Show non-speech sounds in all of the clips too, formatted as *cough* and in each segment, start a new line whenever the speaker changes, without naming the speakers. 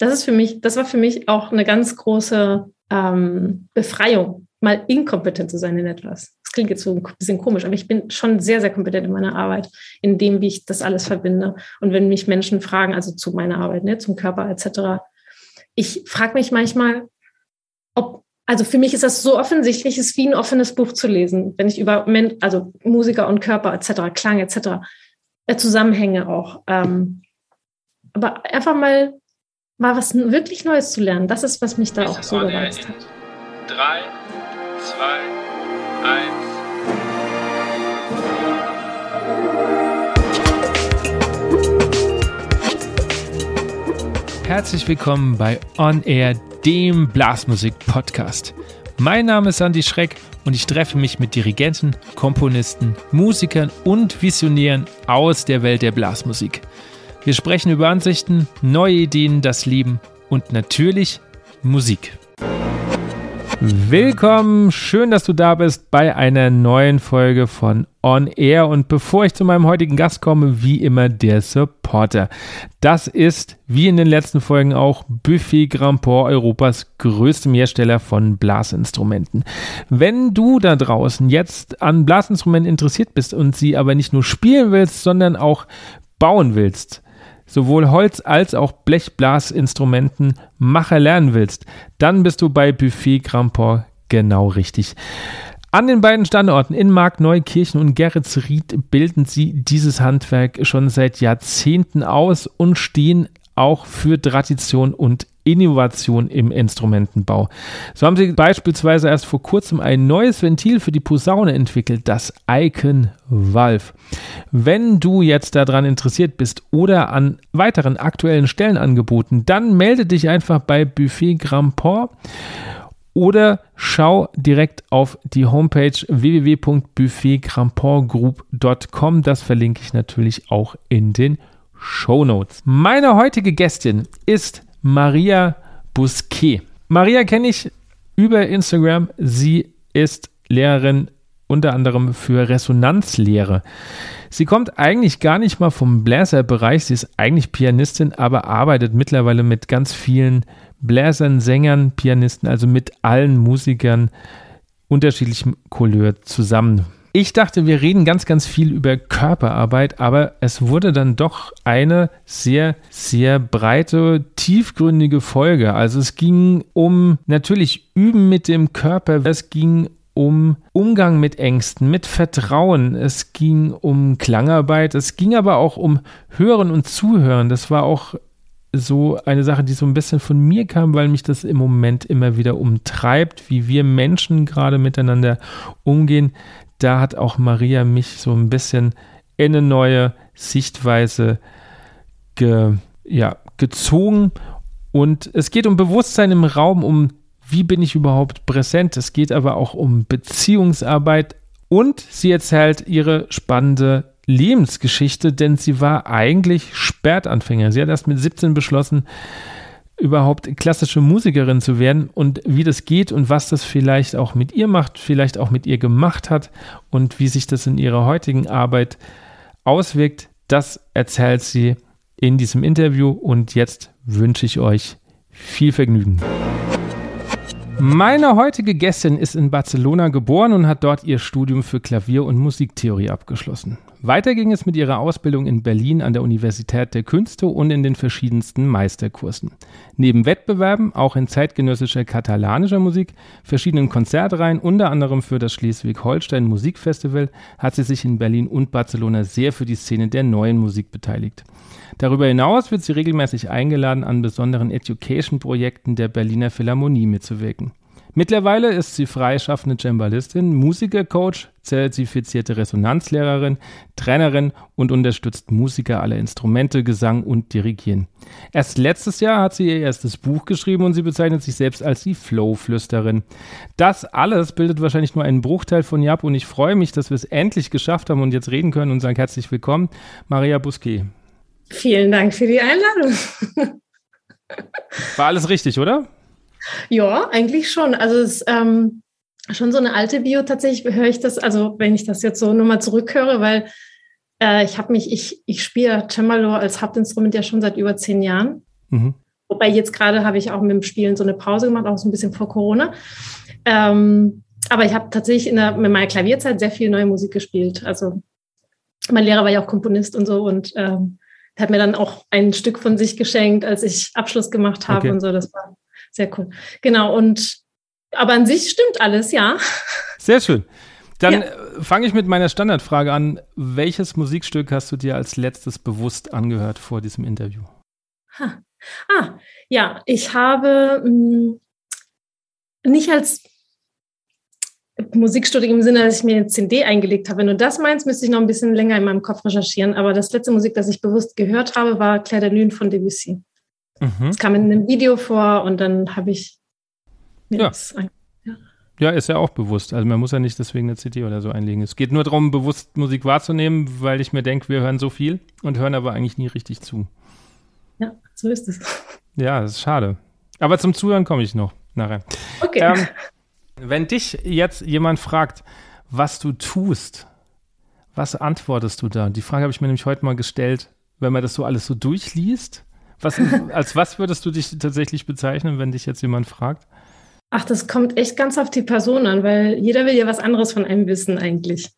das ist für mich, das war für mich auch eine ganz große ähm, Befreiung, mal inkompetent zu sein in etwas. Das klingt jetzt so ein bisschen komisch, aber ich bin schon sehr, sehr kompetent in meiner Arbeit, in dem, wie ich das alles verbinde. Und wenn mich Menschen fragen, also zu meiner Arbeit, ne, zum Körper etc., ich frage mich manchmal, ob, also für mich ist das so offensichtlich, es ist wie ein offenes Buch zu lesen, wenn ich über Men also Musiker und Körper etc., Klang etc., äh, Zusammenhänge auch. Ähm, aber einfach mal, mal was wirklich Neues zu lernen, das ist, was mich da auch so gereizt hat.
Drei, zwei, eins. Herzlich willkommen bei On Air, dem Blasmusik-Podcast. Mein Name ist Andy Schreck und ich treffe mich mit Dirigenten, Komponisten, Musikern und Visionären aus der Welt der Blasmusik. Wir sprechen über Ansichten, neue Ideen, das Leben und natürlich Musik. Willkommen, schön, dass du da bist bei einer neuen Folge von On Air. Und bevor ich zu meinem heutigen Gast komme, wie immer der Supporter. Das ist, wie in den letzten Folgen auch, Buffet Grandport, Europas größtem Hersteller von Blasinstrumenten. Wenn du da draußen jetzt an Blasinstrumenten interessiert bist und sie aber nicht nur spielen willst, sondern auch bauen willst, sowohl Holz- als auch Blechblasinstrumenten Macher lernen willst, dann bist du bei Buffet Grandport genau richtig. An den beiden Standorten in Markneukirchen und Geretsried bilden sie dieses Handwerk schon seit Jahrzehnten aus und stehen auch für Tradition und Innovation im Instrumentenbau. So haben sie beispielsweise erst vor kurzem ein neues Ventil für die Posaune entwickelt, das Icon Valve. Wenn du jetzt daran interessiert bist oder an weiteren aktuellen Stellenangeboten, dann melde dich einfach bei Buffet Grandport oder schau direkt auf die Homepage www.buffetgrandportgroup.com. Das verlinke ich natürlich auch in den Show Notes. Meine heutige Gästin ist Maria Busquet. Maria kenne ich über Instagram. Sie ist Lehrerin unter anderem für Resonanzlehre. Sie kommt eigentlich gar nicht mal vom Bläserbereich. Sie ist eigentlich Pianistin, aber arbeitet mittlerweile mit ganz vielen Bläsern, Sängern, Pianisten, also mit allen Musikern unterschiedlichem Couleur zusammen. Ich dachte, wir reden ganz, ganz viel über Körperarbeit, aber es wurde dann doch eine sehr, sehr breite, tiefgründige Folge. Also es ging um natürlich Üben mit dem Körper, es ging um Umgang mit Ängsten, mit Vertrauen, es ging um Klangarbeit, es ging aber auch um Hören und Zuhören. Das war auch so eine Sache, die so ein bisschen von mir kam, weil mich das im Moment immer wieder umtreibt, wie wir Menschen gerade miteinander umgehen da hat auch Maria mich so ein bisschen in eine neue Sichtweise ge, ja, gezogen. Und es geht um Bewusstsein im Raum, um wie bin ich überhaupt präsent. Es geht aber auch um Beziehungsarbeit. Und sie erzählt ihre spannende Lebensgeschichte, denn sie war eigentlich Spätanfänger. Sie hat erst mit 17 beschlossen, überhaupt klassische Musikerin zu werden und wie das geht und was das vielleicht auch mit ihr macht, vielleicht auch mit ihr gemacht hat und wie sich das in ihrer heutigen Arbeit auswirkt, das erzählt sie in diesem Interview und jetzt wünsche ich euch viel Vergnügen. Meine heutige Gästin ist in Barcelona geboren und hat dort ihr Studium für Klavier- und Musiktheorie abgeschlossen. Weiter ging es mit ihrer Ausbildung in Berlin an der Universität der Künste und in den verschiedensten Meisterkursen. Neben Wettbewerben, auch in zeitgenössischer katalanischer Musik, verschiedenen Konzertreihen, unter anderem für das Schleswig-Holstein Musikfestival, hat sie sich in Berlin und Barcelona sehr für die Szene der neuen Musik beteiligt. Darüber hinaus wird sie regelmäßig eingeladen, an besonderen Education-Projekten der Berliner Philharmonie mitzuwirken. Mittlerweile ist sie freischaffende Cembalistin, Musikercoach, zertifizierte Resonanzlehrerin, Trainerin und unterstützt Musiker aller Instrumente, Gesang und Dirigieren. Erst letztes Jahr hat sie ihr erstes Buch geschrieben und sie bezeichnet sich selbst als die Flow-Flüsterin. Das alles bildet wahrscheinlich nur einen Bruchteil von Jap und ich freue mich, dass wir es endlich geschafft haben und jetzt reden können und sagen herzlich willkommen, Maria Busquet.
Vielen Dank für die Einladung.
War alles richtig, oder?
Ja, eigentlich schon. Also es ist ähm, schon so eine alte Bio. Tatsächlich höre ich das, also wenn ich das jetzt so nochmal zurückhöre, weil äh, ich habe mich, ich, ich spiele Cembalo als Hauptinstrument ja schon seit über zehn Jahren. Mhm. Wobei jetzt gerade habe ich auch mit dem Spielen so eine Pause gemacht, auch so ein bisschen vor Corona. Ähm, aber ich habe tatsächlich in, der, in meiner Klavierzeit sehr viel neue Musik gespielt. Also mein Lehrer war ja auch Komponist und so und ähm, hat mir dann auch ein Stück von sich geschenkt, als ich Abschluss gemacht habe okay. und so. Das war sehr cool. Genau. Und aber an sich stimmt alles, ja.
Sehr schön. Dann ja. Äh, fange ich mit meiner Standardfrage an. Welches Musikstück hast du dir als letztes bewusst angehört vor diesem Interview?
Ha. Ah, ja, ich habe mh, hm, nicht als Musikstück im Sinne, dass ich mir eine CD eingelegt habe. Wenn du das meinst, müsste ich noch ein bisschen länger in meinem Kopf recherchieren. Aber das letzte Musik, das ich bewusst gehört habe, war Claire de Lune von Debussy. Mhm. Es kam in einem Video vor und dann habe ich mir
ja. das ja. ja, ist ja auch bewusst. Also man muss ja nicht deswegen eine CD oder so einlegen. Es geht nur darum, bewusst Musik wahrzunehmen, weil ich mir denke, wir hören so viel und hören aber eigentlich nie richtig zu.
Ja, so ist es. *laughs*
Ja, das ist schade. Aber zum Zuhören komme ich noch nachher. Okay. Ähm, *laughs* wenn dich jetzt jemand fragt, was du tust, was antwortest du da? Die Frage habe ich mir nämlich heute mal gestellt, wenn man das so alles so durchliest. Was, als was würdest du dich tatsächlich bezeichnen, wenn dich jetzt jemand fragt?
Ach, das kommt echt ganz auf die Person an, weil jeder will ja was anderes von einem wissen eigentlich.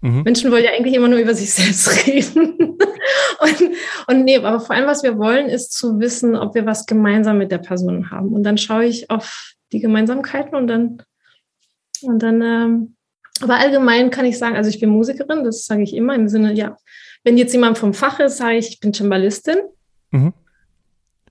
Mhm. Menschen wollen ja eigentlich immer nur über sich *laughs* selbst reden. und, und nee, aber vor allem, was wir wollen, ist zu wissen, ob wir was gemeinsam mit der Person haben. Und dann schaue ich auf die Gemeinsamkeiten und dann, und dann, ähm, aber allgemein kann ich sagen, also ich bin Musikerin, das sage ich immer im Sinne, ja, wenn jetzt jemand vom Fach ist, sage ich, ich bin Cembalistin. Mhm.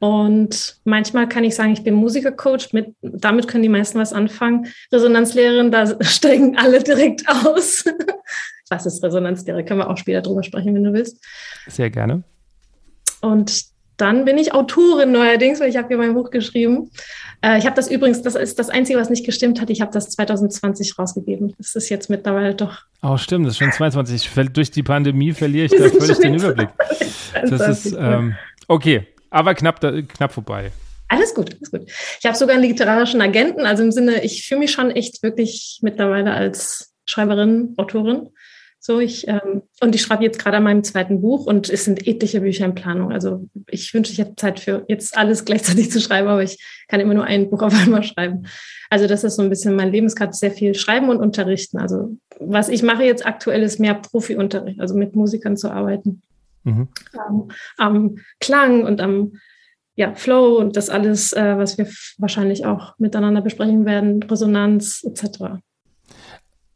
Und manchmal kann ich sagen, ich bin Musikercoach, mit, damit können die meisten was anfangen. Resonanzlehrerin, da *laughs* steigen alle direkt aus. *laughs* was ist Resonanzlehre? Können wir auch später drüber sprechen, wenn du willst.
Sehr gerne.
Und dann bin ich Autorin neuerdings, weil ich habe hier mein Buch geschrieben. Äh, ich habe das übrigens, das ist das Einzige, was nicht gestimmt hat. Ich habe das 2020 rausgegeben. Das ist jetzt mittlerweile doch.
Oh, stimmt, das ist schon 22. Durch die Pandemie verliere ich *laughs* da völlig den Überblick. Das ist, ähm, okay, aber knapp, knapp vorbei.
Alles gut, alles gut. Ich habe sogar einen literarischen Agenten, also im Sinne, ich fühle mich schon echt wirklich mittlerweile als Schreiberin, Autorin. So, ich, ähm, und ich schreibe jetzt gerade an meinem zweiten Buch und es sind etliche Bücher in Planung. Also ich wünsche, ich hätte Zeit für jetzt alles *laughs* gleichzeitig zu schreiben, aber ich kann immer nur ein Buch auf einmal schreiben. Also das ist so ein bisschen mein Leben, sehr viel schreiben und unterrichten. Also was ich mache jetzt aktuell ist mehr Profi-Unterricht, also mit Musikern zu arbeiten mhm. ähm, am Klang und am ja, Flow und das alles, äh, was wir wahrscheinlich auch miteinander besprechen werden, Resonanz etc.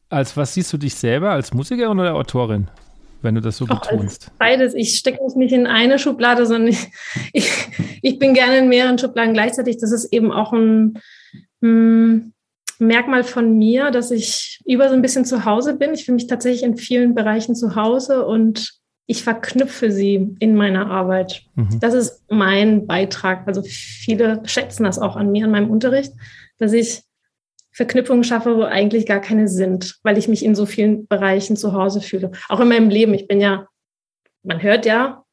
Als was siehst du dich selber, als Musikerin oder Autorin, wenn du das so betonst?
Beides. Ich stecke mich nicht in eine Schublade, sondern ich, ich, ich, bin gerne in mehreren Schubladen gleichzeitig. Das ist eben auch ein hm, Merkmal von mir, dass ich über so ein bisschen zu Hause bin. Ich fühle mich tatsächlich in vielen Bereichen zu Hause und ich verknüpfe sie in meiner Arbeit. Mhm. Das ist mein Beitrag. Also viele schätzen das auch an mir, an meinem Unterricht, dass ich Verknüpfungen schaffe, wo eigentlich gar keine sind, weil ich mich in so vielen Bereichen zu Hause fühle. Auch in meinem Leben. Ich bin ja, man hört ja,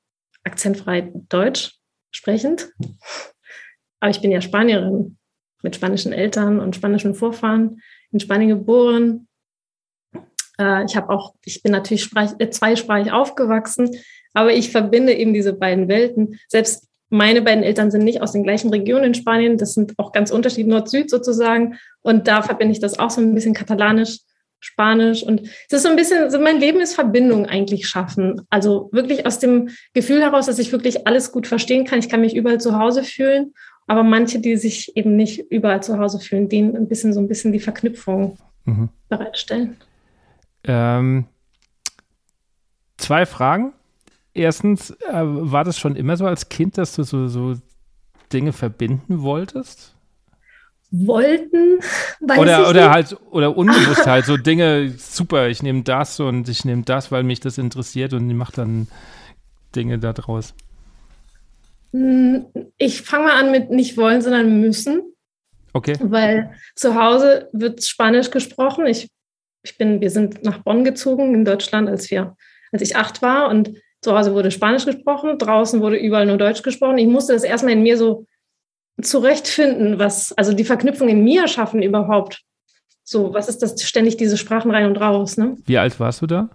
akzentfrei Deutsch sprechend, aber ich bin ja Spanierin mit spanischen Eltern und spanischen Vorfahren, in Spanien geboren, äh, ich habe auch, ich bin natürlich sprach, äh, zweisprachig aufgewachsen, aber ich verbinde eben diese beiden Welten. Selbst meine beiden Eltern sind nicht aus den gleichen Regionen in Spanien, das sind auch ganz unterschiedlich, Nord-Süd sozusagen. Und da verbinde ich das auch so ein bisschen katalanisch, Spanisch. Und es ist so ein bisschen, so mein Leben ist Verbindung eigentlich schaffen. Also wirklich aus dem Gefühl heraus, dass ich wirklich alles gut verstehen kann. Ich kann mich überall zu Hause fühlen. Aber manche, die sich eben nicht überall zu Hause fühlen, denen ein bisschen so ein bisschen die Verknüpfung mhm. bereitstellen.
Ähm, zwei Fragen. Erstens, äh, war das schon immer so als Kind, dass du so, so Dinge verbinden wolltest?
Wollten, *laughs*
weiß oder, ich oder nicht. halt oder unbewusst *laughs* halt so Dinge, super, ich nehme das und ich nehme das, weil mich das interessiert und ich mache dann Dinge daraus.
Hm, ich fange mal an mit nicht wollen, sondern müssen.
Okay.
Weil zu Hause wird Spanisch gesprochen. Ich ich bin, wir sind nach Bonn gezogen in Deutschland, als wir, als ich acht war und zu Hause wurde Spanisch gesprochen, draußen wurde überall nur Deutsch gesprochen. Ich musste das erstmal in mir so zurechtfinden, was, also die Verknüpfung in mir schaffen überhaupt. So, was ist das ständig diese Sprachen rein und raus, ne?
Wie alt warst du da?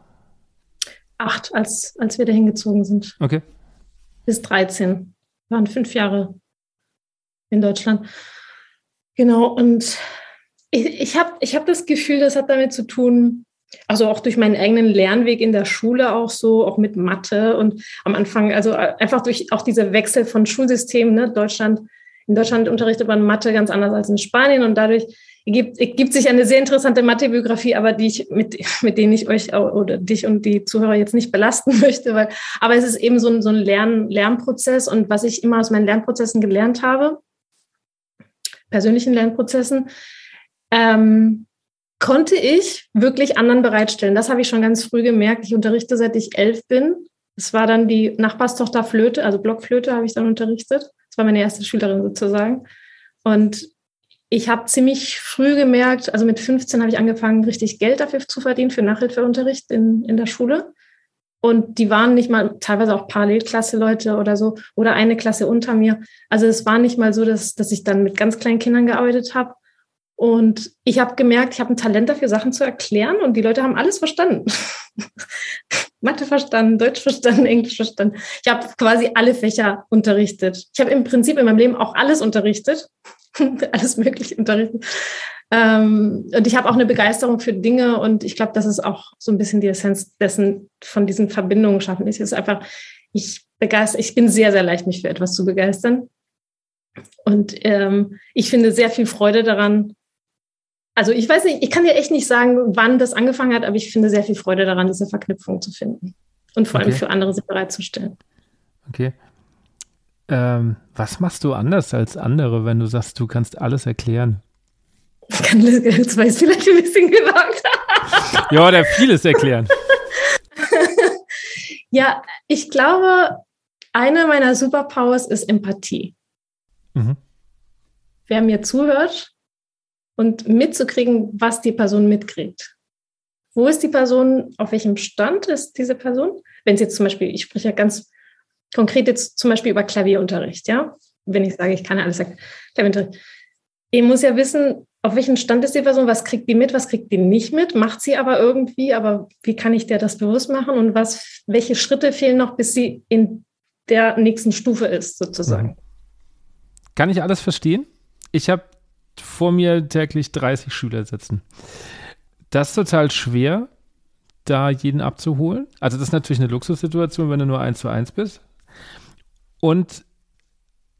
Acht, als, als wir da hingezogen sind.
Okay.
Bis 13. Waren fünf Jahre in Deutschland. Genau, und ich, ich habe ich hab das Gefühl, das hat damit zu tun, also auch durch meinen eigenen Lernweg in der Schule auch so, auch mit Mathe und am Anfang, also einfach durch auch diese Wechsel von Schulsystemen, ne, Deutschland, in Deutschland unterrichtet man Mathe ganz anders als in Spanien und dadurch gibt, gibt sich eine sehr interessante Mathebiografie, aber die ich mit, *laughs* mit denen ich euch oder dich und die Zuhörer jetzt nicht belasten *laughs* möchte, weil, aber es ist eben so ein, so ein Lern, Lernprozess und was ich immer aus meinen Lernprozessen gelernt habe, persönlichen Lernprozessen, ähm, konnte ich wirklich anderen bereitstellen. Das habe ich schon ganz früh gemerkt. Ich unterrichte, seit ich elf bin. Es war dann die Nachbarstochter Flöte, also Blockflöte habe ich dann unterrichtet. Das war meine erste Schülerin sozusagen. Und ich habe ziemlich früh gemerkt, also mit 15 habe ich angefangen, richtig Geld dafür zu verdienen, für Nachhilfeunterricht in, in der Schule. Und die waren nicht mal, teilweise auch Parallelklasse-Leute oder so, oder eine Klasse unter mir. Also es war nicht mal so, dass, dass ich dann mit ganz kleinen Kindern gearbeitet habe. Und ich habe gemerkt, ich habe ein Talent dafür, Sachen zu erklären und die Leute haben alles verstanden. *laughs* Mathe verstanden, Deutsch verstanden, Englisch verstanden. Ich habe quasi alle Fächer unterrichtet. Ich habe im Prinzip in meinem Leben auch alles unterrichtet, *laughs* alles Mögliche unterrichtet. Ähm, und ich habe auch eine Begeisterung für Dinge und ich glaube, das ist auch so ein bisschen die Essenz dessen, von diesen Verbindungen schaffen. Es ist einfach, ich begeister, ich bin sehr, sehr leicht, mich für etwas zu begeistern. Und ähm, ich finde sehr viel Freude daran, also ich weiß nicht, ich kann dir echt nicht sagen, wann das angefangen hat, aber ich finde sehr viel Freude daran, diese Verknüpfung zu finden und vor okay. allem für andere sie bereitzustellen.
Okay. Ähm, was machst du anders als andere, wenn du sagst, du kannst alles erklären?
Ich kann das weiß vielleicht ein bisschen gewagt. *laughs*
ja, oder vieles erklären. *laughs*
ja, ich glaube, eine meiner Superpowers ist Empathie. Mhm. Wer mir zuhört, und mitzukriegen, was die Person mitkriegt. Wo ist die Person, auf welchem Stand ist diese Person? Wenn es jetzt zum Beispiel, ich spreche ja ganz konkret jetzt zum Beispiel über Klavierunterricht, ja? Wenn ich sage, ich kann alles sagen, Klavierunterricht. Ich muss ja wissen, auf welchem Stand ist die Person, was kriegt die mit, was kriegt die nicht mit, macht sie aber irgendwie, aber wie kann ich der das bewusst machen und was, welche Schritte fehlen noch, bis sie in der nächsten Stufe ist, sozusagen.
Kann ich alles verstehen? Ich habe vor mir täglich 30 Schüler sitzen. Das ist total schwer, da jeden abzuholen. Also das ist natürlich eine Luxussituation, wenn du nur eins zu eins bist. Und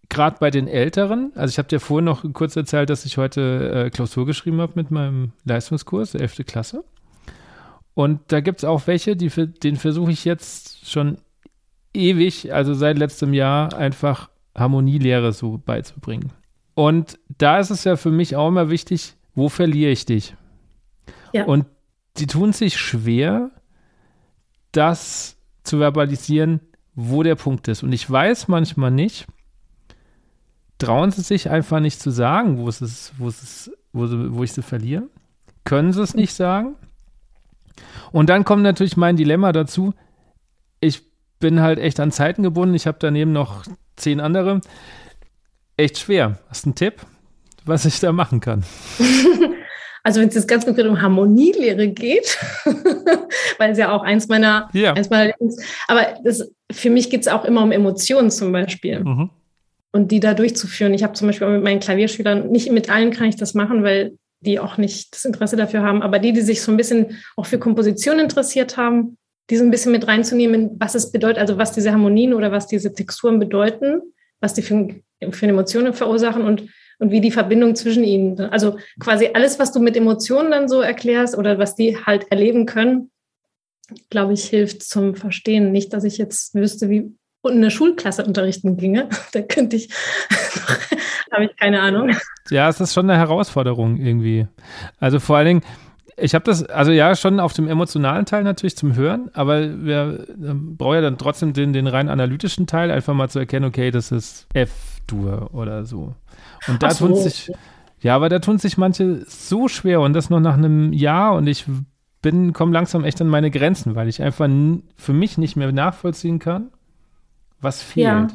gerade bei den Älteren, also ich habe dir vorhin noch kurz erzählt, dass ich heute äh, Klausur geschrieben habe mit meinem Leistungskurs, 11. Klasse. Und da gibt es auch welche, die den versuche ich jetzt schon ewig, also seit letztem Jahr, einfach Harmonielehre so beizubringen. Und da ist es ja für mich auch immer wichtig, wo verliere ich dich? Ja. Und die tun sich schwer, das zu verbalisieren, wo der Punkt ist. Und ich weiß manchmal nicht, trauen sie sich einfach nicht zu sagen, wo es ist, wo es ist, wo, sie, wo ich sie verliere? Können sie es nicht sagen? Und dann kommt natürlich mein Dilemma dazu. Ich bin halt echt an Zeiten gebunden. Ich habe daneben noch zehn andere echt schwer. Hast du einen Tipp, was ich da machen kann? *laughs*
Also wenn es jetzt ganz konkret um Harmonielehre geht, *laughs* weil es ja auch eins meiner, ja. eins meiner aber das, für mich geht es auch immer um Emotionen zum Beispiel. Mhm. Und die da durchzuführen. Ich habe zum Beispiel mit meinen Klavierschülern, nicht mit allen kann ich das machen, weil die auch nicht das Interesse dafür haben, aber die, die sich so ein bisschen auch für Komposition interessiert haben, die so ein bisschen mit reinzunehmen, was es bedeutet, also was diese Harmonien oder was diese Texturen bedeuten, was die für für Emotionen verursachen und, und wie die Verbindung zwischen ihnen. Also quasi alles, was du mit Emotionen dann so erklärst oder was die halt erleben können, glaube ich, hilft zum Verstehen. Nicht, dass ich jetzt wüsste, wie eine Schulklasse unterrichten ginge. *laughs* Da könnte ich, *laughs* habe ich keine Ahnung.
Ja, es ist schon eine Herausforderung irgendwie. Also vor allen Dingen, ich habe das, also ja, schon auf dem emotionalen Teil natürlich zum Hören, aber wir brauchen ja dann trotzdem den, den rein analytischen Teil, einfach mal zu erkennen, okay, das ist F-Dur oder so. Und da so. tun sich, ja, aber da tun sich manche so schwer und das noch nach einem Jahr und ich bin, komme langsam echt an meine Grenzen, weil ich einfach für mich nicht mehr nachvollziehen kann, was fehlt. Ja.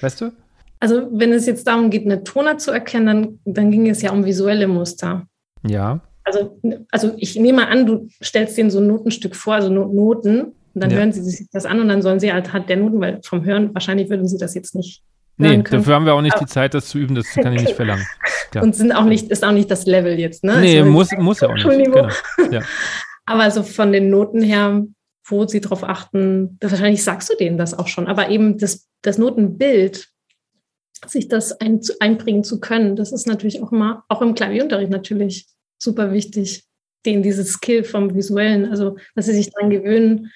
Weißt du?
Also, wenn es jetzt darum geht, eine Toner zu erkennen, dann, dann ging es ja um visuelle Muster.
Ja
also, also ich nehme an, du stellst denen so ein Notenstück vor, also Noten, und dann ja. hören sie sich das an und dann sollen sie halt, halt der Noten, weil vom Hören wahrscheinlich würden sie das jetzt nicht
Nee, dafür haben wir auch nicht die Zeit, das zu üben, das kann ich nicht verlangen.
Ja. Und sind auch nicht, ist auch nicht das Level jetzt, ne?
Nee, also, muss, muss ja auch nicht. Genau.
Ja. *laughs* Aber so von den Noten her, wo sie darauf achten, wahrscheinlich sagst du denen das auch schon, aber eben das, das Notenbild, sich das ein, einbringen zu können, das ist natürlich auch immer, auch im Klavierunterricht natürlich super wichtig, denen dieses Skill vom Visuellen, also dass sie sich daran gewöhnen,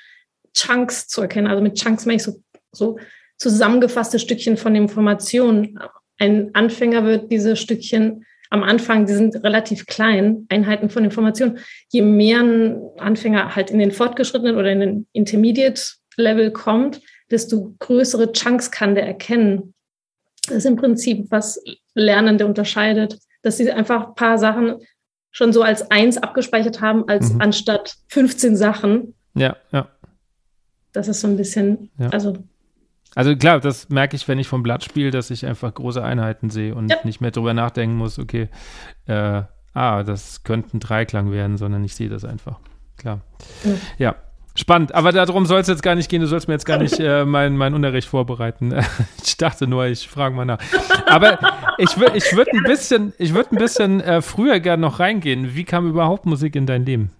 Chunks zu erkennen. Also mit Chunks meine ich so, so zusammengefasste Stückchen von Informationen. Ein Anfänger wird diese Stückchen am Anfang, die sind relativ klein, Einheiten von Informationen. Je mehr ein Anfänger halt in den fortgeschrittenen oder in den Intermediate Level kommt, desto größere Chunks kann der erkennen. Das ist im Prinzip, was Lernende unterscheidet, dass sie einfach ein paar Sachen schon so als eins abgespeichert haben, als mhm. anstatt 15 Sachen.
Ja, ja.
Das ist so ein bisschen, ja. also
also klar, das merke ich, wenn ich vom Blatt spiele, dass ich einfach große Einheiten sehe und ja. nicht mehr drüber nachdenken muss, okay, äh, ah, das könnte ein Dreiklang werden, sondern ich sehe das einfach. Klar. Ja. ja. Spannend, aber darum soll es jetzt gar nicht gehen. Du sollst mir jetzt gar nicht äh, meinen mein Unterricht vorbereiten. *laughs* ich dachte nur, ich frage mal nach. Aber ich, ich würde ein bisschen, ich würd ein bisschen äh, früher gerne noch reingehen. Wie kam überhaupt Musik in dein Leben?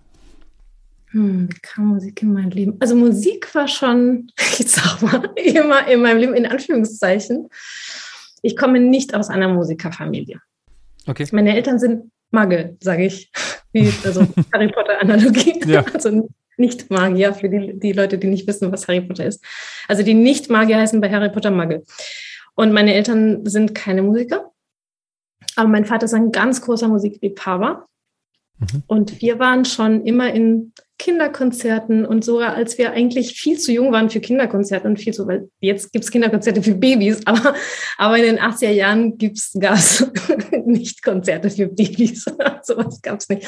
Hm, wie kam Musik in mein Leben? Also Musik war schon, *laughs* ich sag mal, immer in meinem Leben in Anführungszeichen. Ich komme nicht aus einer Musikerfamilie.
Okay.
Meine Eltern sind Magel, sage ich. *laughs* Wie, also Harry Potter-Analogie. Ja. Also nicht Magier für die, die Leute, die nicht wissen, was Harry Potter ist. Also die Nicht-Magier heißen bei Harry Potter Magel. Und meine Eltern sind keine Musiker. Aber mein Vater ist ein ganz großer Musikliebhaber. Mhm. Und wir waren schon immer in Kinderkonzerten und sogar als wir eigentlich viel zu jung waren für Kinderkonzerte und viel zu, weil jetzt gibt es Kinderkonzerte für Babys, aber, aber in den 80er Jahren gibt's es *laughs* nicht Konzerte für Babys. *laughs* Sowas gab es nicht.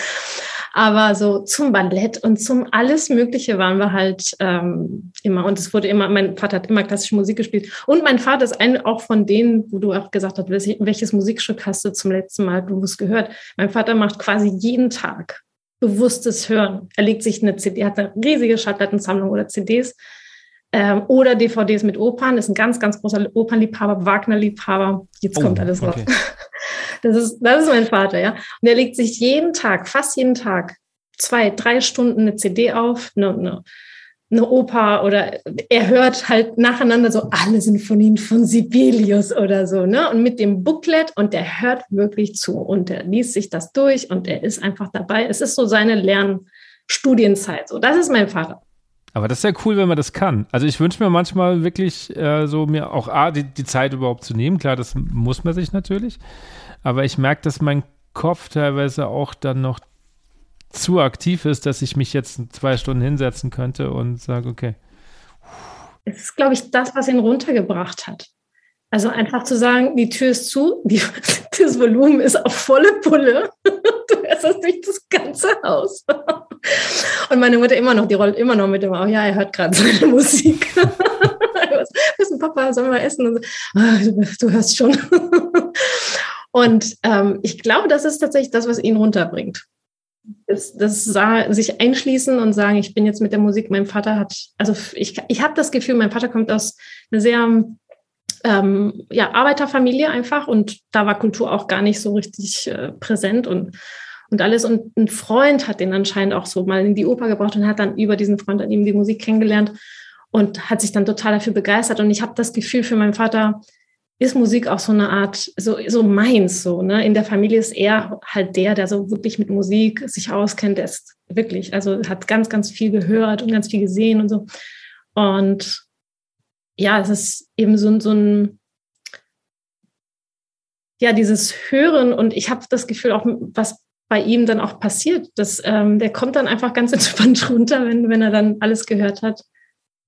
Aber so zum Ballett und zum alles Mögliche waren wir halt ähm, immer. Und es wurde immer, mein Vater hat immer klassische Musik gespielt. Und mein Vater ist ein, auch von denen, wo du auch gesagt hast, welches Musikstück hast du zum letzten Mal bewusst gehört? Mein Vater macht quasi jeden Tag bewusstes Hören. Er legt sich eine CD, hat eine riesige Schallplattensammlung oder CDs ähm, oder DVDs mit Opern, ist ein ganz, ganz großer Opernliebhaber, Wagner-Liebhaber. Jetzt oh, kommt alles raus. *laughs* Das ist, das ist mein Vater, ja. Und er legt sich jeden Tag, fast jeden Tag, zwei, drei Stunden eine CD auf, eine, eine eine Oper oder er hört halt nacheinander so alle Sinfonien von Sibelius oder so, ne? Und mit dem Booklet und der hört wirklich zu und der liest sich das durch und er ist einfach dabei. Es ist so seine Lernstudienzeit. So, das ist mein Vater.
Aber das ist ja cool, wenn man das kann. Also ich wünsche mir manchmal wirklich äh, so mir auch A, die, die Zeit überhaupt zu nehmen. Klar, das muss man sich natürlich. Aber ich merke, dass mein Kopf teilweise auch dann noch zu aktiv ist, dass ich mich jetzt zwei Stunden hinsetzen könnte und sage, okay.
Es ist, glaube ich, das, was ihn runtergebracht hat. Also einfach zu sagen, die Tür ist zu, die, *laughs* das Volumen ist auf volle Pulle. *laughs* Du hörst das durch das ganze Haus. Und meine Mutter immer noch, die rollt immer noch mit dem Auge, ja, er hört gerade seine Musik. *laughs* Was denn Papa, sollen wir essen? So, ah, du, du hörst schon. Und ähm, ich glaube, das ist tatsächlich das, was ihn runterbringt das, das sah, sich einschließen und sagen, ich bin jetzt mit der Musik, mein Vater hat, also ich, ich habe das Gefühl, mein Vater kommt aus einer sehr ähm, ja, Arbeiterfamilie einfach und da war Kultur auch gar nicht so richtig äh, präsent und, und alles. Und ein Freund hat den anscheinend auch so mal in die Oper gebracht und hat dann über diesen Freund an ihm die Musik kennengelernt und hat sich dann total dafür begeistert. Und ich habe das Gefühl für meinen Vater, ist Musik auch so eine Art, so, so meins, so, ne? In der Familie ist er halt der, der so wirklich mit Musik sich auskennt, der ist wirklich, also hat ganz, ganz viel gehört und ganz viel gesehen und so. Und ja, es ist eben so, so ein, ja, dieses Hören und ich habe das Gefühl auch, was bei ihm dann auch passiert, dass ähm, der kommt dann einfach ganz *laughs* entspannt runter, wenn, wenn er dann alles gehört hat.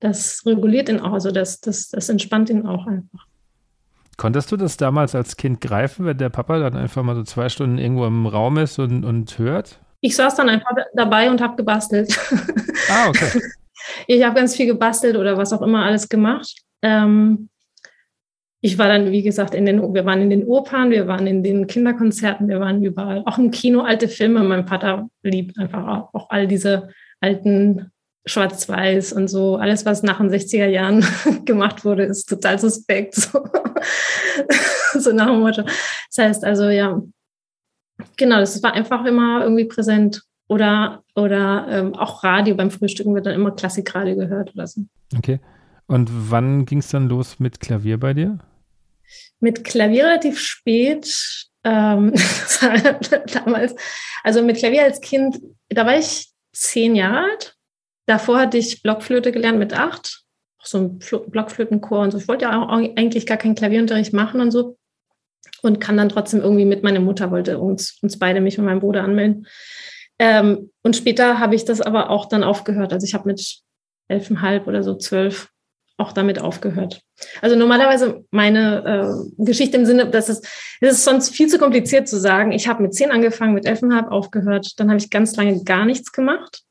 Das reguliert ihn auch, also das, das, das entspannt ihn auch einfach.
Konntest du das damals als Kind greifen, wenn der Papa dann einfach mal so zwei Stunden irgendwo im Raum ist und, und hört?
Ich saß dann einfach dabei und habe gebastelt.
Ah, okay. *laughs*
Ich habe ganz viel gebastelt oder was auch immer alles gemacht. Ähm, ich war dann, wie gesagt, in den, wir waren in den Opern, wir waren in den Kinderkonzerten, wir waren überall, auch im Kino, alte Filme. Mein Vater liebt einfach auch, auch all diese alten schwarz-weiß und so. Alles, was nach den 60er Jahren *laughs* gemacht wurde, ist total suspekt. *laughs* So, so nach dem Motto. Das heißt also, ja, genau, das war einfach immer irgendwie präsent. Oder, oder ähm, auch Radio, beim Frühstücken wird dann immer Klassikradio gehört oder so.
Okay. Und wann ging es dann los mit Klavier bei dir?
Mit Klavier relativ spät. Ähm, *laughs* damals, also mit Klavier als Kind, da war ich zehn Jahre alt. Davor hatte ich Blockflöte gelernt mit acht, so ein Blockflötenchor und so. Ich wollte ja auch eigentlich gar keinen Klavierunterricht machen und so. Und kann dann trotzdem irgendwie mit, meiner Mutter wollte uns, uns beide, mich und meinen Bruder anmelden. Ähm, und später habe ich das aber auch dann aufgehört. Also ich habe mit elfeinhalb oder so zwölf auch damit aufgehört. Also normalerweise meine äh, Geschichte im Sinne, dass es, es ist sonst viel zu kompliziert zu sagen. Ich habe mit zehn angefangen, mit elfeinhalb aufgehört, dann habe ich ganz lange gar nichts gemacht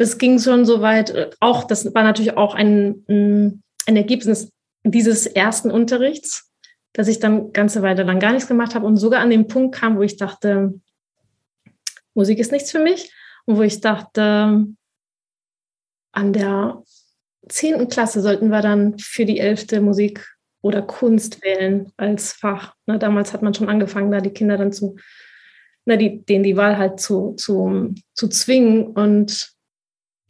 das ging schon so weit, äh, auch, das war natürlich auch ein, ein Ergebnis dieses ersten Unterrichts, dass ich dann ganze Weile lang gar nichts gemacht habe und sogar an den Punkt kam, wo ich dachte, Musik ist nichts für mich und wo ich dachte, an der zehnten Klasse sollten wir dann für die elfte Musik oder Kunst wählen als Fach. Ne, damals hat man schon angefangen, da die Kinder dann zu, na, die, denen die Wahl halt zu, zu, zu zwingen. Und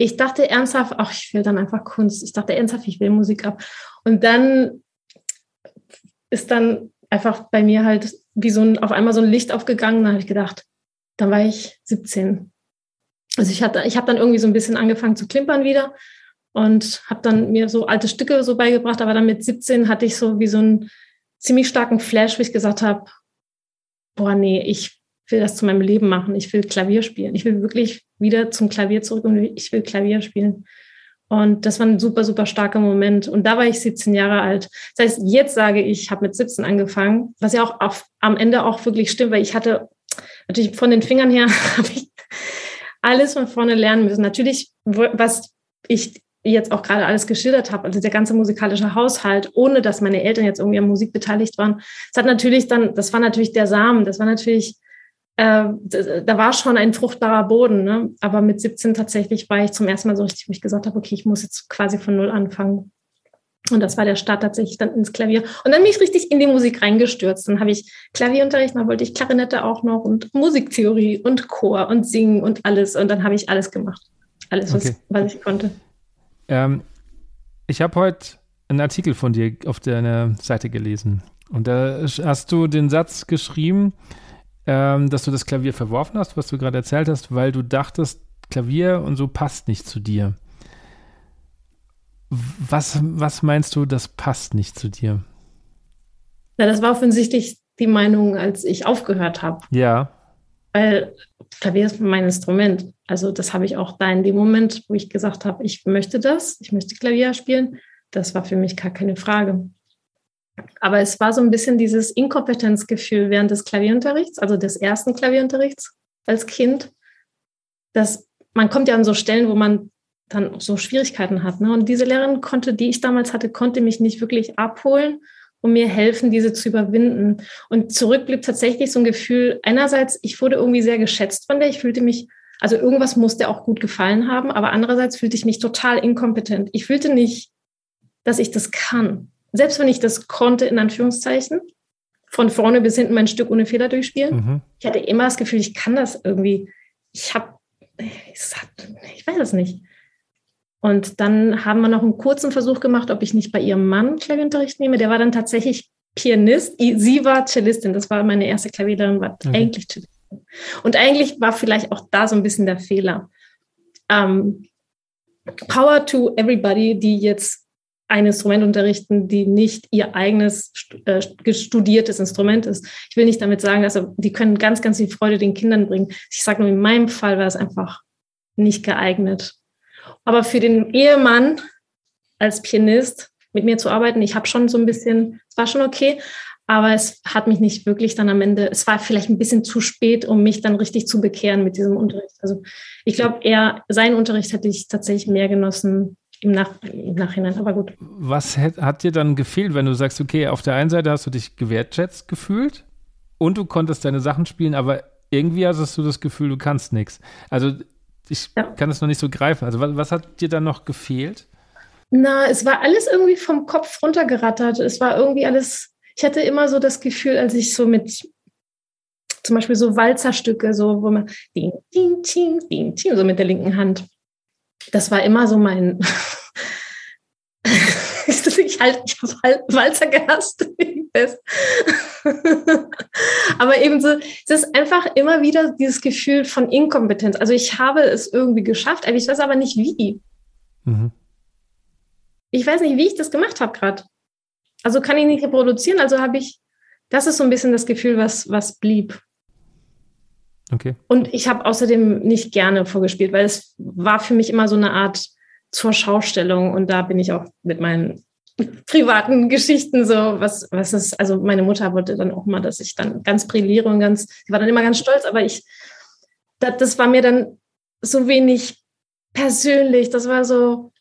ich dachte ernsthaft, ach, ich will dann einfach Kunst. Ich dachte ernsthaft, ich will Musik ab. Und dann ist dann einfach bei mir halt wie so ein, auf einmal so ein Licht aufgegangen. Da habe ich gedacht, dann war ich 17. Also ich ich habe dann irgendwie so ein bisschen angefangen zu klimpern wieder und habe dann mir so alte Stücke so beigebracht. Aber dann mit 17 hatte ich so wie so einen ziemlich starken Flash, wo ich gesagt habe, boah, nee, ich will das zu meinem Leben machen. Ich will Klavier spielen. Ich will wirklich wieder zum Klavier zurück und ich will Klavier spielen. Und das war ein super, super starker Moment. Und da war ich 17 Jahre alt. Das heißt, jetzt sage ich, ich habe mit 17 angefangen, was ja auch auf, am Ende auch wirklich stimmt, weil ich hatte natürlich von den Fingern her *laughs* habe ich alles von vorne lernen müssen. Natürlich, was ich jetzt auch gerade alles geschildert habe, also der ganze musikalische Haushalt, ohne dass meine Eltern jetzt irgendwie an Musik beteiligt waren, das hat natürlich dann, das war natürlich der Samen, das war natürlich äh, da war schon ein fruchtbarer Boden. Ne? Aber mit 17 tatsächlich war ich zum ersten Mal so richtig, wo ich gesagt habe, okay, ich muss jetzt quasi von Null anfangen. Und das war der Start tatsächlich dann ins Klavier. Und dann bin ich richtig in die Musik reingestürzt. Dann habe ich Klavierunterricht, dann wollte ich Klarinette auch noch und Musiktheorie und Chor und Singen und alles. Und dann habe ich alles gemacht. Alles, was, okay. was ich konnte.
Ähm, ich habe heute einen Artikel von dir auf deiner Seite gelesen. Und da hast du den Satz geschrieben, ähm, dass du das Klavier verworfen hast, was du gerade erzählt hast, weil du dachtest, Klavier und so passt nicht zu dir. Was, was meinst du, das passt nicht zu dir?
Na, das war offensichtlich die Meinung, als ich aufgehört habe.
Ja.
Weil Klavier ist mein Instrument. Also das habe ich auch da in dem Moment, wo ich gesagt habe, ich möchte das, ich möchte Klavier spielen. Das war für mich gar keine Frage. Aber es war so ein bisschen dieses Inkompetenzgefühl während des Klavierunterrichts, also des ersten Klavierunterrichts als Kind, dass man kommt ja an so Stellen, wo man dann so Schwierigkeiten hat. Ne? Und diese Lehrerin konnte, die ich damals hatte, konnte mich nicht wirklich abholen und mir helfen, diese zu überwinden. Und zurück blieb tatsächlich so ein Gefühl, einerseits, ich wurde irgendwie sehr geschätzt von der, ich fühlte mich, also irgendwas musste auch gut gefallen haben, aber andererseits fühlte ich mich total inkompetent. Ich fühlte nicht, dass ich das kann selbst wenn ich das konnte, in Anführungszeichen, von vorne bis hinten mein Stück ohne Fehler durchspielen, mhm. ich hatte immer das Gefühl, ich kann das irgendwie. Ich habe, ich weiß es nicht. Und dann haben wir noch einen kurzen Versuch gemacht, ob ich nicht bei ihrem Mann Klavierunterricht nehme. Der war dann tatsächlich Pianist. Sie war Cellistin. Das war meine erste Klavierlehrerin, war okay. eigentlich Cellistin. Und eigentlich war vielleicht auch da so ein bisschen der Fehler. Ähm, power to everybody, die jetzt ein Instrument unterrichten, die nicht ihr eigenes äh, studiertes Instrument ist. Ich will nicht damit sagen, dass die können ganz, ganz viel Freude den Kindern bringen. Ich sage nur, in meinem Fall war es einfach nicht geeignet. Aber für den Ehemann als Pianist mit mir zu arbeiten, ich habe schon so ein bisschen, es war schon okay, aber es hat mich nicht wirklich dann am Ende, es war vielleicht ein bisschen zu spät, um mich dann richtig zu bekehren mit diesem Unterricht. Also ich glaube, eher seinen Unterricht hätte ich tatsächlich mehr genossen im, Nach im Nachhinein, aber gut.
Was hat, dir dann gefehlt, wenn du sagst, okay, auf der einen Seite hast du dich gewertschätzt gefühlt und du konntest deine Sachen spielen, aber irgendwie hattest du das Gefühl, du kannst nichts. Also ich ja. kann es noch nicht so greifen. Also was, was hat dir dann noch gefehlt?
Na, es war alles irgendwie vom Kopf runtergerattert. Es war irgendwie alles, ich hatte immer so das Gefühl, als ich so mit zum Beispiel so Walzerstücke, so wo man ding, ding, ding, ding, ding, so mit der linken Hand. Das war immer so mein. *laughs* ich halt, ich habe Walzer gehasst. *laughs* Aber ebenso, es ist einfach immer wieder dieses Gefühl von Inkompetenz. Also ich habe es irgendwie geschafft, ich weiß aber nicht wie. Mhm. Ich weiß nicht, wie ich das gemacht habe gerade. Also kann ich nicht reproduzieren, also habe ich, das ist so ein bisschen das Gefühl, was, was blieb.
Okay.
Und ich habe außerdem nicht gerne vorgespielt, weil es war für mich immer so eine Art zur Schaustellung und da bin ich auch mit meinen *laughs* privaten Geschichten so, was, was ist, also meine Mutter wollte dann auch mal, dass ich dann ganz brilliere und ganz, sie war dann immer ganz stolz, aber ich, das, das war mir dann so wenig persönlich, das war so,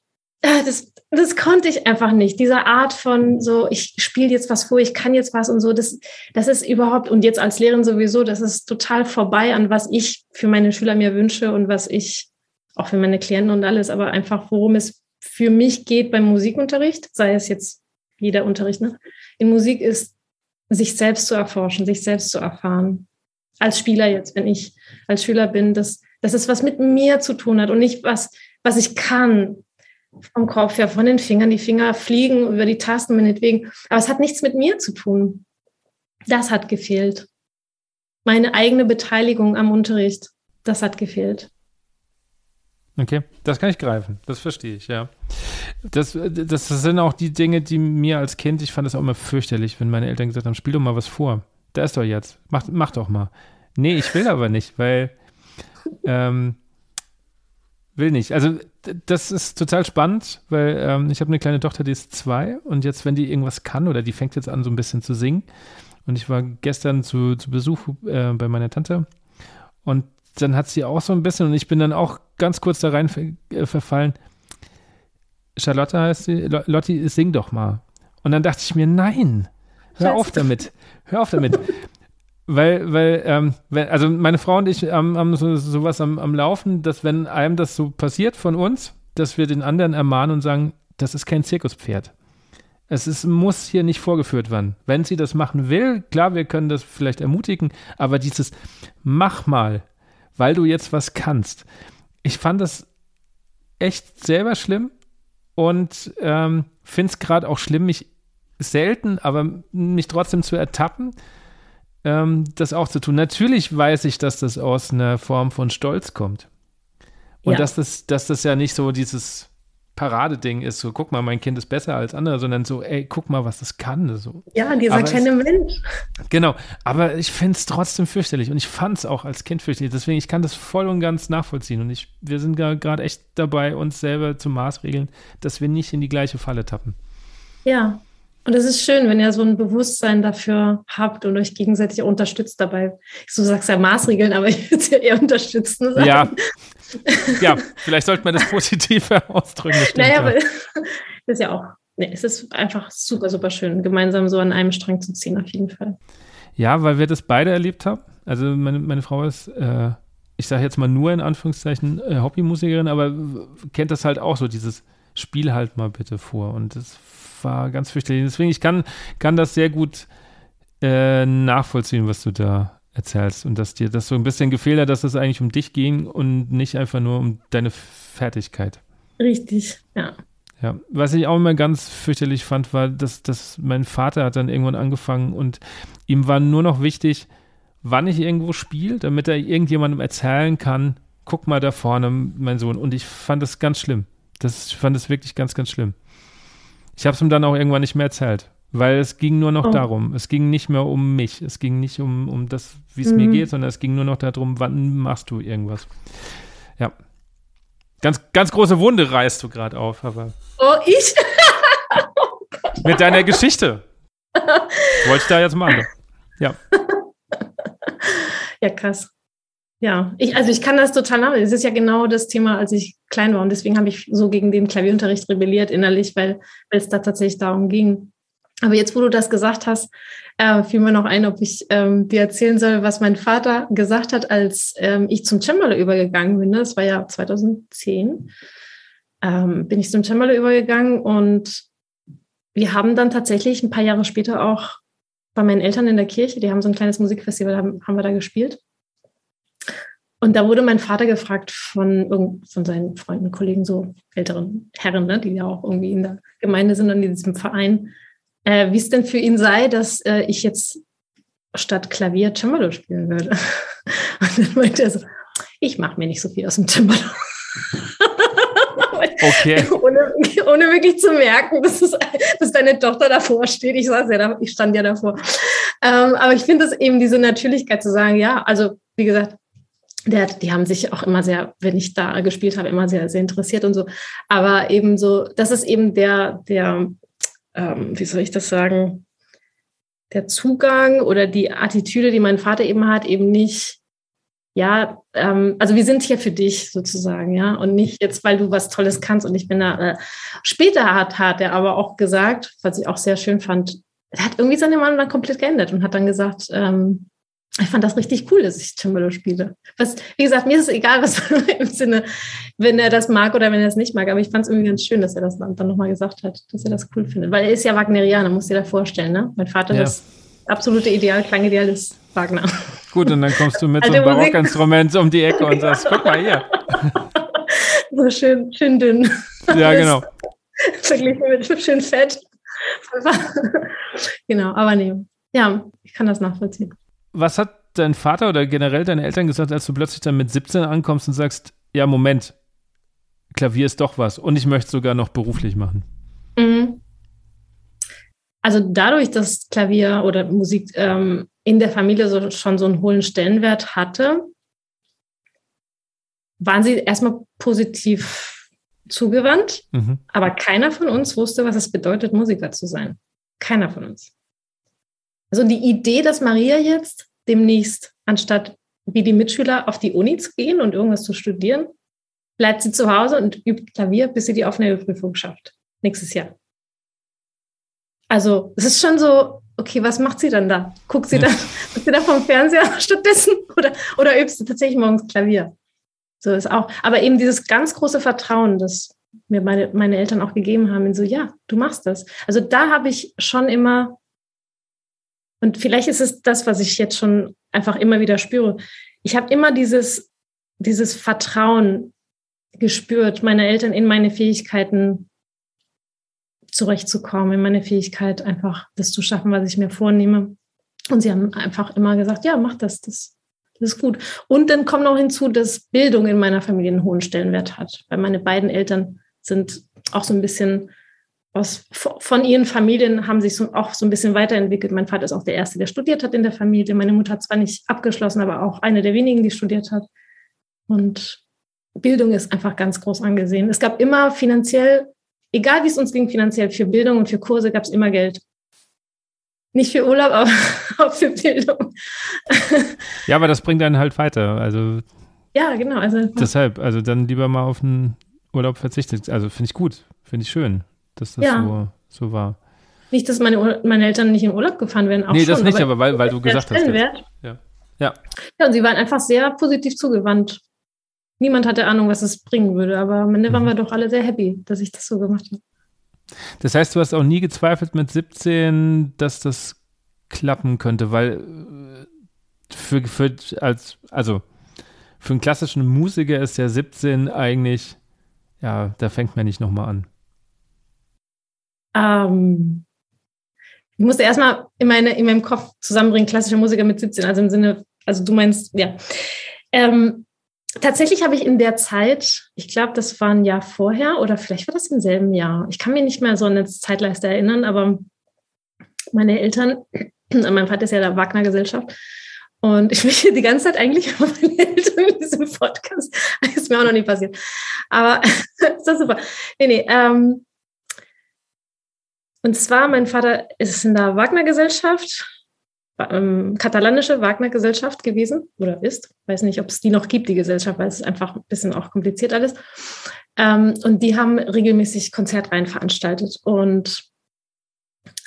das, das konnte ich einfach nicht. Diese Art von so, ich spiele jetzt was vor, ich kann jetzt was und so, das, das ist überhaupt, und jetzt als Lehrerin sowieso, das ist total vorbei an was ich für meine Schüler mir wünsche und was ich auch für meine Klienten und alles, aber einfach worum es für mich geht beim Musikunterricht, sei es jetzt jeder Unterricht, ne? in Musik ist, sich selbst zu erforschen, sich selbst zu erfahren. Als Spieler jetzt, wenn ich als Schüler bin, dass, dass es was mit mir zu tun hat und nicht was, was ich kann, vom Kopf her, von den Fingern. Die Finger fliegen über die Tasten meinetwegen. Aber es hat nichts mit mir zu tun. Das hat gefehlt. Meine eigene Beteiligung am Unterricht, das hat gefehlt.
Okay, das kann ich greifen. Das verstehe ich, ja. Das, das, sind auch die Dinge, die mir als Kind, ich fand es auch immer fürchterlich, wenn meine Eltern gesagt haben, spiel doch mal was vor. Da ist doch jetzt. Mach, mach doch mal. Nee, ich will aber nicht, weil ähm, will nicht. Also das ist total spannend, weil ähm, ich habe eine kleine Tochter, die ist zwei und jetzt, wenn die irgendwas kann oder die fängt jetzt an, so ein bisschen zu singen und ich war gestern zu, zu Besuch äh, bei meiner Tante und dann hat sie auch so ein bisschen und ich bin dann auch ganz kurz da rein ver äh, verfallen. Charlotte heißt sie, Lotti, sing doch mal. Und dann dachte ich mir, nein, hör auf damit, hör auf damit. *laughs* Weil, weil, ähm, wenn, also meine Frau und ich haben, haben so, sowas am, am Laufen, dass wenn einem das so passiert von uns, dass wir den anderen ermahnen und sagen, das ist kein Zirkuspferd. Es ist, muss hier nicht vorgeführt werden. Wenn sie das machen will, klar, wir können das vielleicht ermutigen, aber dieses mach mal, weil du jetzt was kannst. Ich fand das echt selber schlimm und ähm, finde es gerade auch schlimm, mich selten, aber mich trotzdem zu ertappen, ähm, das auch zu tun. Natürlich weiß ich, dass das aus einer Form von Stolz kommt. Und ja. dass, das, dass das ja nicht so dieses Paradeding ist, so guck mal, mein Kind ist besser als andere, sondern so, ey, guck mal, was das kann. So.
Ja, dieser kleine Mensch.
Genau, aber ich finde es trotzdem fürchterlich und ich fand es auch als Kind fürchterlich. Deswegen, ich kann das voll und ganz nachvollziehen und ich, wir sind gerade echt dabei, uns selber zu maßregeln, dass wir nicht in die gleiche Falle tappen.
Ja, und es ist schön, wenn ihr so ein Bewusstsein dafür habt und euch gegenseitig unterstützt dabei. Du sagst ja Maßregeln, aber *laughs* ich würde es ja eher unterstützen.
Sagen. Ja. ja, vielleicht sollte man das positiver *laughs* ausdrücken.
Naja, ja. aber das *laughs* ist ja auch, nee, es ist einfach super, super schön, gemeinsam so an einem Strang zu ziehen, auf jeden Fall.
Ja, weil wir das beide erlebt haben. Also meine, meine Frau ist, äh, ich sage jetzt mal nur in Anführungszeichen äh, Hobbymusikerin, aber kennt das halt auch so, dieses Spiel halt mal bitte vor. Und das war ganz fürchterlich. Deswegen, ich kann, kann das sehr gut äh, nachvollziehen, was du da erzählst. Und dass dir das so ein bisschen gefehlt hat, dass es eigentlich um dich ging und nicht einfach nur um deine Fertigkeit.
Richtig, ja.
Ja, was ich auch immer ganz fürchterlich fand, war, dass, dass mein Vater hat dann irgendwann angefangen und ihm war nur noch wichtig, wann ich irgendwo spiele, damit er irgendjemandem erzählen kann, guck mal da vorne, mein Sohn. Und ich fand das ganz schlimm. Das, ich fand das wirklich ganz, ganz schlimm. Ich habe es ihm dann auch irgendwann nicht mehr erzählt, weil es ging nur noch oh. darum. Es ging nicht mehr um mich. Es ging nicht um, um das, wie es mhm. mir geht, sondern es ging nur noch darum, wann machst du irgendwas. Ja. Ganz, ganz große Wunde reißt du gerade auf, aber.
Oh, ich?
oh *laughs* mit deiner Geschichte. *laughs* Wollte ich da jetzt mal. Ja.
Ja, krass. Ja, ich, also ich kann das total nachvollziehen. Es ist ja genau das Thema, als ich klein war. Und deswegen habe ich so gegen den Klavierunterricht rebelliert innerlich, weil, weil es da tatsächlich darum ging. Aber jetzt, wo du das gesagt hast, äh, fiel mir noch ein, ob ich ähm, dir erzählen soll, was mein Vater gesagt hat, als ähm, ich zum Cembalo übergegangen bin. Das war ja 2010. Ähm, bin ich zum Cembalo übergegangen und wir haben dann tatsächlich ein paar Jahre später auch bei meinen Eltern in der Kirche, die haben so ein kleines Musikfestival, haben, haben wir da gespielt. Und da wurde mein Vater gefragt von, von seinen Freunden, Kollegen, so älteren Herren, ne, die ja auch irgendwie in der Gemeinde sind und in diesem Verein, äh, wie es denn für ihn sei, dass äh, ich jetzt statt Klavier Cembalo spielen würde. *laughs* Und dann meinte er so, ich mache mir nicht so viel aus dem Cembalo. *laughs* Okay. ohne, ohne, wirklich zu merken, dass, es, dass deine Tochter davor steht. Ich, saß ja da, ich stand ja davor. Ähm, aber ich finde es eben diese Natürlichkeit zu sagen, ja, also wie gesagt, der, die haben sich auch immer sehr, wenn ich da gespielt habe, immer sehr, sehr interessiert und so. Aber eben so, das ist eben der, der, ähm, wie soll ich das sagen, der Zugang oder die Attitüde, die mein Vater eben hat, eben nicht, ja, ähm, also wir sind hier für dich sozusagen, ja, und nicht jetzt, weil du was Tolles kannst und ich bin da. Äh, später hat, hat er aber auch gesagt, was ich auch sehr schön fand, er hat irgendwie seine Meinung dann komplett geändert und hat dann gesagt, ähm, ich fand das richtig cool, dass ich Cembalo spiele. Was, wie gesagt, mir ist es egal, was *laughs* im Sinne, wenn er das mag oder wenn er es nicht mag. Aber ich fand es irgendwie ganz schön, dass er das dann nochmal gesagt hat, dass er das cool findet. Weil er ist ja Wagnerianer, muss dir da vorstellen, ne? Mein Vater, ja. das absolute Ideal, Klangideal ist Wagner.
Gut, und dann kommst du mit *laughs* so einem Barockinstrument um die Ecke und sagst, guck mal hier. *laughs*
so schön, schön dünn.
Ja, genau.
Verglichen mit schön fett. genau, aber nee. Ja, ich kann das nachvollziehen
was hat dein Vater oder generell deine Eltern gesagt, als du plötzlich dann mit 17 ankommst und sagst, ja, Moment, Klavier ist doch was und ich möchte sogar noch beruflich machen? Mhm.
Also dadurch, dass Klavier oder Musik ähm, in der Familie so, schon so einen hohen Stellenwert hatte, waren sie erstmal positiv zugewandt, mhm. aber keiner von uns wusste, was es bedeutet, Musiker zu sein. Keiner von uns. Also die Idee, dass Maria jetzt demnächst, anstatt wie die Mitschüler auf die Uni zu gehen und irgendwas zu studieren, bleibt sie zu Hause und übt Klavier, bis sie die Aufnahmeprüfung schafft. Nächstes Jahr. Also es ist schon so, okay, was macht sie dann da? Guckt sie ja. dann, guckt sie da vom Fernseher *laughs* stattdessen oder, oder übst du tatsächlich morgens Klavier? So ist auch. Aber eben dieses ganz große Vertrauen, das mir meine, meine Eltern auch gegeben haben, in so, ja, du machst das. Also da habe ich schon immer und vielleicht ist es das, was ich jetzt schon einfach immer wieder spüre. Ich habe immer dieses, dieses Vertrauen gespürt, meine Eltern in meine Fähigkeiten zurechtzukommen, in meine Fähigkeit einfach das zu schaffen, was ich mir vornehme. Und sie haben einfach immer gesagt, ja, mach das, das, das ist gut. Und dann kommt noch hinzu, dass Bildung in meiner Familie einen hohen Stellenwert hat, weil meine beiden Eltern sind auch so ein bisschen aus, von ihren Familien haben sich so, auch so ein bisschen weiterentwickelt. Mein Vater ist auch der Erste, der studiert hat in der Familie. Meine Mutter hat zwar nicht abgeschlossen, aber auch eine der wenigen, die studiert hat. Und Bildung ist einfach ganz groß angesehen. Es gab immer finanziell, egal wie es uns ging finanziell, für Bildung und für Kurse gab es immer Geld. Nicht für Urlaub, aber *laughs* auch für Bildung.
Ja, aber das bringt einen halt weiter. Also
ja, genau. Also
deshalb, also dann lieber mal auf einen Urlaub verzichtet. Also finde ich gut, finde ich schön dass das ja. so, so war.
Nicht, dass meine, meine Eltern nicht in Urlaub gefahren wären,
auch Nee, schon, das nicht, aber, weil, weil du gesagt hast. Ja.
ja. Ja, und sie waren einfach sehr positiv zugewandt. Niemand hatte Ahnung, was es bringen würde, aber am Ende waren mhm. wir doch alle sehr happy, dass ich das so gemacht habe.
Das heißt, du hast auch nie gezweifelt mit 17, dass das klappen könnte, weil äh, für, für als, also für einen klassischen Musiker ist ja 17 eigentlich, ja, da fängt man nicht nochmal an.
Ähm, ich musste erstmal in, meine, in meinem Kopf zusammenbringen, klassischer Musiker mit 17, also im Sinne, also du meinst, ja. Ähm, tatsächlich habe ich in der Zeit, ich glaube, das war ein Jahr vorher oder vielleicht war das im selben Jahr. Ich kann mich nicht mehr so an eine Zeitleiste erinnern, aber meine Eltern, *clears throat* mein Vater ist ja der Wagner-Gesellschaft, und ich möchte die ganze Zeit eigentlich *laughs* auf meine Eltern in diesem Podcast. Das *laughs* ist mir auch noch nie passiert. Aber *laughs* ist das super. Nee, nee. Ähm, und zwar, mein Vater ist in der Wagner-Gesellschaft, ähm, katalanische Wagner-Gesellschaft gewesen oder ist. Weiß nicht, ob es die noch gibt, die Gesellschaft, weil es ist einfach ein bisschen auch kompliziert alles. Ähm, und die haben regelmäßig Konzertreihen veranstaltet. Und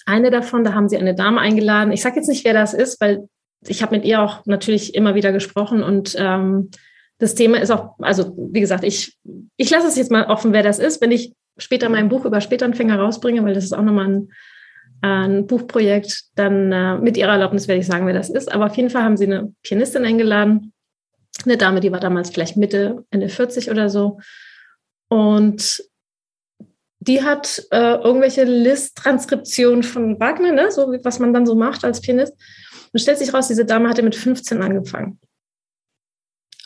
eine davon, da haben sie eine Dame eingeladen. Ich sage jetzt nicht, wer das ist, weil ich habe mit ihr auch natürlich immer wieder gesprochen und ähm, das Thema ist auch, also wie gesagt, ich, ich lasse es jetzt mal offen, wer das ist. Wenn ich später mein Buch über Spätanfänger rausbringe, weil das ist auch nochmal ein, ein Buchprojekt, dann äh, mit ihrer Erlaubnis werde ich sagen, wer das ist. Aber auf jeden Fall haben sie eine Pianistin eingeladen, eine Dame, die war damals vielleicht Mitte, Ende 40 oder so. Und die hat äh, irgendwelche List-Transkriptionen von Wagner, ne? so was man dann so macht als Pianist. Und stellt sich raus, diese Dame hatte mit 15 angefangen.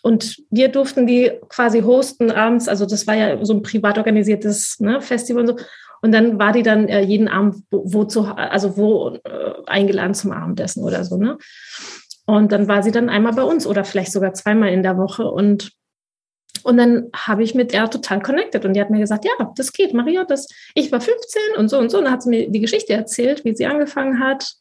Und wir durften die quasi hosten abends. Also das war ja so ein privat organisiertes ne, Festival und so. Und dann war die dann äh, jeden Abend wo, zu, also wo äh, eingeladen zum Abendessen oder so. Ne? Und dann war sie dann einmal bei uns oder vielleicht sogar zweimal in der Woche. Und und dann habe ich mit der total connected und die hat mir gesagt, ja, das geht, Maria, das, ich war 15 und so und so. Und dann hat sie mir die Geschichte erzählt, wie sie angefangen hat.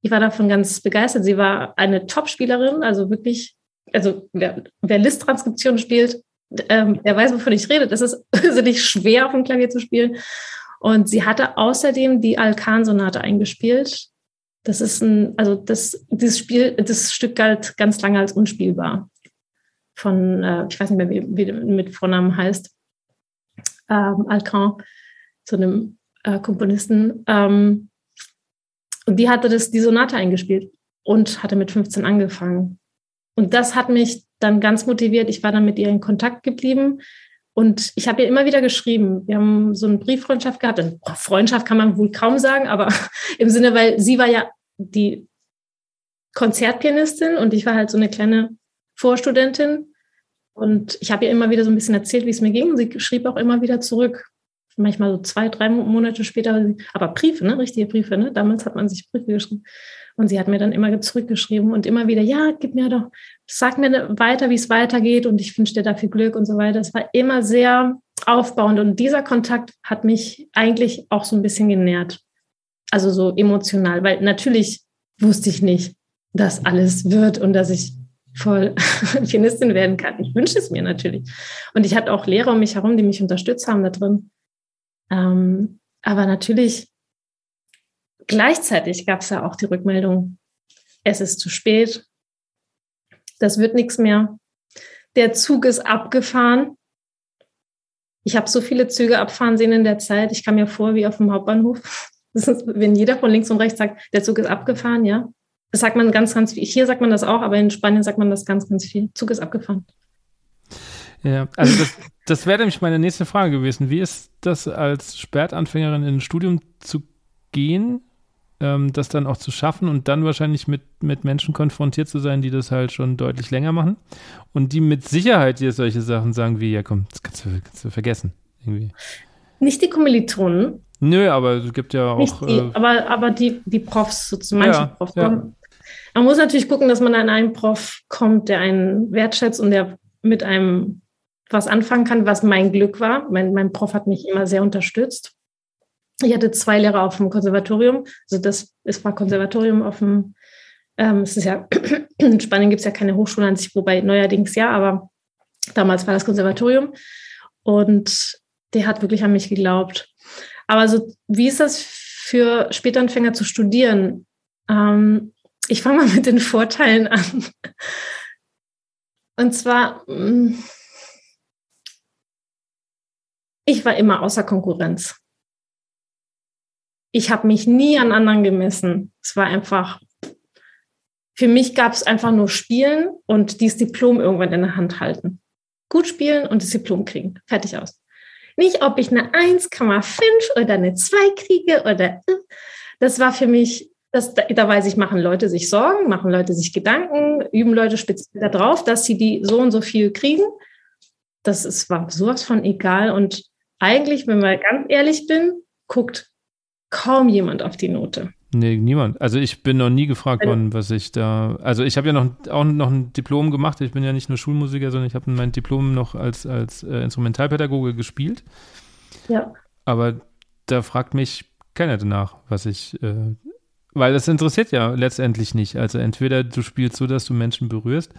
Ich war davon ganz begeistert. Sie war eine Top-Spielerin, also wirklich, also wer, wer List-Transkription spielt, ähm, der weiß, wovon ich rede. Das ist *laughs* irrsinnig schwer, auf dem Klavier zu spielen. Und sie hatte außerdem die Alkan-Sonate eingespielt. Das ist ein, also das, dieses Spiel, das Stück galt ganz lange als unspielbar von, äh, ich weiß nicht mehr, wie, wie mit Vornamen heißt, ähm, Alcan, zu einem äh, Komponisten. Ähm, und die hatte das, die Sonate eingespielt und hatte mit 15 angefangen. Und das hat mich dann ganz motiviert. Ich war dann mit ihr in Kontakt geblieben. Und ich habe ihr immer wieder geschrieben. Wir haben so eine Brieffreundschaft gehabt. Und, Freundschaft kann man wohl kaum sagen, aber *laughs* im Sinne, weil sie war ja die Konzertpianistin und ich war halt so eine kleine Vorstudentin. Und ich habe ihr immer wieder so ein bisschen erzählt, wie es mir ging. Sie schrieb auch immer wieder zurück. Manchmal so zwei, drei Monate später. Aber Briefe, ne? Richtige Briefe, ne? Damals hat man sich Briefe geschrieben. Und sie hat mir dann immer zurückgeschrieben und immer wieder, ja, gib mir doch, sag mir weiter, wie es weitergeht und ich wünsche dir da viel Glück und so weiter. Es war immer sehr aufbauend und dieser Kontakt hat mich eigentlich auch so ein bisschen genährt. Also so emotional, weil natürlich wusste ich nicht, dass alles wird und dass ich voll *laughs* Pianistin werden kann. Ich wünsche es mir natürlich. Und ich hatte auch Lehrer um mich herum, die mich unterstützt haben da drin. Ähm, aber natürlich, gleichzeitig gab es ja auch die Rückmeldung, es ist zu spät, das wird nichts mehr. Der Zug ist abgefahren. Ich habe so viele Züge abfahren sehen in der Zeit. Ich kam mir vor wie auf dem Hauptbahnhof. *laughs* Ist, wenn jeder von links und rechts sagt, der Zug ist abgefahren, ja, das sagt man ganz, ganz viel. Hier sagt man das auch, aber in Spanien sagt man das ganz, ganz viel. Zug ist abgefahren.
Ja, also das, das wäre nämlich meine nächste Frage gewesen. Wie ist das als Spätanfängerin in ein Studium zu gehen, ähm, das dann auch zu schaffen und dann wahrscheinlich mit, mit Menschen konfrontiert zu sein, die das halt schon deutlich länger machen und die mit Sicherheit dir solche Sachen sagen wie, ja komm, das kannst du, kannst du vergessen. Irgendwie.
Nicht die Kommilitonen.
Nö, aber es gibt ja auch.
Die, äh, aber, aber die, die Profs, sozusagen, manche ja, Profs. Ja. Man muss natürlich gucken, dass man an einen Prof kommt, der einen wertschätzt und der mit einem was anfangen kann, was mein Glück war. Mein, mein Prof hat mich immer sehr unterstützt. Ich hatte zwei Lehrer auf dem Konservatorium. Also das, es war Konservatorium auf dem, ähm, es ist ja, *clears throat* in Spanien gibt es ja keine Hochschule an sich, wobei neuerdings ja, aber damals war das Konservatorium. Und der hat wirklich an mich geglaubt. Aber so, wie ist das für Spätanfänger zu studieren? Ähm, ich fange mal *laughs* mit den Vorteilen an. Und zwar, mm, ich war immer außer Konkurrenz. Ich habe mich nie an anderen gemessen. Es war einfach, für mich gab es einfach nur Spielen und dieses Diplom irgendwann in der Hand halten. Gut spielen und das Diplom kriegen. Fertig aus. Nicht, ob ich eine 1,5 oder eine 2 kriege oder das war für mich das, da weiß ich, machen Leute sich Sorgen, machen Leute sich Gedanken, üben Leute speziell darauf, dass sie die so und so viel kriegen. Das ist, war sowas von egal. Und eigentlich, wenn man ganz ehrlich bin, guckt kaum jemand auf die Note.
Nee, niemand. Also ich bin noch nie gefragt also worden, was ich da. Also ich habe ja noch, auch noch ein Diplom gemacht. Ich bin ja nicht nur Schulmusiker, sondern ich habe mein Diplom noch als, als äh, Instrumentalpädagoge gespielt.
Ja.
Aber da fragt mich keiner danach, was ich äh, weil das interessiert ja letztendlich nicht. Also entweder du spielst so, dass du Menschen berührst,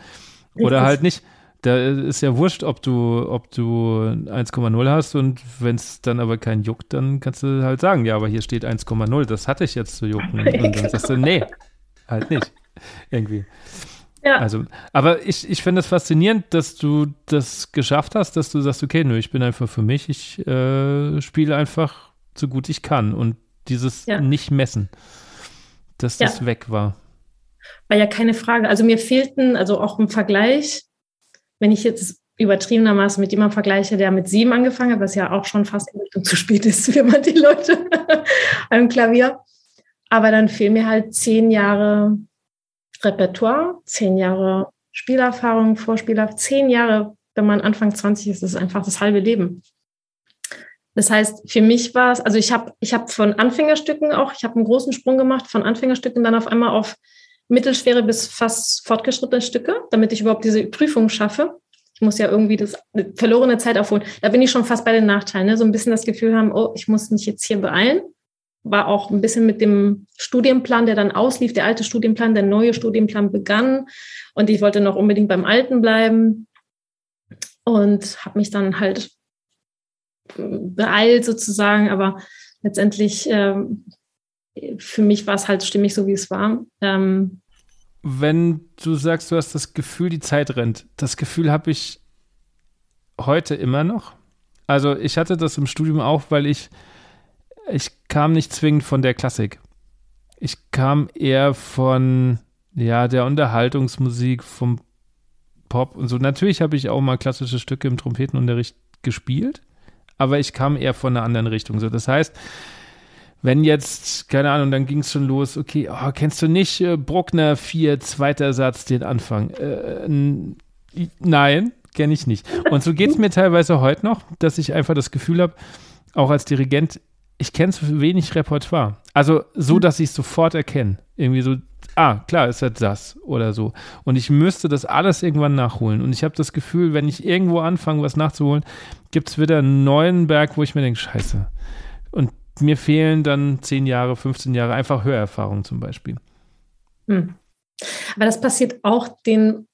Richtig. oder halt nicht. Da ist ja wurscht, ob du, ob du 1,0 hast und wenn es dann aber keinen juckt, dann kannst du halt sagen, ja, aber hier steht 1,0, das hatte ich jetzt zu jucken. *laughs* Und dann sagst du, nee, halt nicht. Irgendwie. Ja. Also, aber ich, ich finde es das faszinierend, dass du das geschafft hast, dass du sagst, okay, nö, ich bin einfach für mich, ich äh, spiele einfach so gut ich kann und dieses ja. nicht messen, dass das ja. weg war.
War ja keine Frage. Also mir fehlten, also auch im Vergleich, wenn ich jetzt übertriebenermaßen mit jemandem vergleiche, der mit sieben angefangen hat, was ja auch schon fast zu spät ist *laughs* für man die Leute *laughs* am Klavier. Aber dann fehlen mir halt zehn Jahre Repertoire, zehn Jahre Spielerfahrung, Vorspieler, zehn Jahre, wenn man Anfang 20 ist, ist einfach das halbe Leben. Das heißt, für mich war es, also ich habe ich hab von Anfängerstücken auch, ich habe einen großen Sprung gemacht von Anfängerstücken dann auf einmal auf mittelschwere bis fast fortgeschrittene Stücke, damit ich überhaupt diese Prüfung schaffe. Ich muss ja irgendwie das verlorene Zeit aufholen. Da bin ich schon fast bei den Nachteilen. Ne? So ein bisschen das Gefühl haben, oh, ich muss mich jetzt hier beeilen. War auch ein bisschen mit dem Studienplan, der dann auslief, der alte Studienplan, der neue Studienplan begann. Und ich wollte noch unbedingt beim alten bleiben. Und habe mich dann halt beeilt sozusagen. Aber letztendlich ähm, für mich war es halt stimmig so, wie es war. Ähm,
Wenn du sagst, du hast das Gefühl, die Zeit rennt, das Gefühl habe ich heute immer noch. Also ich hatte das im Studium auch, weil ich, ich kam nicht zwingend von der Klassik. Ich kam eher von, ja, der Unterhaltungsmusik, vom Pop und so. Natürlich habe ich auch mal klassische Stücke im Trompetenunterricht gespielt, aber ich kam eher von einer anderen Richtung. So, das heißt, wenn jetzt, keine Ahnung, dann ging es schon los, okay, oh, kennst du nicht äh, Bruckner 4, zweiter Satz, den Anfang? Äh, nein, kenne ich nicht. Und so geht es mir teilweise heute noch, dass ich einfach das Gefühl habe, auch als Dirigent, ich kenne zu wenig Repertoire. Also so, mhm. dass ich es sofort erkenne. Irgendwie so, ah, klar, ist halt das oder so. Und ich müsste das alles irgendwann nachholen. Und ich habe das Gefühl, wenn ich irgendwo anfange, was nachzuholen, gibt es wieder einen neuen Berg, wo ich mir denke, scheiße. Mir fehlen dann 10 Jahre, 15 Jahre einfach Hörerfahrung zum Beispiel. Hm.
Aber das passiert auch den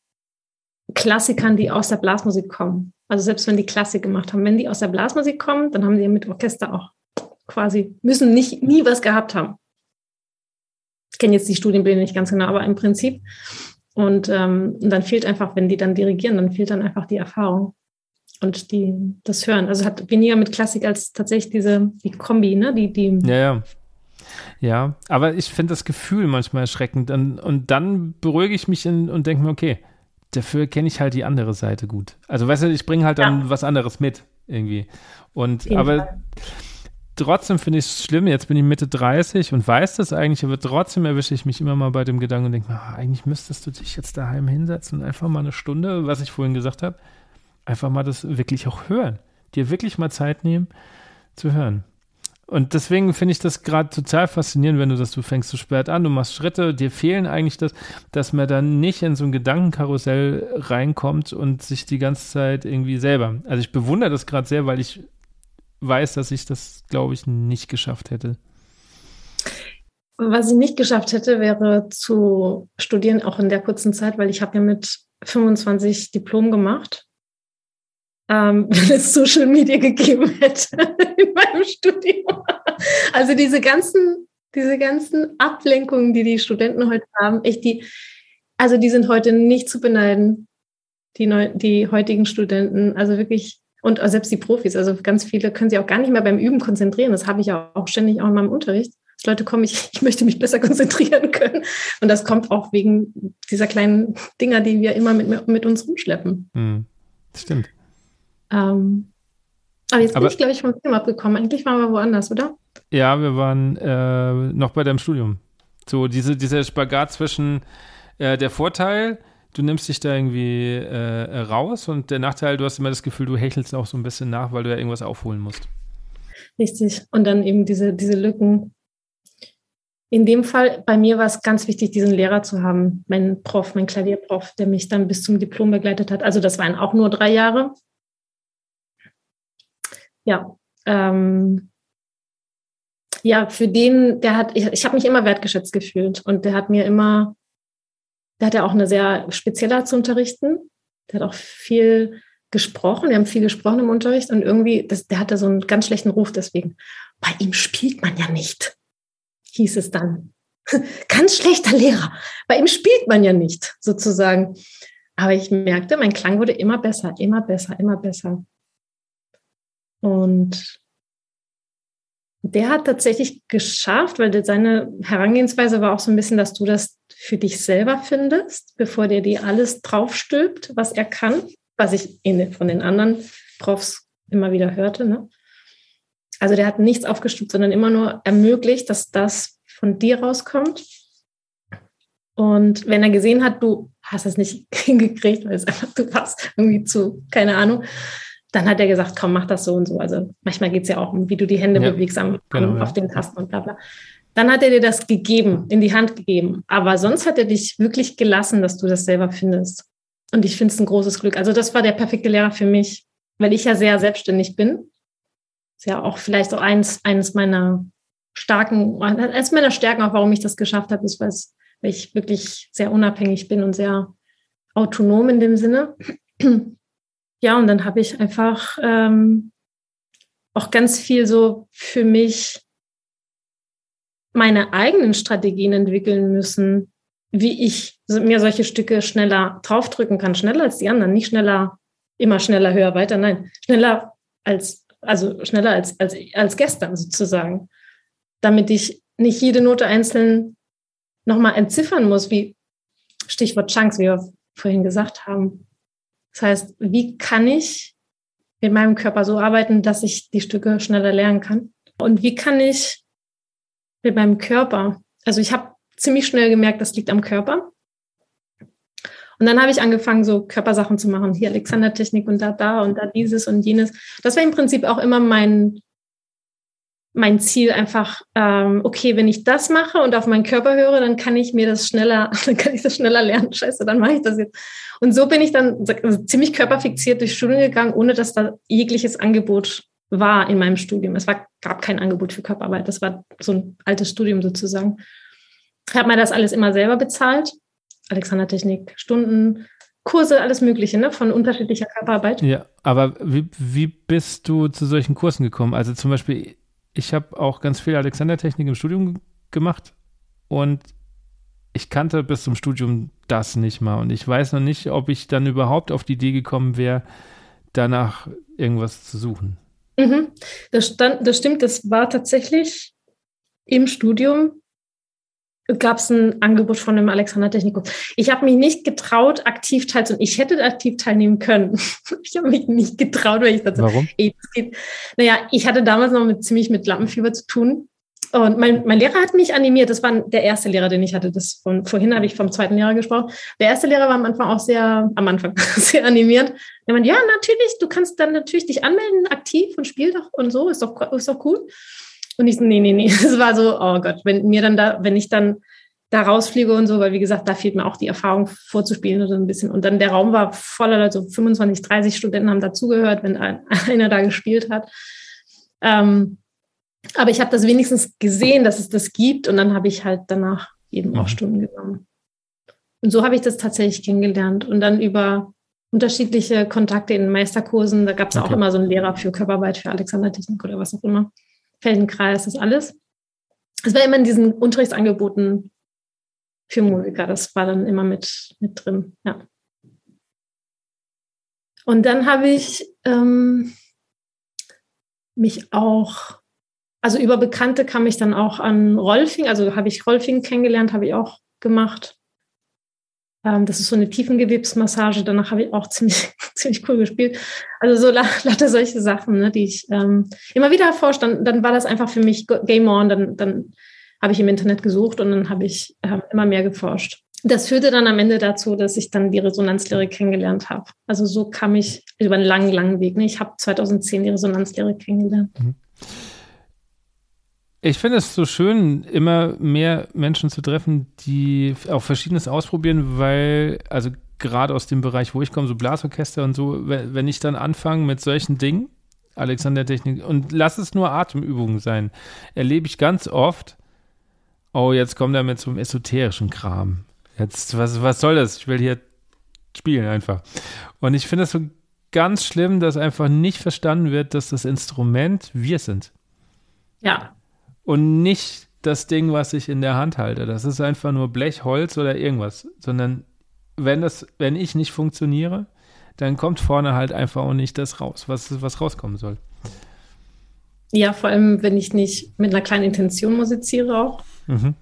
Klassikern, die aus der Blasmusik kommen. Also selbst wenn die Klassik gemacht haben, wenn die aus der Blasmusik kommen, dann haben die mit Orchester auch quasi, müssen nicht, nie was gehabt haben. Ich kenne jetzt die Studienpläne nicht ganz genau, aber im Prinzip. Und, ähm, und dann fehlt einfach, wenn die dann dirigieren, dann fehlt dann einfach die Erfahrung und die das hören. Also hat weniger mit Klassik als tatsächlich diese die Kombi, ne? Die, die
ja, ja. Ja, aber ich finde das Gefühl manchmal erschreckend. Und, und dann beruhige ich mich in, und denke mir, okay, dafür kenne ich halt die andere Seite gut. Also weißt du, ich bringe halt dann ja. was anderes mit irgendwie. Und aber Fall. trotzdem finde ich es schlimm, jetzt bin ich Mitte 30 und weiß das eigentlich, aber trotzdem erwische ich mich immer mal bei dem Gedanken und denke mir, ah, eigentlich müsstest du dich jetzt daheim hinsetzen und einfach mal eine Stunde, was ich vorhin gesagt habe, einfach mal das wirklich auch hören. Dir wirklich mal Zeit nehmen zu hören. Und deswegen finde ich das gerade total faszinierend, wenn du das, du fängst zu spät an, du machst Schritte, dir fehlen eigentlich das, dass man dann nicht in so ein Gedankenkarussell reinkommt und sich die ganze Zeit irgendwie selber. Also ich bewundere das gerade sehr, weil ich weiß, dass ich das, glaube ich, nicht geschafft hätte.
Was ich nicht geschafft hätte, wäre zu studieren, auch in der kurzen Zeit, weil ich habe ja mit 25 Diplom gemacht ähm, *laughs* wenn es Social Media gegeben hätte *laughs* in meinem Studium. Also diese ganzen, diese ganzen Ablenkungen, die die Studenten heute haben, echt die, also die sind heute nicht zu beneiden, die, neu, die heutigen Studenten. Also wirklich, und selbst die Profis, also ganz viele können sich auch gar nicht mehr beim Üben konzentrieren. Das habe ich ja auch ständig auch in meinem Unterricht. Leute kommen, ich, ich möchte mich besser konzentrieren können. Und das kommt auch wegen dieser kleinen Dinger, die wir immer mit, mit uns rumschleppen.
Hm, stimmt.
Ähm, aber jetzt aber, bin ich, glaube ich, vom Thema abgekommen. Eigentlich waren wir woanders, oder?
Ja, wir waren äh, noch bei deinem Studium. So, diese, dieser Spagat zwischen äh, der Vorteil, du nimmst dich da irgendwie äh, raus und der Nachteil, du hast immer das Gefühl, du hechelst auch so ein bisschen nach, weil du ja irgendwas aufholen musst.
Richtig. Und dann eben diese, diese Lücken. In dem Fall, bei mir war es ganz wichtig, diesen Lehrer zu haben, mein Prof, mein Klavierprof, der mich dann bis zum Diplom begleitet hat. Also das waren auch nur drei Jahre, ja, ähm, ja, für den, der hat, ich, ich habe mich immer wertgeschätzt gefühlt und der hat mir immer, der hat ja auch eine sehr spezielle Art zu unterrichten. Der hat auch viel gesprochen, wir haben viel gesprochen im Unterricht und irgendwie, das, der hatte so einen ganz schlechten Ruf deswegen. Bei ihm spielt man ja nicht, hieß es dann. *laughs* ganz schlechter Lehrer. Bei ihm spielt man ja nicht, sozusagen. Aber ich merkte, mein Klang wurde immer besser, immer besser, immer besser. Und der hat tatsächlich geschafft, weil seine Herangehensweise war auch so ein bisschen, dass du das für dich selber findest, bevor der dir alles draufstülpt, was er kann, was ich von den anderen Profs immer wieder hörte. Ne? Also der hat nichts aufgestülpt, sondern immer nur ermöglicht, dass das von dir rauskommt. Und wenn er gesehen hat, du hast es nicht *laughs* hingekriegt, weil es einfach, du warst irgendwie zu, keine Ahnung, dann hat er gesagt, komm, mach das so und so. Also manchmal geht es ja auch um, wie du die Hände ja, bewegst am, genau, auf ja. den Tasten und bla bla. Dann hat er dir das gegeben, in die Hand gegeben. Aber sonst hat er dich wirklich gelassen, dass du das selber findest. Und ich finde es ein großes Glück. Also das war der perfekte Lehrer für mich, weil ich ja sehr selbstständig bin. Ist ja auch vielleicht auch eins, eines meiner starken, eines meiner Stärken auch, warum ich das geschafft habe, ist, weil ich wirklich sehr unabhängig bin und sehr autonom in dem Sinne ja, und dann habe ich einfach ähm, auch ganz viel so für mich meine eigenen Strategien entwickeln müssen, wie ich mir solche Stücke schneller draufdrücken kann, schneller als die anderen, nicht schneller, immer schneller, höher, weiter, nein, schneller als, also schneller als, als, als gestern sozusagen, damit ich nicht jede Note einzeln nochmal entziffern muss, wie Stichwort Chunks, wie wir vorhin gesagt haben. Das heißt, wie kann ich mit meinem Körper so arbeiten, dass ich die Stücke schneller lernen kann? Und wie kann ich mit meinem Körper, also ich habe ziemlich schnell gemerkt, das liegt am Körper. Und dann habe ich angefangen, so Körpersachen zu machen. Hier Alexander-Technik und da, da und da dieses und jenes. Das war im Prinzip auch immer mein, mein Ziel einfach, ähm, okay, wenn ich das mache und auf meinen Körper höre, dann kann ich mir das schneller, *laughs* dann kann ich das schneller lernen. Scheiße, dann mache ich das jetzt. Und so bin ich dann ziemlich körperfixiert durch Studien gegangen, ohne dass da jegliches Angebot war in meinem Studium. Es war, gab kein Angebot für Körperarbeit. Das war so ein altes Studium sozusagen. Ich habe mir das alles immer selber bezahlt. Alexander-Technik, Stunden, Kurse, alles Mögliche, ne, von unterschiedlicher Körperarbeit.
Ja, aber wie, wie bist du zu solchen Kursen gekommen? Also zum Beispiel, ich habe auch ganz viel Alexander-Technik im Studium gemacht und ich kannte bis zum Studium das nicht mal. Und ich weiß noch nicht, ob ich dann überhaupt auf die Idee gekommen wäre, danach irgendwas zu suchen.
Mhm. Das, stand, das stimmt, das war tatsächlich im Studium gab es ein Angebot von dem Alexander Technikum. Ich habe mich nicht getraut, aktiv teilzunehmen. Ich hätte aktiv teilnehmen können. *laughs* ich habe mich nicht getraut, weil ich dachte,
Warum?
Ey, geht. Naja, ich hatte damals noch mit, ziemlich mit Lampenfieber zu tun. Und mein, mein Lehrer hat mich animiert. Das war der erste Lehrer, den ich hatte. Das von, vorhin habe ich vom zweiten Lehrer gesprochen. Der erste Lehrer war am Anfang auch sehr, am Anfang *laughs* sehr animiert. Er meinte, ja, natürlich, du kannst dann natürlich dich anmelden, aktiv und spiel doch und so, ist doch, ist doch cool. Und ich so, nee, nee, nee. *laughs* Das war so, oh Gott, wenn mir dann da, wenn ich dann da rausfliege und so, weil wie gesagt, da fehlt mir auch die Erfahrung vorzuspielen oder ein bisschen. Und dann der Raum war voller Leute, so 25, 30 Studenten haben dazugehört, wenn *laughs* einer da gespielt hat. Ähm, aber ich habe das wenigstens gesehen, dass es das gibt und dann habe ich halt danach eben auch mhm. Stunden genommen. Und so habe ich das tatsächlich kennengelernt und dann über unterschiedliche Kontakte in Meisterkursen, da gab es okay. auch immer so einen Lehrer für Körperarbeit, für Alexander-Technik oder was auch immer, Feldenkreis, das alles. Es war immer in diesen Unterrichtsangeboten für Musiker, das war dann immer mit, mit drin, ja. Und dann habe ich ähm, mich auch also über Bekannte kam ich dann auch an Rolfing, also habe ich Rolfing kennengelernt, habe ich auch gemacht. Ähm, das ist so eine Tiefengewebsmassage, danach habe ich auch ziemlich, *laughs* ziemlich cool gespielt. Also so *laughs* lauter solche Sachen, ne, die ich ähm, immer wieder erforscht. Dann, dann war das einfach für mich Game On, dann, dann habe ich im Internet gesucht und dann habe ich äh, immer mehr geforscht. Das führte dann am Ende dazu, dass ich dann die Resonanzlehre kennengelernt habe. Also so kam ich über einen langen, langen Weg. Ne? Ich habe 2010 die Resonanzlehre kennengelernt. Mhm.
Ich finde es so schön, immer mehr Menschen zu treffen, die auch Verschiedenes ausprobieren, weil, also gerade aus dem Bereich, wo ich komme, so Blasorchester und so, wenn ich dann anfange mit solchen Dingen, Alexander Technik, und lass es nur Atemübungen sein, erlebe ich ganz oft, oh, jetzt kommt er mit so einem esoterischen Kram. Jetzt, was, was soll das? Ich will hier spielen einfach. Und ich finde es so ganz schlimm, dass einfach nicht verstanden wird, dass das Instrument wir sind.
Ja.
Und nicht das Ding, was ich in der Hand halte. Das ist einfach nur Blech, Holz oder irgendwas. Sondern wenn das, wenn ich nicht funktioniere, dann kommt vorne halt einfach auch nicht das raus, was, was rauskommen soll.
Ja, vor allem, wenn ich nicht mit einer kleinen Intention musiziere auch. Mhm.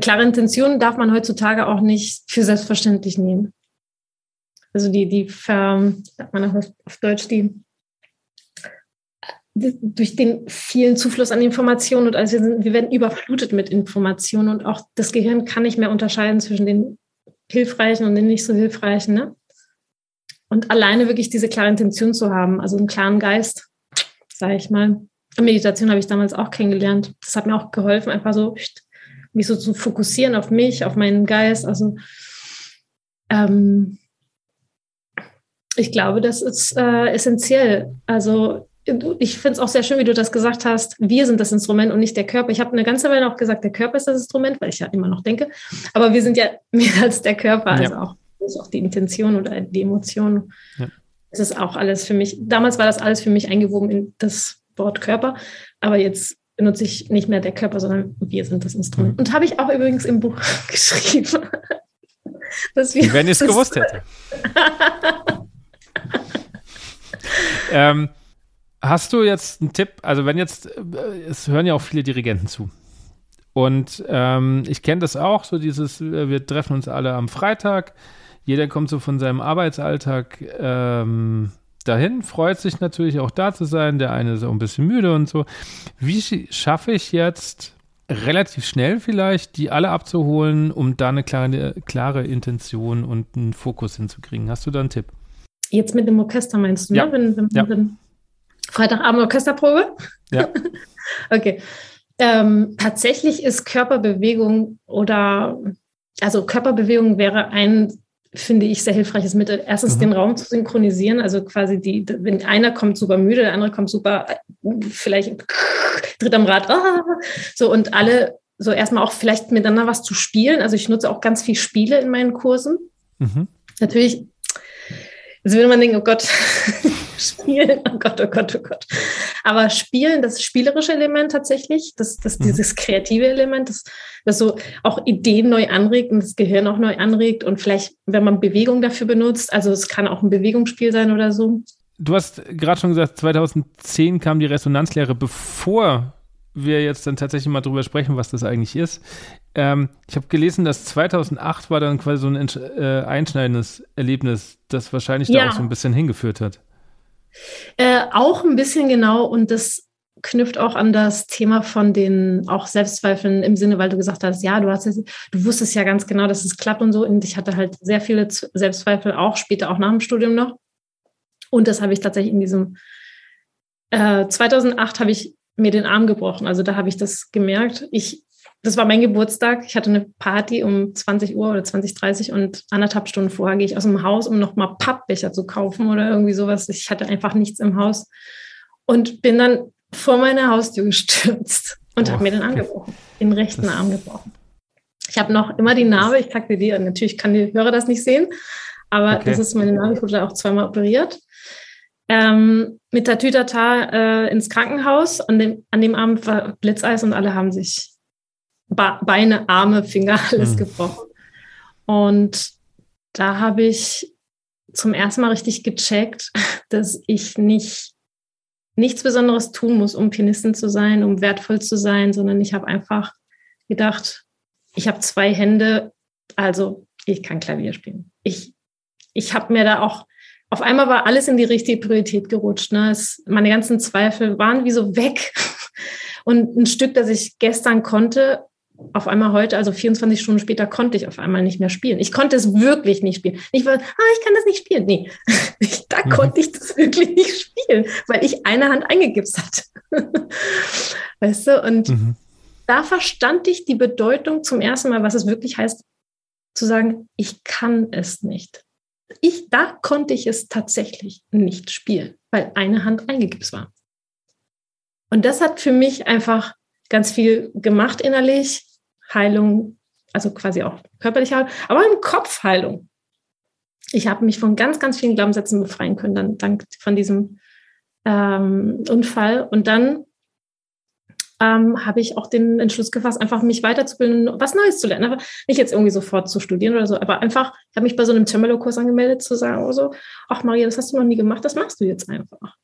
Klare Intention darf man heutzutage auch nicht für selbstverständlich nehmen. Also die, die, sagt man auf Deutsch, die, durch den vielen Zufluss an Informationen und also wir, sind, wir werden überflutet mit Informationen und auch das Gehirn kann nicht mehr unterscheiden zwischen den hilfreichen und den nicht so hilfreichen. Ne? Und alleine wirklich diese klare Intention zu haben, also einen klaren Geist, sage ich mal. Meditation habe ich damals auch kennengelernt. Das hat mir auch geholfen, einfach so mich so zu fokussieren auf mich, auf meinen Geist. Also ähm, ich glaube, das ist äh, essentiell. Also ich finde es auch sehr schön, wie du das gesagt hast. Wir sind das Instrument und nicht der Körper. Ich habe eine ganze Weile auch gesagt, der Körper ist das Instrument, weil ich ja immer noch denke. Aber wir sind ja *laughs* mehr als der Körper, also ja. auch, auch die Intention oder die Emotion. Ja. Das ist auch alles für mich. Damals war das alles für mich eingewoben in das Wort Körper. Aber jetzt benutze ich nicht mehr der Körper, sondern wir sind das Instrument. Mhm. Und habe ich auch übrigens im Buch *laughs* geschrieben. *laughs*
dass wir Wenn ich es gewusst hätte. ähm, hast du jetzt einen Tipp? Also, wenn jetzt, äh, es hören ja auch viele Dirigenten zu. Und ähm, ich kenne das auch, so dieses, äh, wir treffen uns alle am Freitag, jeder kommt so von seinem Arbeitsalltag ähm, dahin, freut sich natürlich auch da zu sein, der eine ist auch ein bisschen müde und so. Wie schaffe ich jetzt relativ schnell vielleicht, die alle abzuholen, um da eine klare, klare Intention und einen Fokus hinzukriegen? Hast du da einen Tipp?
Jetzt mit dem Orchester meinst du,
ja.
ne? Wenn, wenn,
ja.
wenn Freitagabend Orchesterprobe?
Ja. *laughs*
okay. Ähm, tatsächlich ist Körperbewegung oder also Körperbewegung wäre ein, finde ich, sehr hilfreiches Mittel. Erstens mhm. den Raum zu synchronisieren, also quasi die, wenn einer kommt super müde, der andere kommt super, vielleicht tritt am Rad, ah, so und alle so erstmal auch vielleicht miteinander was zu spielen. Also ich nutze auch ganz viel Spiele in meinen Kursen. Mhm. Natürlich also würde man denken, oh Gott, spielen, *laughs* oh Gott, oh Gott, oh Gott. Aber spielen, das spielerische Element tatsächlich, das, das, mhm. dieses kreative Element, das, das so auch Ideen neu anregt und das Gehirn auch neu anregt und vielleicht, wenn man Bewegung dafür benutzt, also es kann auch ein Bewegungsspiel sein oder so.
Du hast gerade schon gesagt, 2010 kam die Resonanzlehre, bevor wir jetzt dann tatsächlich mal drüber sprechen, was das eigentlich ist. Ähm, ich habe gelesen, dass 2008 war dann quasi so ein äh, einschneidendes Erlebnis, das wahrscheinlich ja. da auch so ein bisschen hingeführt hat.
Äh, auch ein bisschen genau und das knüpft auch an das Thema von den auch Selbstzweifeln im Sinne, weil du gesagt hast, ja, du hast du wusstest ja ganz genau, dass es klappt und so. Und ich hatte halt sehr viele Selbstzweifel, auch später, auch nach dem Studium noch. Und das habe ich tatsächlich in diesem äh, 2008 habe ich mir den Arm gebrochen. Also da habe ich das gemerkt. Ich, das war mein Geburtstag. Ich hatte eine Party um 20 Uhr oder 20.30 und anderthalb Stunden vorher gehe ich aus dem Haus, um nochmal Pappbecher zu kaufen oder irgendwie sowas. Ich hatte einfach nichts im Haus und bin dann vor meine Haustür gestürzt und oh, habe mir den Arm gebrochen, den rechten Arm gebrochen. Ich habe noch immer die Narbe, ich packe dir die, natürlich kann die Hörer das nicht sehen, aber okay. das ist meine Narbe, ich wurde auch zweimal operiert ähm, mit der Tütata äh, ins Krankenhaus. An dem, an dem Abend war Blitzeis und alle haben sich Beine, Arme, Finger, *laughs* alles mhm. gebrochen. Und da habe ich zum ersten Mal richtig gecheckt, *laughs* dass ich nicht nichts Besonderes tun muss, um Pianistin zu sein, um wertvoll zu sein, sondern ich habe einfach gedacht, ich habe zwei Hände, also ich kann Klavier spielen. Ich, ich habe mir da auch auf einmal war alles in die richtige Priorität gerutscht. Ne? Es, meine ganzen Zweifel waren wie so weg. *laughs* Und ein Stück, das ich gestern konnte, auf einmal heute, also 24 Stunden später, konnte ich auf einmal nicht mehr spielen. Ich konnte es wirklich nicht spielen. Nicht, weil, ah, ich kann das nicht spielen. Nee, *laughs* da mhm. konnte ich das wirklich nicht spielen, weil ich eine Hand eingegipst hatte. *laughs* weißt du? Und mhm. da verstand ich die Bedeutung zum ersten Mal, was es wirklich heißt, zu sagen, ich kann es nicht ich, da konnte ich es tatsächlich nicht spielen, weil eine Hand eingegipst war. Und das hat für mich einfach ganz viel gemacht innerlich. Heilung, also quasi auch körperliche Heilung, aber im Kopf Heilung. ich habe mich von ganz, ganz vielen Glaubenssätzen befreien können, dann dank von diesem ähm, Unfall. Und dann ähm, habe ich auch den Entschluss gefasst, einfach mich weiterzubilden, was Neues zu lernen. Aber nicht jetzt irgendwie sofort zu studieren oder so, aber einfach, ich habe mich bei so einem Cembalo-Kurs angemeldet, zu sagen, oh so, ach Maria, das hast du noch nie gemacht, das machst du jetzt einfach.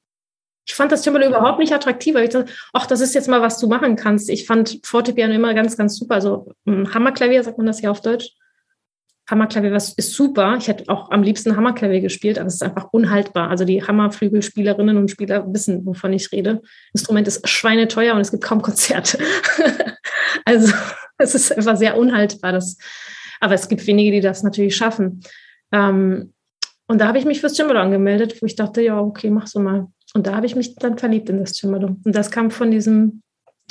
Ich fand das Cembalo überhaupt nicht attraktiv, weil ich dachte, ach, das ist jetzt mal, was du machen kannst. Ich fand Fortepiano immer ganz, ganz super. Also Hammerklavier, sagt man das ja auf Deutsch. Hammerklavier was ist super. Ich hätte auch am liebsten Hammerklavier gespielt, aber es ist einfach unhaltbar. Also die Hammerflügelspielerinnen und Spieler wissen, wovon ich rede. Instrument ist schweineteuer und es gibt kaum Konzerte. *laughs* also es ist einfach sehr unhaltbar. Das, aber es gibt wenige, die das natürlich schaffen. Ähm, und da habe ich mich fürs Cembalo angemeldet, wo ich dachte, ja, okay, mach so mal. Und da habe ich mich dann verliebt in das Cembalo. Und das kam von diesem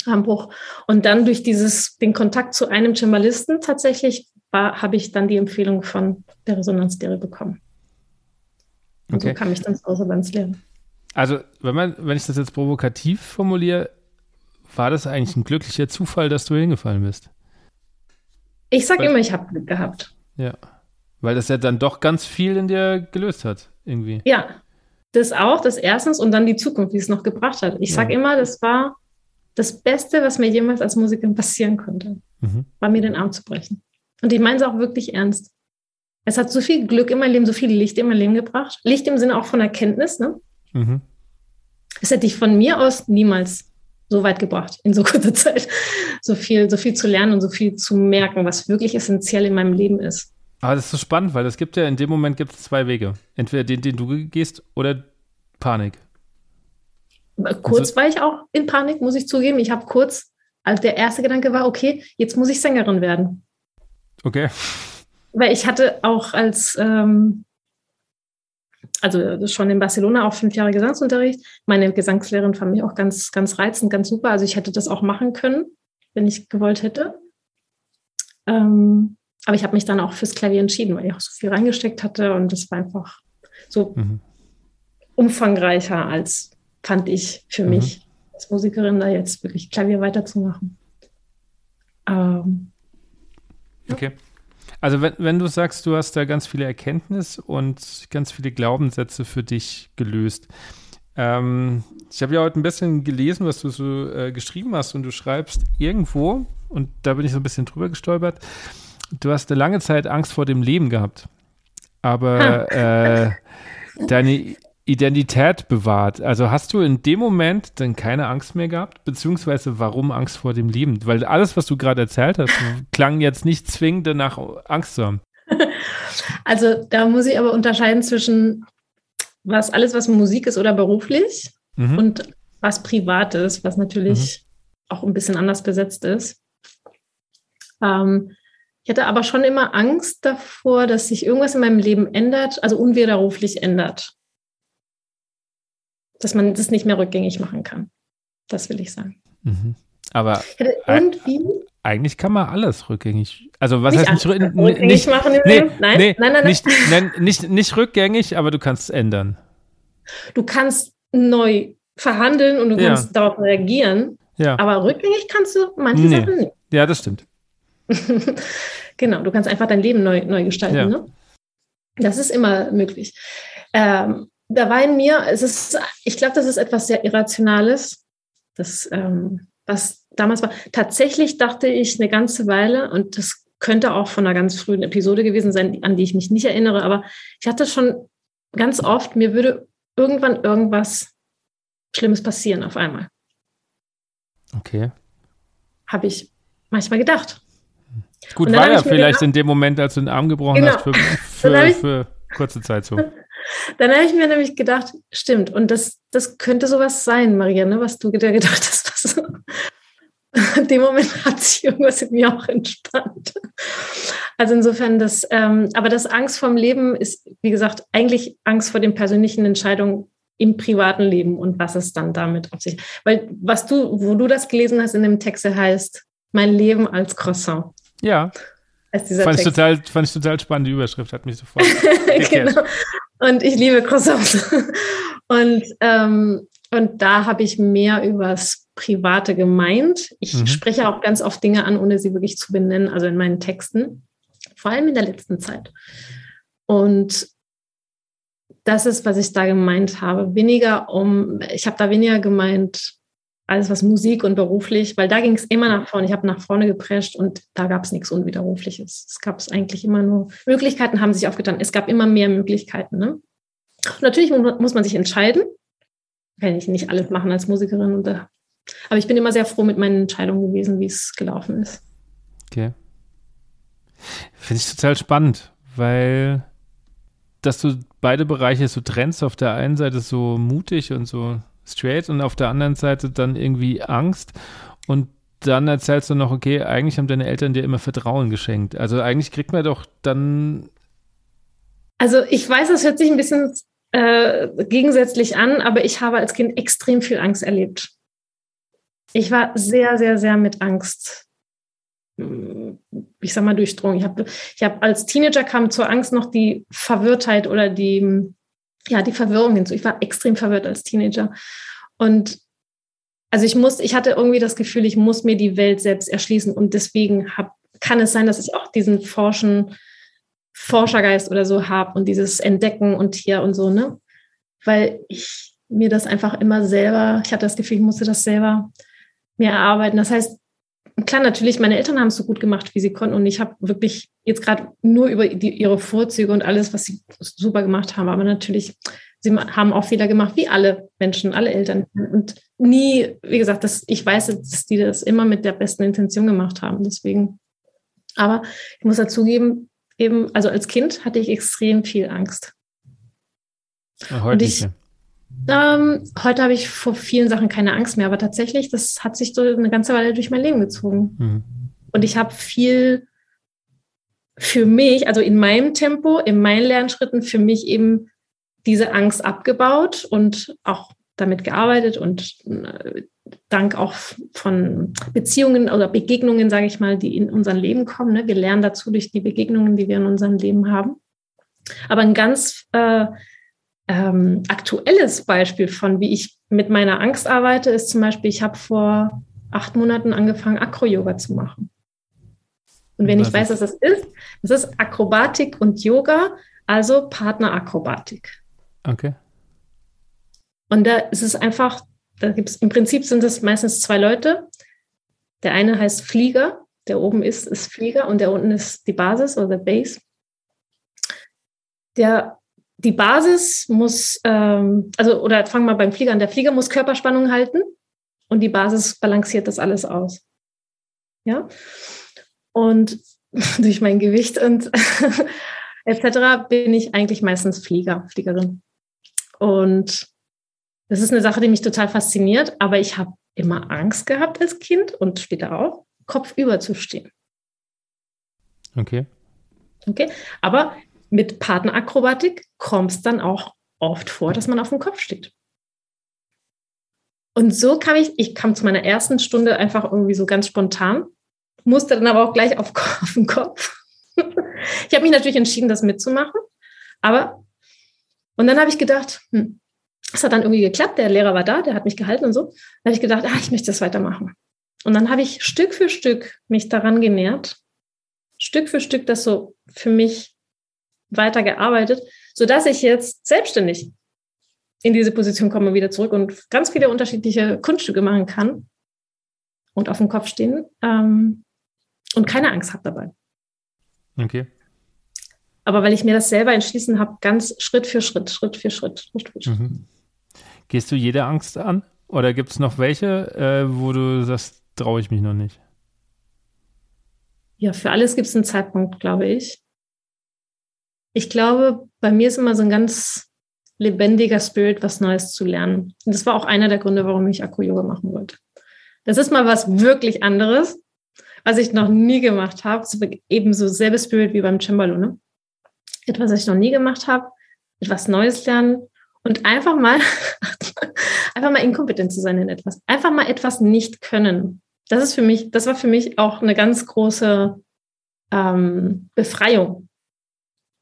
Anbruch. Und dann durch dieses, den Kontakt zu einem Cembalisten tatsächlich habe ich dann die Empfehlung von der Resonanzlehre bekommen. Und okay. so kam ich dann zur Resonanzlehre.
Also, wenn man, wenn ich das jetzt provokativ formuliere, war das eigentlich ein glücklicher Zufall, dass du hingefallen bist?
Ich sage immer, ich habe Glück gehabt.
Ja. Weil das ja dann doch ganz viel in dir gelöst hat, irgendwie.
Ja, das auch, das erstens und dann die Zukunft, die es noch gebracht hat. Ich sage ja. immer, das war das Beste, was mir jemals als Musikerin passieren konnte, mhm. war mir den Arm zu brechen. Und ich meine es auch wirklich ernst. Es hat so viel Glück in mein Leben, so viel Licht in mein Leben gebracht. Licht im Sinne auch von Erkenntnis. Ne? Mhm. Es hätte ich von mir aus niemals so weit gebracht, in so *laughs* kurzer Zeit, so viel, so viel zu lernen und so viel zu merken, was wirklich essentiell in meinem Leben ist.
Aber das ist so spannend, weil es gibt ja in dem Moment gibt es zwei Wege. Entweder den, den du gehst, oder Panik.
Kurz also, war ich auch in Panik, muss ich zugeben. Ich habe kurz, also der erste Gedanke war, okay, jetzt muss ich Sängerin werden.
Okay.
Weil ich hatte auch als, ähm, also schon in Barcelona auch fünf Jahre Gesangsunterricht. Meine Gesangslehrerin fand mich auch ganz, ganz reizend, ganz super. Also ich hätte das auch machen können, wenn ich gewollt hätte. Ähm, aber ich habe mich dann auch fürs Klavier entschieden, weil ich auch so viel reingesteckt hatte und das war einfach so mhm. umfangreicher als fand ich für mhm. mich als Musikerin da jetzt wirklich Klavier weiterzumachen. Ähm,
Okay. Also wenn, wenn du sagst, du hast da ganz viele Erkenntnis und ganz viele Glaubenssätze für dich gelöst. Ähm, ich habe ja heute ein bisschen gelesen, was du so äh, geschrieben hast und du schreibst irgendwo, und da bin ich so ein bisschen drüber gestolpert, du hast eine lange Zeit Angst vor dem Leben gehabt. Aber äh, deine Identität bewahrt. Also hast du in dem Moment dann keine Angst mehr gehabt? Beziehungsweise warum Angst vor dem Leben? Weil alles, was du gerade erzählt hast, klang jetzt nicht zwingend danach Angst zu haben. *laughs*
Also da muss ich aber unterscheiden zwischen was alles, was Musik ist oder beruflich mhm. und was privat ist, was natürlich mhm. auch ein bisschen anders besetzt ist. Ähm, ich hatte aber schon immer Angst davor, dass sich irgendwas in meinem Leben ändert, also unwiderruflich ändert dass man das nicht mehr rückgängig machen kann. Das will ich sagen.
Mhm. Aber irgendwie eigentlich kann man alles rückgängig. Also was nicht heißt nicht, rückgängig nicht, machen? Nee, nein, nee, nein, nein, nicht, nein, nicht, nicht rückgängig, aber du kannst es ändern.
Du kannst neu verhandeln und du ja. kannst darauf reagieren. Ja. Aber rückgängig kannst du manche nee. Sachen nicht.
Ja, das stimmt. *laughs*
genau, du kannst einfach dein Leben neu, neu gestalten. Ja. Ne? Das ist immer möglich. Ähm, da war in mir, es ist, ich glaube, das ist etwas sehr Irrationales, das, ähm, was damals war. Tatsächlich dachte ich eine ganze Weile, und das könnte auch von einer ganz frühen Episode gewesen sein, an die ich mich nicht erinnere, aber ich hatte schon ganz oft, mir würde irgendwann irgendwas Schlimmes passieren auf einmal.
Okay.
Habe ich manchmal gedacht.
Gut, war ja vielleicht gedacht, in dem Moment, als du den Arm gebrochen genau. hast, für, *laughs* für, für kurze Zeit so. *laughs*
Dann habe ich mir nämlich gedacht, stimmt, und das, das könnte sowas sein, Maria, ne, was du dir gedacht hast. *laughs* In dem Moment hat sich irgendwas in mir auch entspannt. Also insofern, das, ähm, aber das Angst vorm Leben ist, wie gesagt, eigentlich Angst vor den persönlichen Entscheidungen im privaten Leben und was es dann damit auf sich. Weil was du, wo du das gelesen hast in dem Text, heißt mein Leben als Croissant.
Ja. Fand ich, total, fand ich total spannend, die Überschrift hat mich sofort *laughs*
genau. Und ich liebe Croissants. Und, ähm, und da habe ich mehr übers Private gemeint. Ich mhm. spreche auch ganz oft Dinge an, ohne sie wirklich zu benennen, also in meinen Texten, vor allem in der letzten Zeit. Und das ist, was ich da gemeint habe. Weniger um, ich habe da weniger gemeint, alles was Musik und beruflich, weil da ging es immer nach vorne. Ich habe nach vorne geprescht und da gab es nichts Unwiderrufliches. Es gab es eigentlich immer nur, Möglichkeiten haben sich aufgetan. Es gab immer mehr Möglichkeiten. Ne? Natürlich muss man sich entscheiden. Kann ich nicht alles machen als Musikerin. Und, aber ich bin immer sehr froh mit meinen Entscheidungen gewesen, wie es gelaufen ist.
Okay. Finde ich total spannend, weil dass du beide Bereiche so trennst, auf der einen Seite so mutig und so straight und auf der anderen Seite dann irgendwie Angst und dann erzählst du noch, okay, eigentlich haben deine Eltern dir immer Vertrauen geschenkt. Also eigentlich kriegt man doch dann.
Also ich weiß, es hört sich ein bisschen äh, gegensätzlich an, aber ich habe als Kind extrem viel Angst erlebt. Ich war sehr, sehr, sehr mit Angst ich sag mal, durchdrungen. Ich habe ich hab als Teenager kam zur Angst noch die Verwirrtheit oder die, ja, die Verwirrung hinzu. Ich war extrem verwirrt als Teenager. Und also ich muss, ich hatte irgendwie das Gefühl, ich muss mir die Welt selbst erschließen. Und deswegen hab, kann es sein, dass ich auch diesen Forschen, Forschergeist oder so habe und dieses Entdecken und hier und so, ne? Weil ich mir das einfach immer selber, ich hatte das Gefühl, ich musste das selber mir erarbeiten. Das heißt, klar, natürlich, meine Eltern haben es so gut gemacht, wie sie konnten. Und ich habe wirklich jetzt gerade nur über die, ihre Vorzüge und alles, was sie super gemacht haben. Aber natürlich, sie haben auch Fehler gemacht, wie alle Menschen, alle Eltern. Und nie, wie gesagt, das, ich weiß, dass die das immer mit der besten Intention gemacht haben. Deswegen. Aber ich muss dazugeben, eben, also als Kind hatte ich extrem viel Angst.
Heute und ich,
ähm, heute habe ich vor vielen Sachen keine Angst mehr, aber tatsächlich, das hat sich so eine ganze Weile durch mein Leben gezogen. Mhm. Und ich habe viel für mich, also in meinem Tempo, in meinen Lernschritten, für mich eben diese Angst abgebaut und auch damit gearbeitet und äh, dank auch von Beziehungen oder Begegnungen, sage ich mal, die in unser Leben kommen. Ne? Wir lernen dazu durch die Begegnungen, die wir in unserem Leben haben. Aber ein ganz äh, ähm, aktuelles Beispiel von, wie ich mit meiner Angst arbeite, ist zum Beispiel, ich habe vor acht Monaten angefangen, Akro-Yoga zu machen. Und wenn ich weiß, was das ist, das ist Akrobatik und Yoga, also Partnerakrobatik.
Okay.
Und da ist es einfach, da gibt es im Prinzip sind es meistens zwei Leute. Der eine heißt Flieger, der oben ist, ist Flieger und der unten ist die Basis oder Base. Der die Basis muss, ähm, also, oder fangen wir beim Flieger an. Der Flieger muss Körperspannung halten und die Basis balanciert das alles aus. Ja. Und *laughs* durch mein Gewicht und *laughs* etc. bin ich eigentlich meistens Flieger, Fliegerin. Und das ist eine Sache, die mich total fasziniert, aber ich habe immer Angst gehabt als Kind und später auch, kopfüber zu stehen.
Okay.
Okay, aber mit Partnerakrobatik kommt es dann auch oft vor, dass man auf dem Kopf steht. Und so kam ich, ich kam zu meiner ersten Stunde einfach irgendwie so ganz spontan, musste dann aber auch gleich auf, *laughs* auf den Kopf. ich habe mich natürlich entschieden, das mitzumachen, aber und dann habe ich gedacht, hm, es hat dann irgendwie geklappt, der Lehrer war da, der hat mich gehalten und so. Dann habe ich gedacht, ah, ich möchte das weitermachen. Und dann habe ich Stück für Stück mich daran genährt, Stück für Stück das so für mich weitergearbeitet, sodass ich jetzt selbstständig in diese Position komme, wieder zurück und ganz viele unterschiedliche Kunststücke machen kann und auf dem Kopf stehen ähm, und keine Angst habe dabei.
Okay.
Aber weil ich mir das selber entschließen habe, ganz Schritt für Schritt, Schritt für Schritt. Schritt, für Schritt. Mhm.
Gehst du jede Angst an? Oder gibt es noch welche, äh, wo du sagst, traue ich mich noch nicht?
Ja, für alles gibt es einen Zeitpunkt, glaube ich ich glaube, bei mir ist immer so ein ganz lebendiger Spirit, was Neues zu lernen. Und das war auch einer der Gründe, warum ich Akku-Yoga machen wollte. Das ist mal was wirklich anderes, was ich noch nie gemacht habe. Ebenso selbe Spirit wie beim Cembalo. Ne? Etwas, was ich noch nie gemacht habe, etwas Neues lernen und einfach mal, *laughs* einfach mal inkompetent zu sein in etwas. Einfach mal etwas nicht können. Das ist für mich, das war für mich auch eine ganz große ähm, Befreiung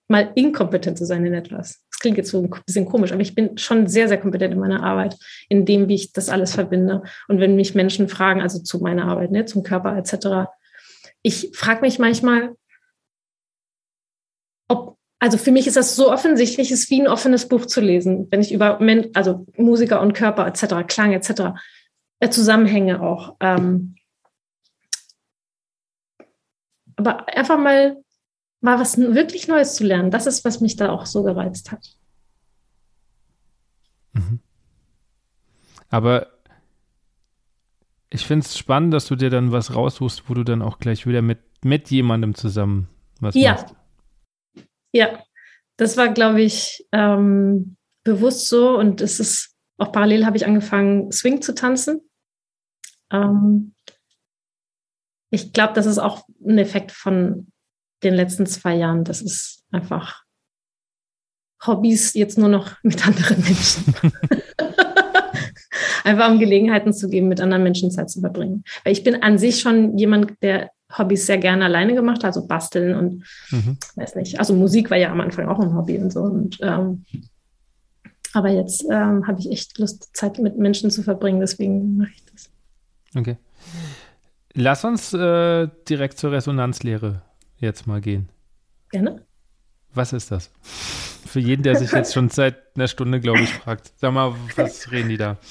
mal inkompetent zu sein in etwas. Klingt jetzt so ein bisschen komisch, aber ich bin schon sehr, sehr kompetent in meiner Arbeit, in dem, wie ich das alles verbinde. Und wenn mich Menschen fragen, also zu meiner Arbeit, ne, zum Körper etc., ich frage mich manchmal, ob also für mich ist das so offensichtlich, es ist wie ein offenes Buch zu lesen, wenn ich über Men also Musiker und Körper etc., Klang etc., äh, Zusammenhänge auch. Ähm, aber einfach mal, mal was wirklich Neues zu lernen, das ist, was mich da auch so gereizt hat.
Mhm. Aber ich finde es spannend, dass du dir dann was raussuchst, wo du dann auch gleich wieder mit, mit jemandem zusammen was
ja.
machst.
Ja, das war, glaube ich, ähm, bewusst so und es ist auch parallel habe ich angefangen, Swing zu tanzen. Ähm, ich glaube, das ist auch ein Effekt von den letzten zwei Jahren. Das ist einfach Hobbys jetzt nur noch mit anderen Menschen. *laughs* einfach um Gelegenheiten zu geben, mit anderen Menschen Zeit zu verbringen. Weil ich bin an sich schon jemand, der Hobbys sehr gerne alleine gemacht hat, also basteln und mhm. weiß nicht. Also Musik war ja am Anfang auch ein Hobby und so. Und, ähm, aber jetzt ähm, habe ich echt Lust, Zeit mit Menschen zu verbringen, deswegen mache ich das.
Okay. Lass uns äh, direkt zur Resonanzlehre jetzt mal gehen.
Gerne.
Was ist das? Für jeden, der sich jetzt schon *laughs* seit einer Stunde, glaube ich, fragt. Sag mal, was reden die da? *laughs*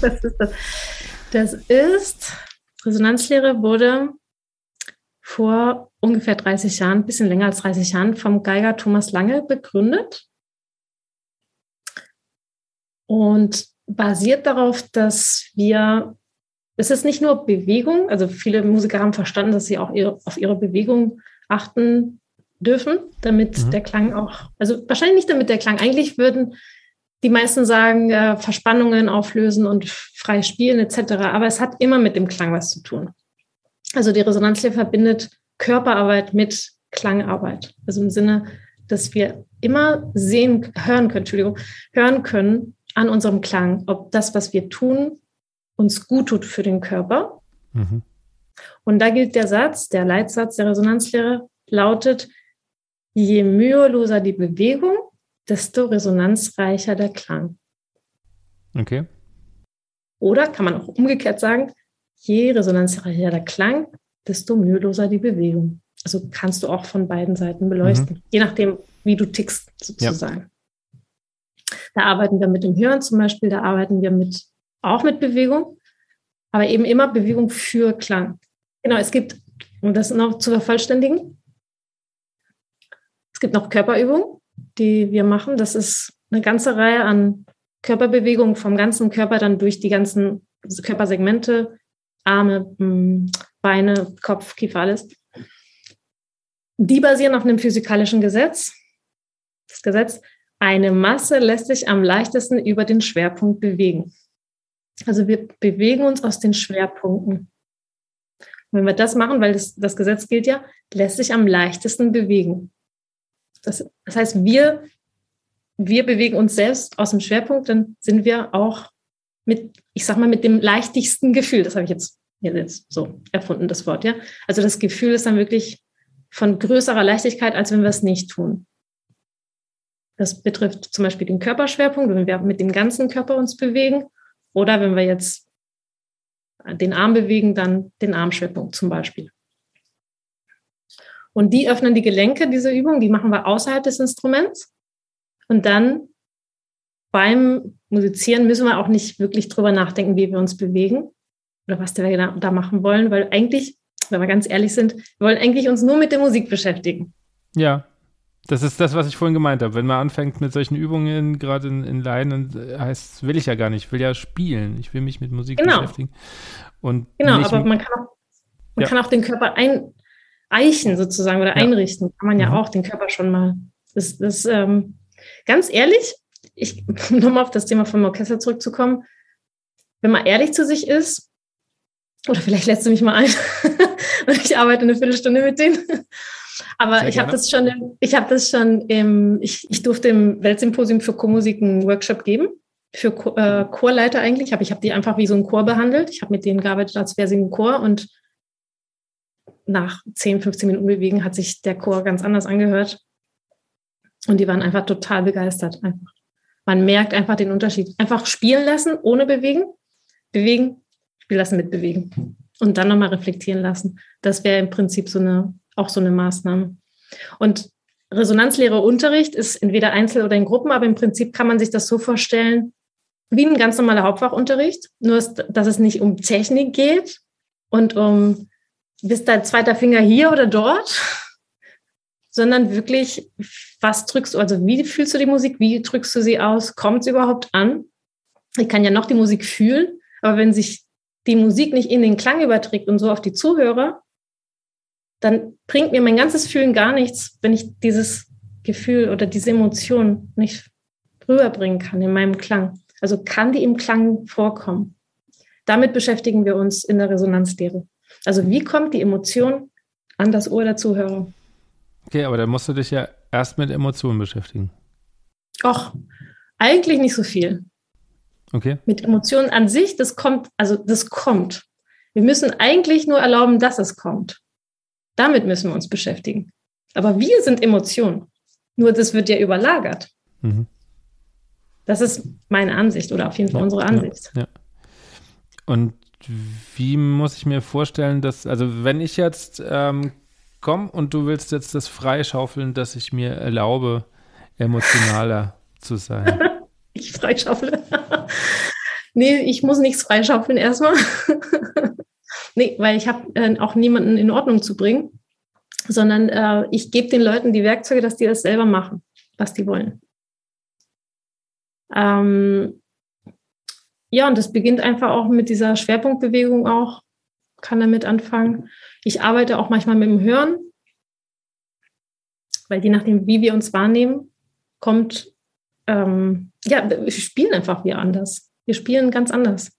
Was ist das? Das ist, Resonanzlehre wurde vor ungefähr 30 Jahren, ein bisschen länger als 30 Jahren, vom Geiger Thomas Lange begründet. Und basiert darauf, dass wir es ist nicht nur Bewegung, also viele Musiker haben verstanden, dass sie auch ihre, auf ihre Bewegung achten dürfen, damit mhm. der Klang auch, also wahrscheinlich nicht damit der Klang, eigentlich würden die meisten sagen, äh, Verspannungen auflösen und frei spielen etc., aber es hat immer mit dem Klang was zu tun. Also die Resonanzlehre verbindet Körperarbeit mit Klangarbeit, also im Sinne, dass wir immer sehen, hören können, Entschuldigung, hören können an unserem Klang, ob das, was wir tun, uns gut tut für den Körper. Mhm. Und da gilt der Satz, der Leitsatz der Resonanzlehre lautet, je müheloser die Bewegung, desto resonanzreicher der Klang.
Okay.
Oder kann man auch umgekehrt sagen, je resonanzreicher der Klang, desto müheloser die Bewegung. Also kannst du auch von beiden Seiten beleuchten, mhm. je nachdem, wie du tickst sozusagen. Ja. Da arbeiten wir mit dem Hören zum Beispiel, da arbeiten wir mit auch mit Bewegung, aber eben immer Bewegung für Klang. Genau, es gibt, um das noch zu vervollständigen, es gibt noch Körperübungen, die wir machen. Das ist eine ganze Reihe an Körperbewegungen vom ganzen Körper dann durch die ganzen Körpersegmente, Arme, hm, Beine, Kopf, Kiefer, alles. Die basieren auf einem physikalischen Gesetz. Das Gesetz, eine Masse lässt sich am leichtesten über den Schwerpunkt bewegen. Also wir bewegen uns aus den Schwerpunkten. Wenn wir das machen, weil das, das Gesetz gilt ja, lässt sich am leichtesten bewegen. Das, das heißt, wir, wir bewegen uns selbst aus dem Schwerpunkt, dann sind wir auch mit, ich sag mal, mit dem leichtigsten Gefühl. Das habe ich jetzt, jetzt so erfunden, das Wort, ja. Also das Gefühl ist dann wirklich von größerer Leichtigkeit, als wenn wir es nicht tun. Das betrifft zum Beispiel den Körperschwerpunkt, wenn wir mit dem ganzen Körper uns bewegen oder wenn wir jetzt den Arm bewegen, dann den Armschwerpunkt zum Beispiel. Und die öffnen die Gelenke, diese Übung, die machen wir außerhalb des Instruments. Und dann beim Musizieren müssen wir auch nicht wirklich drüber nachdenken, wie wir uns bewegen oder was wir da machen wollen, weil eigentlich, wenn wir ganz ehrlich sind, wir wollen eigentlich uns nur mit der Musik beschäftigen.
Ja, das ist das, was ich vorhin gemeint habe. Wenn man anfängt mit solchen Übungen, gerade in, in Leinen, äh, heißt, will ich ja gar nicht. Ich will ja spielen. Ich will mich mit Musik genau. beschäftigen. Und
genau, aber man kann auch, man ja. kann auch den Körper ein, eichen sozusagen oder ja. einrichten. Kann man ja mhm. auch den Körper schon mal. Das, das ähm, ganz ehrlich, ich, um *laughs* nochmal auf das Thema vom Orchester zurückzukommen, wenn man ehrlich zu sich ist, oder vielleicht lässt du mich mal ein und *laughs* ich arbeite eine Viertelstunde mit denen. Aber Sehr ich habe das schon, ich habe das schon, im, ich, ich durfte im Weltsymposium für Chormusik einen Workshop geben für äh, Chorleiter eigentlich. Aber ich habe die einfach wie so ein Chor behandelt. Ich habe mit denen gearbeitet, als wäre sie ein Chor und nach 10, 15 Minuten bewegen hat sich der Chor ganz anders angehört. Und die waren einfach total begeistert. Einfach. Man merkt einfach den Unterschied. Einfach spielen lassen, ohne bewegen. Bewegen, spielen lassen mit bewegen. Und dann nochmal reflektieren lassen. Das wäre im Prinzip so eine auch so eine Maßnahme. Und Resonanzlehre Unterricht ist entweder einzeln oder in Gruppen, aber im Prinzip kann man sich das so vorstellen, wie ein ganz normaler Hauptfachunterricht, nur dass es nicht um Technik geht und um, bist dein zweiter Finger hier oder dort, sondern wirklich, was drückst du, also wie fühlst du die Musik, wie drückst du sie aus, kommt es überhaupt an? Ich kann ja noch die Musik fühlen, aber wenn sich die Musik nicht in den Klang überträgt und so auf die Zuhörer, dann bringt mir mein ganzes Fühlen gar nichts, wenn ich dieses Gefühl oder diese Emotion nicht rüberbringen kann in meinem Klang. Also kann die im Klang vorkommen. Damit beschäftigen wir uns in der Resonanzlehre. Also wie kommt die Emotion an das Ohr der Zuhörer?
Okay, aber da musst du dich ja erst mit Emotionen beschäftigen.
Och, eigentlich nicht so viel.
Okay.
Mit Emotionen an sich, das kommt, also das kommt. Wir müssen eigentlich nur erlauben, dass es kommt. Damit müssen wir uns beschäftigen. Aber wir sind Emotionen. Nur das wird ja überlagert. Mhm. Das ist meine Ansicht oder auf jeden Fall ja, unsere Ansicht. Ja, ja.
Und wie muss ich mir vorstellen, dass, also wenn ich jetzt ähm, komme und du willst jetzt das freischaufeln, dass ich mir erlaube, emotionaler *laughs* zu sein.
ich freischaufle. *laughs* nee, ich muss nichts freischaufeln erstmal. *laughs* nee, weil ich habe äh, auch niemanden in Ordnung zu bringen, sondern äh, ich gebe den Leuten die Werkzeuge, dass die das selber machen, was die wollen. Ähm, ja, und das beginnt einfach auch mit dieser Schwerpunktbewegung auch, kann damit anfangen. Ich arbeite auch manchmal mit dem Hören, weil je nachdem, wie wir uns wahrnehmen, kommt, ähm, ja, wir spielen einfach wie anders. Wir spielen ganz anders.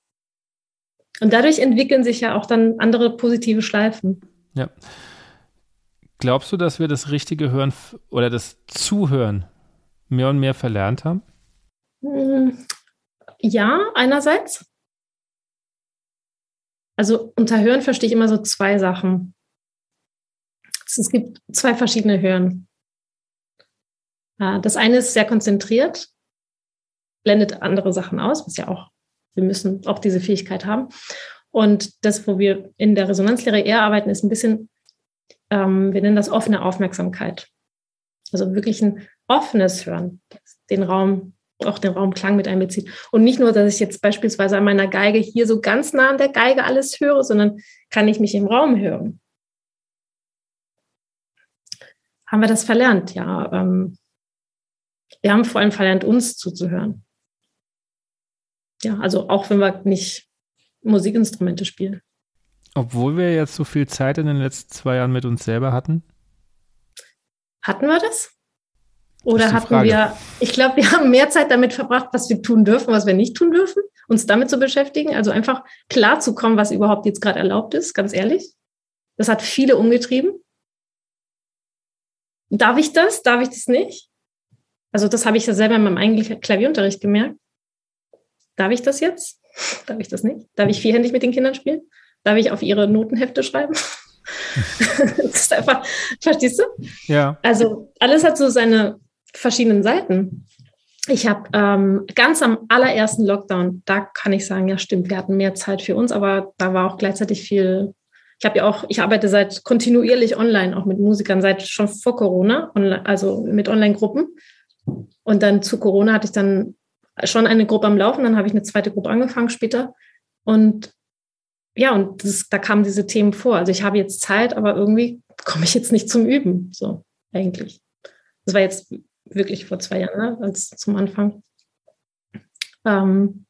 Und dadurch entwickeln sich ja auch dann andere positive Schleifen.
Ja. Glaubst du, dass wir das richtige Hören oder das Zuhören mehr und mehr verlernt haben?
Hm, ja, einerseits. Also unter Hören verstehe ich immer so zwei Sachen. Es gibt zwei verschiedene Hören. Das eine ist sehr konzentriert, blendet andere Sachen aus, was ja auch, wir müssen auch diese Fähigkeit haben. Und das, wo wir in der Resonanzlehre eher arbeiten, ist ein bisschen, ähm, wir nennen das offene Aufmerksamkeit. Also wirklich ein offenes Hören, den Raum auch den Raumklang mit einbezieht. Und nicht nur, dass ich jetzt beispielsweise an meiner Geige hier so ganz nah an der Geige alles höre, sondern kann ich mich im Raum hören. Haben wir das verlernt? Ja. Ähm, wir haben vor allem verlernt, uns zuzuhören. Ja, also auch wenn wir nicht Musikinstrumente spielen.
Obwohl wir jetzt so viel Zeit in den letzten zwei Jahren mit uns selber hatten?
Hatten wir das? Oder hatten Frage. wir, ich glaube, wir haben mehr Zeit damit verbracht, was wir tun dürfen, was wir nicht tun dürfen, uns damit zu beschäftigen. Also einfach klar zu kommen, was überhaupt jetzt gerade erlaubt ist, ganz ehrlich. Das hat viele umgetrieben. Darf ich das? Darf ich das nicht? Also das habe ich ja selber in meinem eigenen Klavierunterricht gemerkt. Darf ich das jetzt? Darf ich das nicht? Darf ich vierhändig mit den Kindern spielen? Darf ich auf ihre Notenhefte schreiben? *laughs* das ist einfach, verstehst du?
Ja.
Also alles hat so seine verschiedenen Seiten. Ich habe ähm, ganz am allerersten Lockdown, da kann ich sagen, ja stimmt, wir hatten mehr Zeit für uns, aber da war auch gleichzeitig viel. Ich habe ja auch, ich arbeite seit kontinuierlich online, auch mit Musikern seit schon vor Corona, online, also mit Online-Gruppen. Und dann zu Corona hatte ich dann schon eine Gruppe am Laufen, dann habe ich eine zweite Gruppe angefangen später. Und ja, und das, da kamen diese Themen vor. Also ich habe jetzt Zeit, aber irgendwie komme ich jetzt nicht zum Üben, so eigentlich. Das war jetzt wirklich vor zwei Jahren, ne, als zum Anfang. Ähm,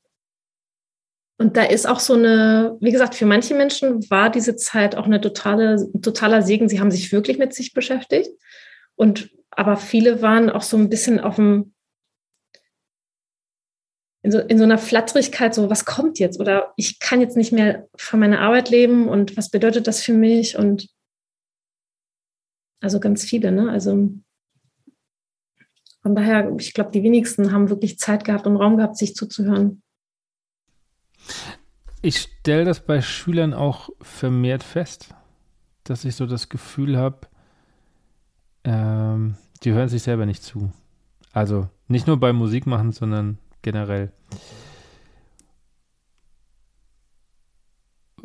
und da ist auch so eine, wie gesagt, für manche Menschen war diese Zeit auch eine totale, totaler Segen. Sie haben sich wirklich mit sich beschäftigt. Und aber viele waren auch so ein bisschen auf dem, in so, in so einer Flatterigkeit, so was kommt jetzt? Oder ich kann jetzt nicht mehr von meiner Arbeit leben und was bedeutet das für mich? Und also ganz viele, ne? Also von daher, ich glaube, die wenigsten haben wirklich Zeit gehabt und Raum gehabt, sich zuzuhören.
Ich stelle das bei Schülern auch vermehrt fest, dass ich so das Gefühl habe, ähm, die hören sich selber nicht zu. Also nicht nur beim Musikmachen, sondern generell.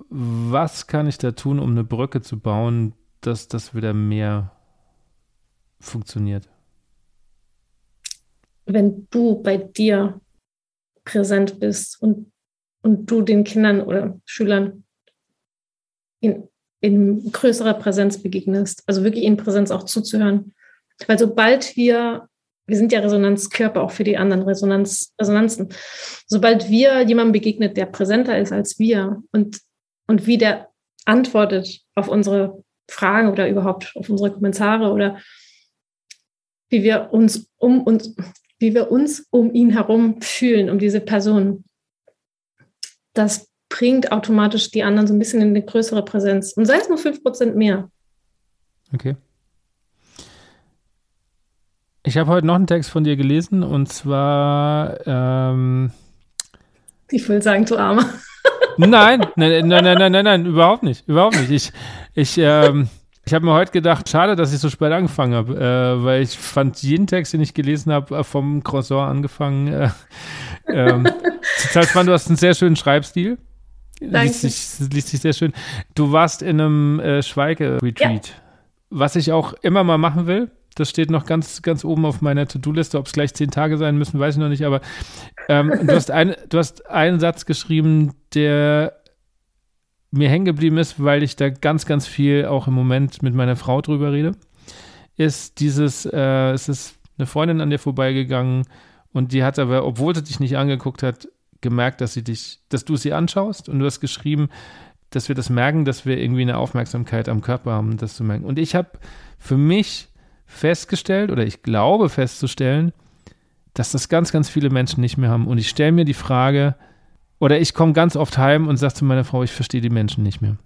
Was kann ich da tun, um eine Brücke zu bauen, dass das wieder mehr funktioniert?
Wenn du bei dir präsent bist und, und du den Kindern oder Schülern in, in größerer Präsenz begegnest, also wirklich in Präsenz auch zuzuhören. Weil sobald wir, wir sind ja Resonanzkörper auch für die anderen Resonanz, Resonanzen, sobald wir jemandem begegnet, der präsenter ist als wir und, und wie der antwortet auf unsere Fragen oder überhaupt auf unsere Kommentare oder wie wir uns um uns, wie wir uns um ihn herum fühlen, um diese Person. Das bringt automatisch die anderen so ein bisschen in eine größere Präsenz. Und sei es nur 5% mehr.
Okay. Ich habe heute noch einen Text von dir gelesen und zwar. Ähm,
ich will sagen, du Armer. *laughs*
Nein, nein, nein, nein, nein, nein, nein, überhaupt nicht. Überhaupt nicht. Ich, ich, ähm, ich habe mir heute gedacht, schade, dass ich so spät angefangen habe, äh, weil ich fand jeden Text, den ich gelesen habe, äh, vom Croissant angefangen. Äh, ähm, *laughs* total spannend, du hast einen sehr schönen Schreibstil. Danke. Liest sich, liest sich sehr schön. Du warst in einem äh, Schweige-Retreat. Ja. Was ich auch immer mal machen will, das steht noch ganz, ganz oben auf meiner To-Do-Liste. Ob es gleich zehn Tage sein müssen, weiß ich noch nicht. Aber ähm, *laughs* du, hast ein, du hast einen Satz geschrieben, der mir hängen geblieben ist, weil ich da ganz, ganz viel auch im Moment mit meiner Frau drüber rede. Ist dieses, äh, es ist eine Freundin an dir vorbeigegangen und die hat aber, obwohl sie dich nicht angeguckt hat, gemerkt, dass sie dich, dass du sie anschaust und du hast geschrieben, dass wir das merken, dass wir irgendwie eine Aufmerksamkeit am Körper haben, das zu merken. Und ich habe für mich festgestellt oder ich glaube festzustellen, dass das ganz, ganz viele Menschen nicht mehr haben. Und ich stelle mir die Frage, oder ich komme ganz oft heim und sage zu meiner Frau, ich verstehe die Menschen nicht mehr.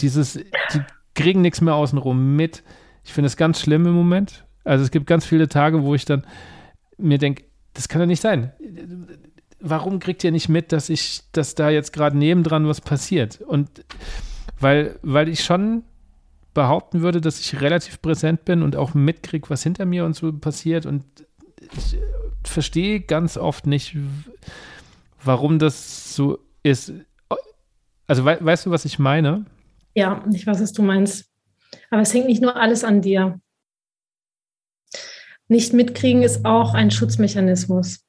Dieses, die kriegen nichts mehr außenrum mit. Ich finde es ganz schlimm im Moment. Also es gibt ganz viele Tage, wo ich dann mir denke, das kann doch nicht sein. Warum kriegt ihr nicht mit, dass ich, dass da jetzt gerade nebendran was passiert? Und weil, weil ich schon behaupten würde, dass ich relativ präsent bin und auch mitkriege, was hinter mir und so passiert. Und ich verstehe ganz oft nicht, warum das so ist. Also we weißt du, was ich meine?
Ja, ich weiß, was du meinst. Aber es hängt nicht nur alles an dir. Nicht mitkriegen ist auch ein Schutzmechanismus.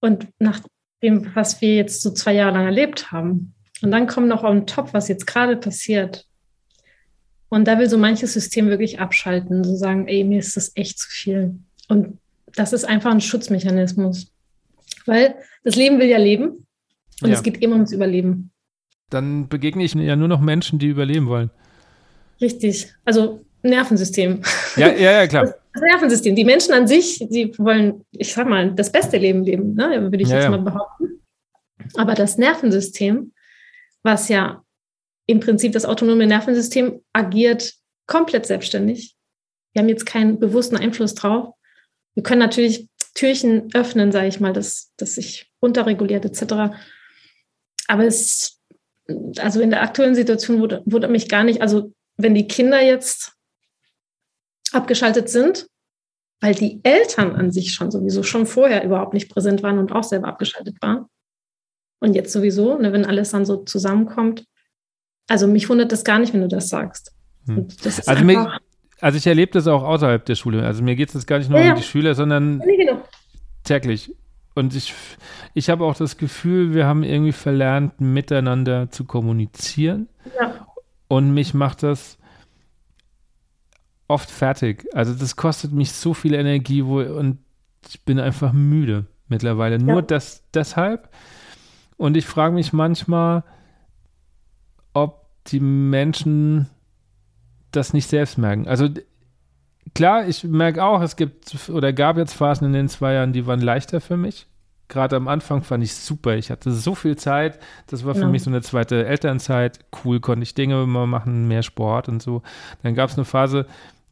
Und nach dem, was wir jetzt so zwei Jahre lang erlebt haben, und dann kommt noch on top, was jetzt gerade passiert, und da will so manches System wirklich abschalten, so sagen, ey, mir ist das echt zu viel. Und das ist einfach ein Schutzmechanismus. Weil das Leben will ja leben und ja. es geht immer ums Überleben.
Dann begegne ich ja nur noch Menschen, die überleben wollen.
Richtig. Also Nervensystem.
Ja, ja, ja, klar. *laughs*
Das Nervensystem. Die Menschen an sich, die wollen, ich sag mal, das beste Leben leben, ne? würde ich ja, jetzt ja. mal behaupten. Aber das Nervensystem, was ja im Prinzip das autonome Nervensystem agiert komplett selbstständig. Wir haben jetzt keinen bewussten Einfluss drauf. Wir können natürlich Türchen öffnen, sage ich mal, dass das sich runterreguliert etc. Aber es, also in der aktuellen Situation wurde, wurde mich gar nicht, also wenn die Kinder jetzt abgeschaltet sind, weil die Eltern an sich schon sowieso schon vorher überhaupt nicht präsent waren und auch selber abgeschaltet waren. Und jetzt sowieso, ne, wenn alles dann so zusammenkommt, also mich wundert das gar nicht, wenn du das sagst.
Hm. Das also, mir, also ich erlebe das auch außerhalb der Schule. Also mir geht es gar nicht nur ja, um die Schüler, sondern genau. täglich. Und ich, ich habe auch das Gefühl, wir haben irgendwie verlernt, miteinander zu kommunizieren. Ja. Und mich macht das oft fertig. Also das kostet mich so viel Energie wo, und ich bin einfach müde mittlerweile. Nur das deshalb. Und ich frage mich manchmal, ob die Menschen das nicht selbst merken. Also klar, ich merke auch, es gibt oder gab jetzt Phasen in den zwei Jahren, die waren leichter für mich. Gerade am Anfang fand ich super. Ich hatte so viel Zeit. Das war für ja. mich so eine zweite Elternzeit. Cool, konnte ich Dinge immer machen, mehr Sport und so. Dann gab es eine Phase,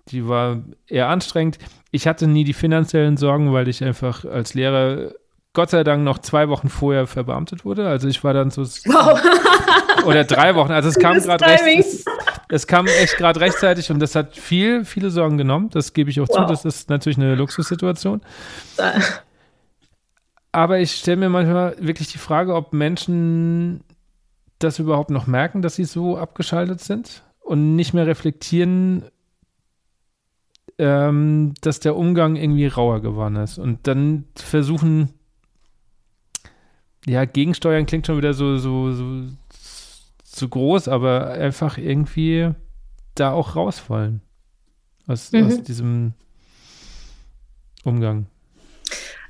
die war eher anstrengend. Ich hatte nie die finanziellen Sorgen, weil ich einfach als Lehrer Gott sei Dank noch zwei Wochen vorher verbeamtet wurde. Also ich war dann so wow. *laughs* oder drei Wochen. Also es kam gerade recht, es, kam echt gerade rechtzeitig und das hat viel, viele Sorgen genommen. Das gebe ich auch wow. zu. Das ist natürlich eine Luxussituation. Aber ich stelle mir manchmal wirklich die Frage, ob Menschen das überhaupt noch merken, dass sie so abgeschaltet sind und nicht mehr reflektieren, ähm, dass der Umgang irgendwie rauer geworden ist. Und dann versuchen, ja, gegensteuern klingt schon wieder so, so, so, so groß, aber einfach irgendwie da auch raus wollen. Aus, mhm. aus diesem Umgang.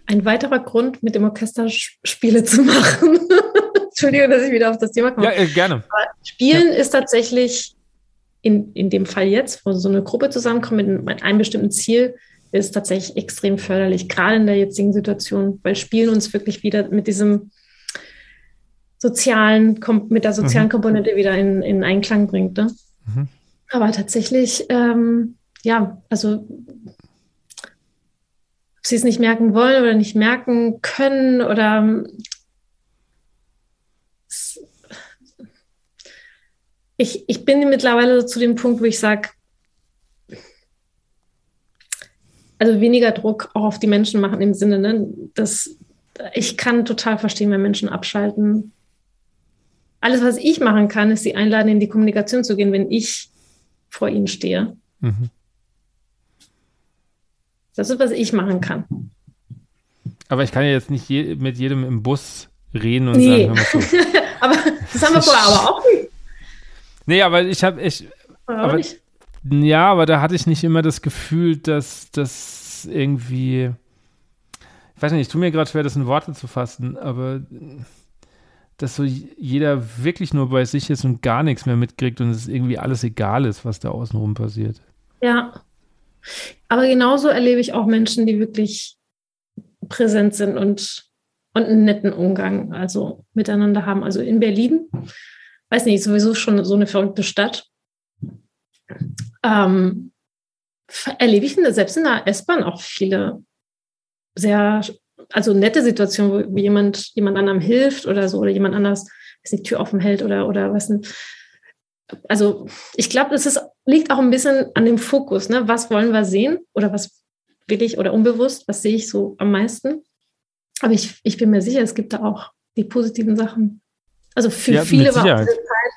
Ein weiterer Grund, mit dem Orchester Spiele zu machen. *laughs* Entschuldigung, dass ich wieder auf das Thema komme.
Ja, äh, gerne. Aber
Spielen ja. ist tatsächlich in, in dem Fall jetzt, wo so eine Gruppe zusammenkommt mit einem bestimmten Ziel, ist tatsächlich extrem förderlich, gerade in der jetzigen Situation, weil Spielen uns wirklich wieder mit diesem sozialen, mit der sozialen mhm. Komponente wieder in, in Einklang bringt. Ne? Mhm. Aber tatsächlich, ähm, ja, also ob sie es nicht merken wollen oder nicht merken können oder ich, ich bin mittlerweile zu dem Punkt, wo ich sage, also weniger Druck auch auf die Menschen machen im Sinne, ne, dass ich kann total verstehen, wenn Menschen abschalten. Alles, was ich machen kann, ist sie einladen, in die Kommunikation zu gehen, wenn ich vor ihnen stehe. Mhm. Das ist, was ich machen kann.
Aber ich kann ja jetzt nicht je, mit jedem im Bus reden und nee. sagen, hör mal zu. *laughs*
aber das haben wir vorher aber auch nicht.
Nee, aber ich habe ich. Aber, nicht. Ja, aber da hatte ich nicht immer das Gefühl, dass das irgendwie. Ich weiß nicht, ich tue mir gerade schwer, das in Worte zu fassen, aber dass so jeder wirklich nur bei sich ist und gar nichts mehr mitkriegt und es irgendwie alles egal ist, was da außenrum passiert.
Ja. Aber genauso erlebe ich auch Menschen, die wirklich präsent sind und, und einen netten Umgang also miteinander haben. Also in Berlin weiß nicht, sowieso schon so eine verrückte Stadt. Ähm, erlebe ich selbst in der S-Bahn auch viele sehr, also nette Situationen, wo jemand jemand anderem hilft oder so oder jemand anders die Tür offen hält oder oder was. Also ich glaube, das liegt auch ein bisschen an dem Fokus. Ne? Was wollen wir sehen oder was will ich oder unbewusst, was sehe ich so am meisten? Aber ich, ich bin mir sicher, es gibt da auch die positiven Sachen. Also für ja, viele war diese Zeit,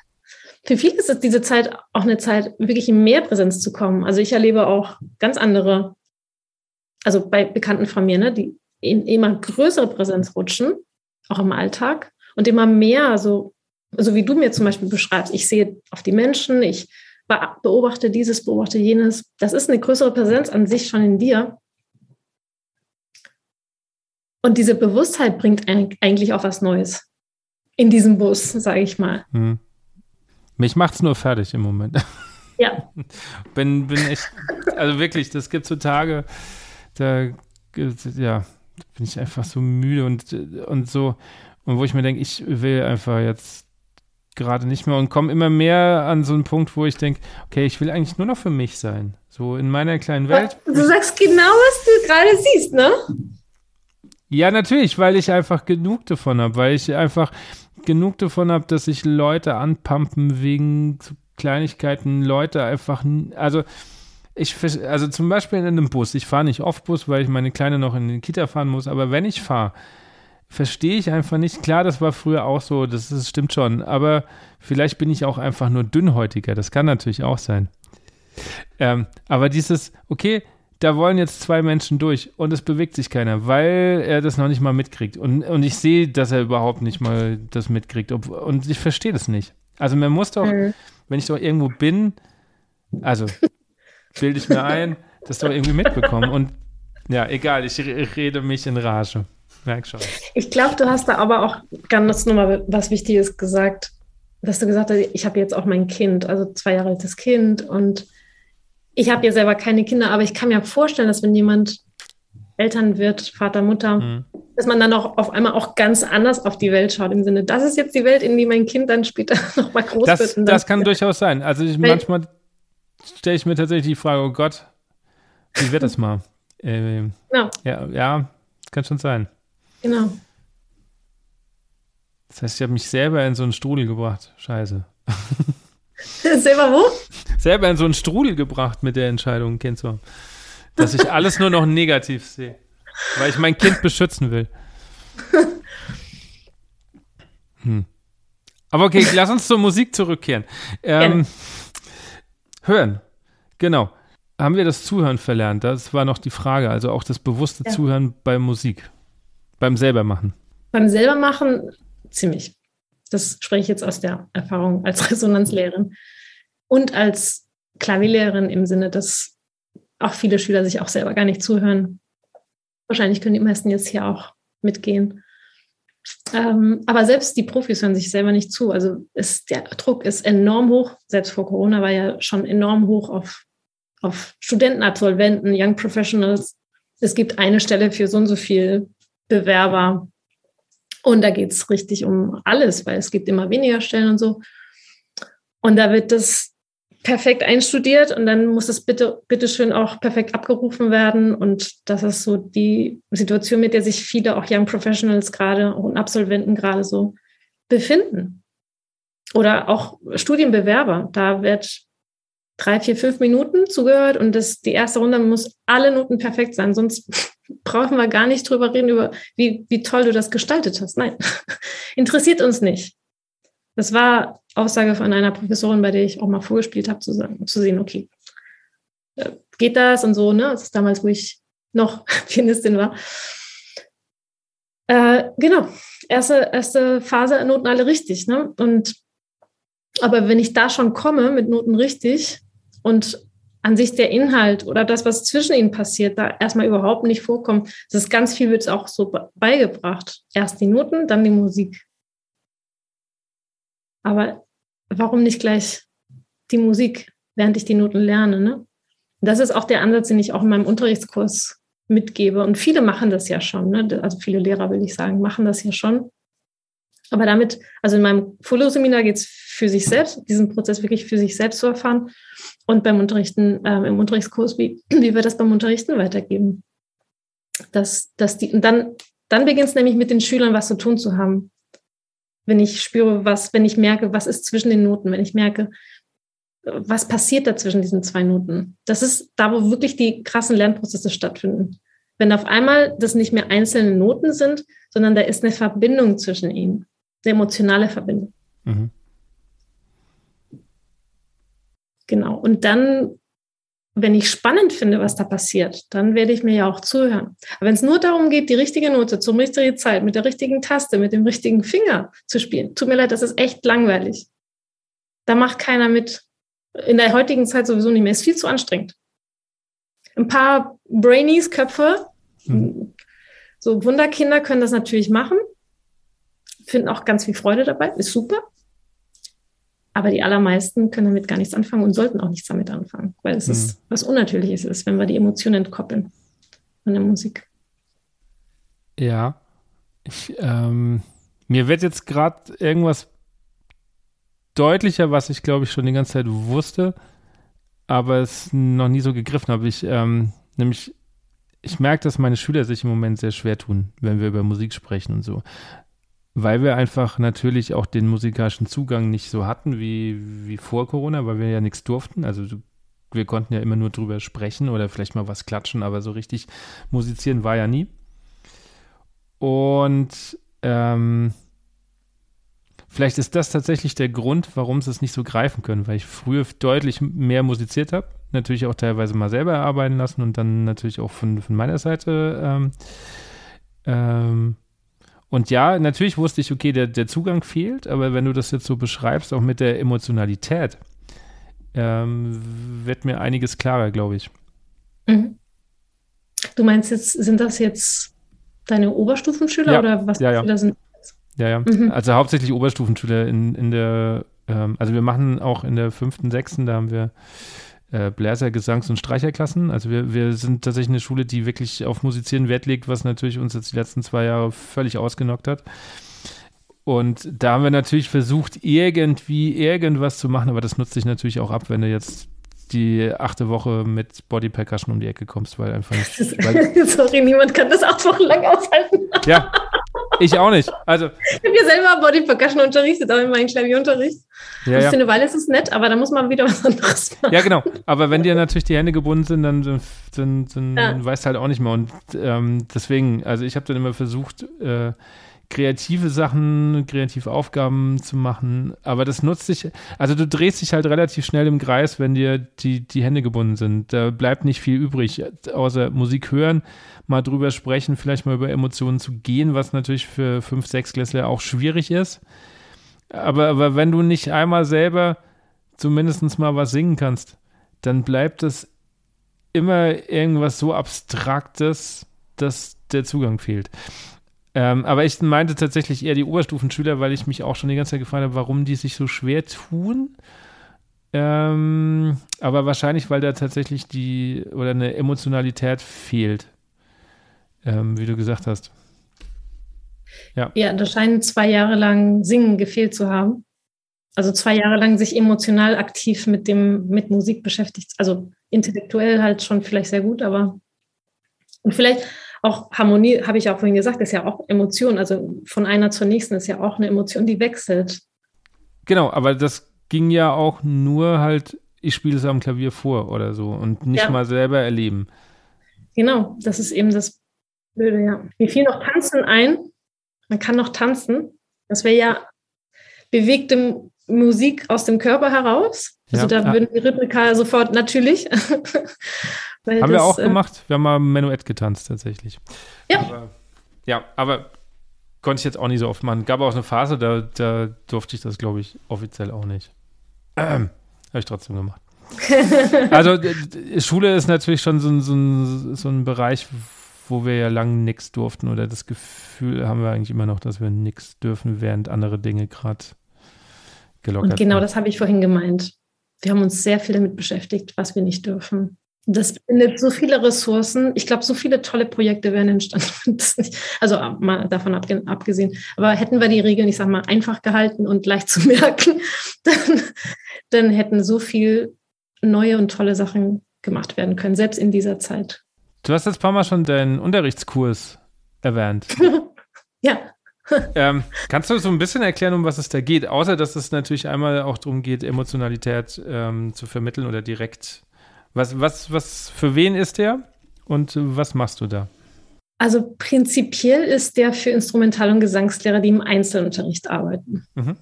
für viele ist diese Zeit auch eine Zeit, wirklich in mehr Präsenz zu kommen. Also ich erlebe auch ganz andere, also bei Bekannten von mir, ne, die in immer größere Präsenz rutschen, auch im Alltag und immer mehr, so, so wie du mir zum Beispiel beschreibst, ich sehe auf die Menschen, ich beobachte dieses, beobachte jenes. Das ist eine größere Präsenz an sich schon in dir. Und diese Bewusstheit bringt eigentlich auch was Neues in diesem Bus, sage ich mal. Hm.
Mich macht es nur fertig im Moment. *laughs*
Ja.
bin, bin echt, also wirklich, das gibt so Tage, da ja, bin ich einfach so müde und, und so, und wo ich mir denke, ich will einfach jetzt gerade nicht mehr und komme immer mehr an so einen Punkt, wo ich denke, okay, ich will eigentlich nur noch für mich sein. So in meiner kleinen Welt.
Du sagst genau, was du gerade siehst, ne?
Ja, natürlich, weil ich einfach genug davon habe, weil ich einfach, genug davon habe, dass sich Leute anpumpen wegen Kleinigkeiten, Leute einfach, also ich, also zum Beispiel in einem Bus, ich fahre nicht oft Bus, weil ich meine Kleine noch in den Kita fahren muss, aber wenn ich fahre, verstehe ich einfach nicht. Klar, das war früher auch so, das, das stimmt schon, aber vielleicht bin ich auch einfach nur dünnhäutiger, das kann natürlich auch sein. Ähm, aber dieses, okay, da wollen jetzt zwei Menschen durch und es bewegt sich keiner, weil er das noch nicht mal mitkriegt. Und, und ich sehe, dass er überhaupt nicht mal das mitkriegt. Ob, und ich verstehe das nicht. Also man muss doch, mhm. wenn ich doch irgendwo bin, also bilde ich mir ein, das doch irgendwie mitbekommen. Und ja, egal, ich rede mich in Rage. Merk schon.
Ich glaube, du hast da aber auch ganz nochmal was Wichtiges gesagt, dass du gesagt hast, ich habe jetzt auch mein Kind, also zwei Jahre altes Kind und ich habe ja selber keine Kinder, aber ich kann mir vorstellen, dass wenn jemand Eltern wird, Vater, Mutter, mhm. dass man dann auch auf einmal auch ganz anders auf die Welt schaut, im Sinne, das ist jetzt die Welt, in die mein Kind dann später *laughs* nochmal groß
das,
wird.
Das kann durchaus sein. Also ich, manchmal stelle ich mir tatsächlich die Frage, oh Gott, wie wird das mal? Äh, genau. Ja, ja, kann schon sein.
Genau.
Das heißt, ich habe mich selber in so einen Strudel gebracht. Scheiße. *laughs*
Selber wo?
Selber in so einen Strudel gebracht mit der Entscheidung, Kind zu haben. Dass ich alles nur noch negativ sehe. Weil ich mein Kind beschützen will. *laughs* Hm. Aber okay, lass uns zur Musik zurückkehren. Ähm, hören. Genau. haben wir das Zuhören verlernt? Das war noch die Frage. Also auch das bewusste ja. Zuhören bei Musik, beim selbermachen.
Beim selbermachen ziemlich. Das spreche ich jetzt aus der Erfahrung als *laughs* Resonanzlehrerin und als Klavierlehrerin im Sinne, dass auch viele Schüler sich auch selber gar nicht zuhören. Wahrscheinlich können die meisten jetzt hier auch mitgehen. Ähm, aber selbst die Profis hören sich selber nicht zu. Also ist, der Druck ist enorm hoch. Selbst vor Corona war ja schon enorm hoch auf, auf Studenten, Absolventen, Young Professionals. Es gibt eine Stelle für so und so viel Bewerber. Und da geht es richtig um alles, weil es gibt immer weniger Stellen und so. Und da wird das perfekt einstudiert und dann muss das bitte, bitte schön auch perfekt abgerufen werden. Und das ist so die Situation, mit der sich viele auch Young Professionals gerade und Absolventen gerade so befinden. Oder auch Studienbewerber. Da wird drei, vier, fünf Minuten zugehört und das, die erste Runde muss alle Noten perfekt sein. Sonst *laughs* brauchen wir gar nicht drüber reden, über wie, wie toll du das gestaltet hast. Nein, *laughs* interessiert uns nicht. Das war Aussage von einer Professorin, bei der ich auch mal vorgespielt habe, zu, zu sehen, okay, äh, geht das und so, ne? Das ist damals, wo ich noch *laughs* Pianistin war. Äh, genau, erste, erste Phase Noten alle richtig, ne? Und aber wenn ich da schon komme mit Noten richtig und an sich der Inhalt oder das, was zwischen ihnen passiert, da erstmal überhaupt nicht vorkommt, das ist ganz viel wird es auch so beigebracht. Erst die Noten, dann die Musik. Aber warum nicht gleich die Musik, während ich die Noten lerne? Ne? Das ist auch der Ansatz, den ich auch in meinem Unterrichtskurs mitgebe. Und viele machen das ja schon. Ne? Also viele Lehrer, will ich sagen, machen das ja schon. Aber damit, also in meinem Follow-Seminar geht es für sich selbst, diesen Prozess wirklich für sich selbst zu erfahren. Und beim Unterrichten, äh, im Unterrichtskurs, wie, wie wir das beim Unterrichten weitergeben. Dass, dass die, und dann, dann beginnt es nämlich mit den Schülern was zu tun zu haben wenn ich spüre, was, wenn ich merke, was ist zwischen den Noten, wenn ich merke, was passiert da zwischen diesen zwei Noten. Das ist da, wo wirklich die krassen Lernprozesse stattfinden. Wenn auf einmal das nicht mehr einzelne Noten sind, sondern da ist eine Verbindung zwischen ihnen, eine emotionale Verbindung. Mhm. Genau. Und dann wenn ich spannend finde, was da passiert, dann werde ich mir ja auch zuhören. Aber wenn es nur darum geht, die richtige Note zur richtigen Zeit, mit der richtigen Taste, mit dem richtigen Finger zu spielen, tut mir leid, das ist echt langweilig. Da macht keiner mit. In der heutigen Zeit sowieso nicht mehr. Ist viel zu anstrengend. Ein paar Brainies, Köpfe, mhm. so Wunderkinder können das natürlich machen, finden auch ganz viel Freude dabei, ist super. Aber die allermeisten können damit gar nichts anfangen und sollten auch nichts damit anfangen, weil es mhm. ist was Unnatürliches ist, wenn wir die Emotionen entkoppeln von der Musik.
Ja, ich, ähm, mir wird jetzt gerade irgendwas deutlicher, was ich glaube ich schon die ganze Zeit wusste, aber es noch nie so gegriffen habe. Ich, ähm, nämlich, ich merke, dass meine Schüler sich im Moment sehr schwer tun, wenn wir über Musik sprechen und so weil wir einfach natürlich auch den musikalischen Zugang nicht so hatten wie, wie vor Corona, weil wir ja nichts durften. Also wir konnten ja immer nur drüber sprechen oder vielleicht mal was klatschen, aber so richtig musizieren war ja nie. Und ähm, vielleicht ist das tatsächlich der Grund, warum sie es nicht so greifen können, weil ich früher deutlich mehr musiziert habe, natürlich auch teilweise mal selber erarbeiten lassen und dann natürlich auch von, von meiner Seite ähm, ähm, und ja, natürlich wusste ich, okay, der, der Zugang fehlt, aber wenn du das jetzt so beschreibst, auch mit der Emotionalität, ähm, wird mir einiges klarer, glaube ich. Mhm.
Du meinst jetzt, sind das jetzt deine Oberstufenschüler
ja,
oder was
ja,
ja. sind?
Ja, ja. Mhm. Also hauptsächlich Oberstufenschüler in, in der, ähm, also wir machen auch in der fünften, sechsten, da haben wir äh, Bläser-, Gesangs- und Streicherklassen. Also wir, wir sind tatsächlich eine Schule, die wirklich auf Musizieren Wert legt, was natürlich uns jetzt die letzten zwei Jahre völlig ausgenockt hat. Und da haben wir natürlich versucht, irgendwie irgendwas zu machen, aber das nutzt sich natürlich auch ab, wenn du jetzt die achte Woche mit Body Percussion um die Ecke kommst, weil einfach nicht. *laughs*
Sorry, niemand kann das acht Wochen lang aushalten.
Ja, ich auch nicht. Also,
ich habe ja selber Body Percussion unterrichtet, auch in meinem Klavierunterricht. Ja, ja. Eine Weile ist es nett, aber da muss man wieder was anderes
machen. Ja, genau. Aber wenn dir natürlich die Hände gebunden sind, dann, dann, dann ja. weißt du halt auch nicht mehr. Und ähm, deswegen, also ich habe dann immer versucht, äh, kreative Sachen, kreative Aufgaben zu machen. Aber das nutzt sich, also du drehst dich halt relativ schnell im Kreis, wenn dir die, die Hände gebunden sind. Da bleibt nicht viel übrig, außer Musik hören, mal drüber sprechen, vielleicht mal über Emotionen zu gehen, was natürlich für fünf, sechs Klässler auch schwierig ist. Aber, aber wenn du nicht einmal selber zumindest mal was singen kannst, dann bleibt es immer irgendwas so Abstraktes, dass der Zugang fehlt. Ähm, aber ich meinte tatsächlich eher die Oberstufenschüler, weil ich mich auch schon die ganze Zeit gefragt habe, warum die sich so schwer tun. Ähm, aber wahrscheinlich, weil da tatsächlich die oder eine Emotionalität fehlt, ähm, wie du gesagt hast.
Ja. ja, da scheinen zwei Jahre lang Singen gefehlt zu haben. Also zwei Jahre lang sich emotional aktiv mit dem, mit Musik beschäftigt. Also intellektuell halt schon vielleicht sehr gut, aber und vielleicht auch Harmonie, habe ich auch vorhin gesagt, ist ja auch Emotion. Also von einer zur nächsten ist ja auch eine Emotion, die wechselt.
Genau, aber das ging ja auch nur halt, ich spiele es am Klavier vor oder so und nicht ja. mal selber erleben.
Genau, das ist eben das Blöde, ja. Mir fiel noch Tanzen ein. Man kann noch tanzen. Das wäre ja bewegte Musik aus dem Körper heraus. Also ja, da würden die Rhythmika sofort natürlich. *laughs* haben
das, wir auch äh, gemacht. Wir haben mal Menuett getanzt tatsächlich.
Ja.
Aber, ja, aber konnte ich jetzt auch nicht so oft machen. Gab auch eine Phase, da, da durfte ich das, glaube ich, offiziell auch nicht. *clears throat* Ähm, Habe ich trotzdem gemacht. *laughs* also Schule ist natürlich schon so, so, so ein Bereich, wo wir ja lange nichts durften oder das Gefühl haben wir eigentlich immer noch, dass wir nichts dürfen, während andere Dinge gerade gelockert
Und genau das habe ich vorhin gemeint. Wir haben uns sehr viel damit beschäftigt, was wir nicht dürfen. Das bindet so viele Ressourcen. Ich glaube, so viele tolle Projekte wären entstanden. *laughs* also mal davon abgesehen. Aber hätten wir die Regeln, ich sage mal, einfach gehalten und leicht zu *laughs* merken, dann, dann hätten so viel neue und tolle Sachen gemacht werden können, selbst in dieser Zeit.
Du hast jetzt ein paar Mal schon deinen Unterrichtskurs erwähnt. *laughs*
ja.
ähm, kannst du so ein bisschen erklären, um was es da geht? Außer, dass es natürlich einmal auch darum geht, Emotionalität ähm, zu vermitteln oder direkt. Was, was, was, für wen ist der und was machst du da?
Also prinzipiell ist der für Instrumental- und Gesangslehrer, die im Einzelunterricht arbeiten. Mhm.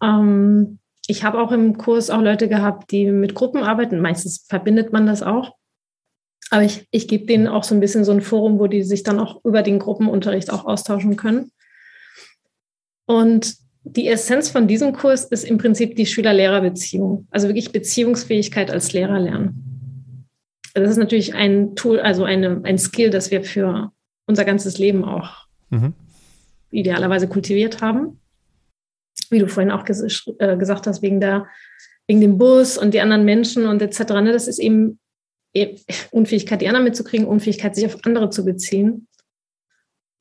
Ähm, ich habe auch im Kurs auch Leute gehabt, die mit Gruppen arbeiten. Meistens verbindet man das auch. Aber ich, ich gebe denen auch so ein bisschen so ein Forum, wo die sich dann auch über den Gruppenunterricht auch austauschen können. Und die Essenz von diesem Kurs ist im Prinzip die Schüler-Lehrer-Beziehung. Also wirklich Beziehungsfähigkeit als Lehrer lernen. Das ist natürlich ein Tool, also eine, ein Skill, das wir für unser ganzes Leben auch mhm. idealerweise kultiviert haben. Wie du vorhin auch ges äh, gesagt hast, wegen, der, wegen dem Bus und die anderen Menschen und etc. Ne? Das ist eben Unfähigkeit, die anderen mitzukriegen, Unfähigkeit, sich auf andere zu beziehen.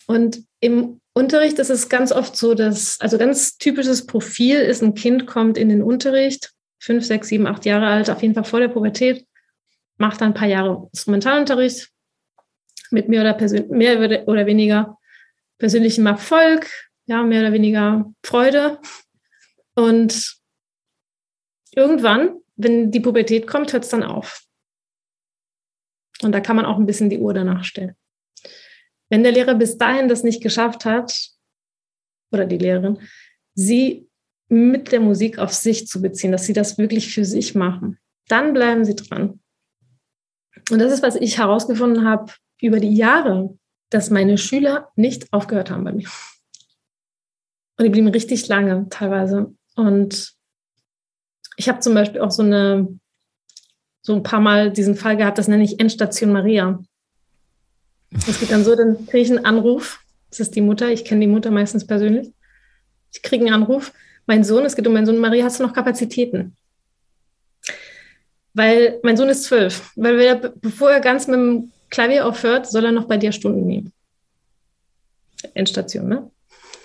Und im Unterricht ist es ganz oft so, dass, also ganz typisches Profil ist, ein Kind kommt in den Unterricht, fünf, sechs, sieben, acht Jahre alt, auf jeden Fall vor der Pubertät, macht dann ein paar Jahre Instrumentalunterricht mit mehr oder, mehr oder weniger persönlichem Erfolg, ja, mehr oder weniger Freude. Und irgendwann, wenn die Pubertät kommt, hört es dann auf. Und da kann man auch ein bisschen die Uhr danach stellen. Wenn der Lehrer bis dahin das nicht geschafft hat, oder die Lehrerin, sie mit der Musik auf sich zu beziehen, dass sie das wirklich für sich machen, dann bleiben sie dran. Und das ist, was ich herausgefunden habe über die Jahre, dass meine Schüler nicht aufgehört haben bei mir. Und die blieben richtig lange teilweise. Und ich habe zum Beispiel auch so eine so ein paar Mal diesen Fall gehabt, das nenne ich Endstation Maria. Es geht dann so, dann kriege ich einen Anruf. Das ist die Mutter, ich kenne die Mutter meistens persönlich. Ich kriege einen Anruf. Mein Sohn, es geht um meinen Sohn, Maria, hast du noch Kapazitäten? Weil mein Sohn ist zwölf. Weil wir, bevor er ganz mit dem Klavier aufhört, soll er noch bei dir Stunden nehmen. Endstation, ne?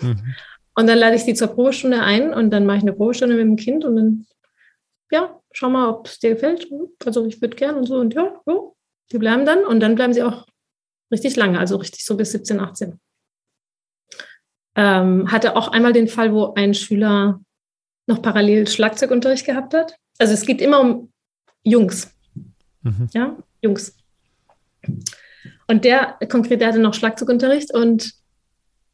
Mhm. Und dann lade ich sie zur Probestunde ein und dann mache ich eine Probestunde mit dem Kind und dann, ja, schau mal, ob es dir gefällt. Also ich würde gern und so und ja, ja, die bleiben dann und dann bleiben sie auch richtig lange, also richtig so bis 17, 18. Ähm, hatte auch einmal den Fall, wo ein Schüler noch parallel Schlagzeugunterricht gehabt hat. Also es geht immer um Jungs. Mhm. Ja, Jungs. Und der konkret, der hatte noch Schlagzeugunterricht und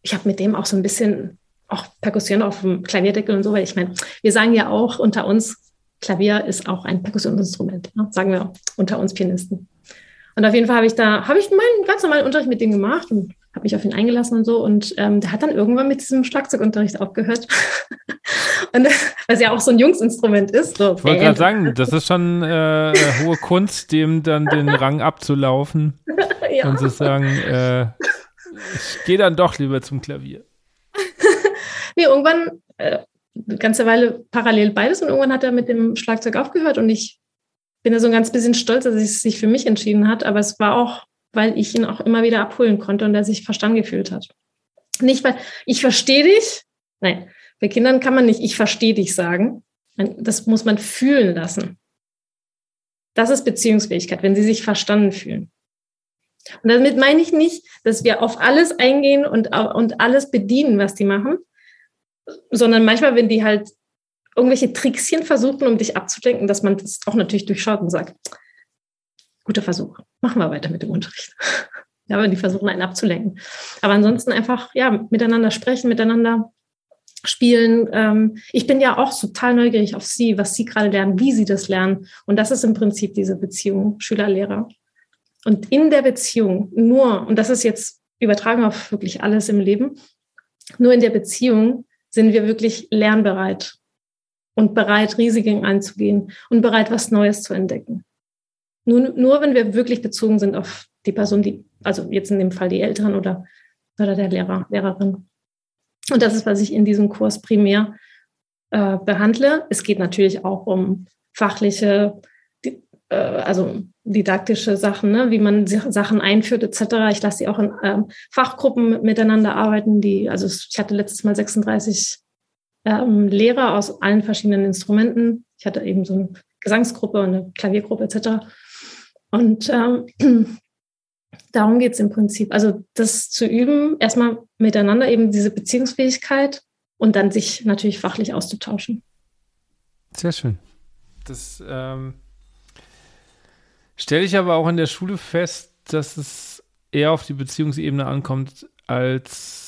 ich habe mit dem auch so ein bisschen auch Perkussion auf dem Klavierdeckel und so, weil ich meine, wir sagen ja auch unter uns, Klavier ist auch ein Perkussionsinstrument, ne? sagen wir unter uns Pianisten. Und auf jeden Fall habe ich da, habe ich meinen ganz normalen Unterricht mit dem gemacht und habe mich auf ihn eingelassen und so. Und ähm, der hat dann irgendwann mit diesem Schlagzeugunterricht aufgehört. *laughs* und was ja auch so ein Jungsinstrument ist. So
ich wollte gerade sagen, das ist schon äh, hohe Kunst, dem dann den Rang abzulaufen *laughs* ja. und zu sagen, äh, ich gehe dann doch lieber zum Klavier. *laughs*
nee, irgendwann äh, eine ganze Weile parallel beides und irgendwann hat er mit dem Schlagzeug aufgehört und ich bin da so ein ganz bisschen stolz, dass er sich für mich entschieden hat, aber es war auch, weil ich ihn auch immer wieder abholen konnte und er sich verstanden gefühlt hat. Nicht, weil ich verstehe dich. Nein, bei Kindern kann man nicht ich verstehe dich sagen. Das muss man fühlen lassen. Das ist Beziehungsfähigkeit, wenn sie sich verstanden fühlen. Und damit meine ich nicht, dass wir auf alles eingehen und, und alles bedienen, was die machen, sondern manchmal, wenn die halt irgendwelche Trickschen versuchen, um dich abzulenken, dass man das auch natürlich durchschaut und sagt, guter Versuch, machen wir weiter mit dem Unterricht. *laughs* ja, wenn die versuchen, einen abzulenken. Aber ansonsten einfach, ja, miteinander sprechen, miteinander spielen. Ähm, ich bin ja auch total neugierig auf sie, was sie gerade lernen, wie sie das lernen. Und das ist im Prinzip diese Beziehung Schüler-Lehrer. Und in der Beziehung nur, und das ist jetzt übertragen auf wirklich alles im Leben, nur in der Beziehung sind wir wirklich lernbereit und bereit, Risiken einzugehen und bereit, was Neues zu entdecken. Nur, nur wenn wir wirklich bezogen sind auf die Person, die, also jetzt in dem Fall die Eltern oder, oder der Lehrer, Lehrerin. Und das ist, was ich in diesem Kurs primär äh, behandle. Es geht natürlich auch um fachliche, die, äh, also didaktische Sachen, ne? wie man Sachen einführt etc. Ich lasse sie auch in ähm, Fachgruppen miteinander arbeiten. Die, also ich hatte letztes Mal 36 ähm, Lehrer aus allen verschiedenen Instrumenten. Ich hatte eben so eine Gesangsgruppe und eine Klaviergruppe etc. Und ähm, *clears throat* darum geht es im Prinzip. Also das zu üben, erstmal miteinander eben diese Beziehungsfähigkeit und dann sich natürlich fachlich auszutauschen.
Sehr schön. Das ähm, stelle ich aber auch in der Schule fest, dass es eher auf die Beziehungsebene ankommt als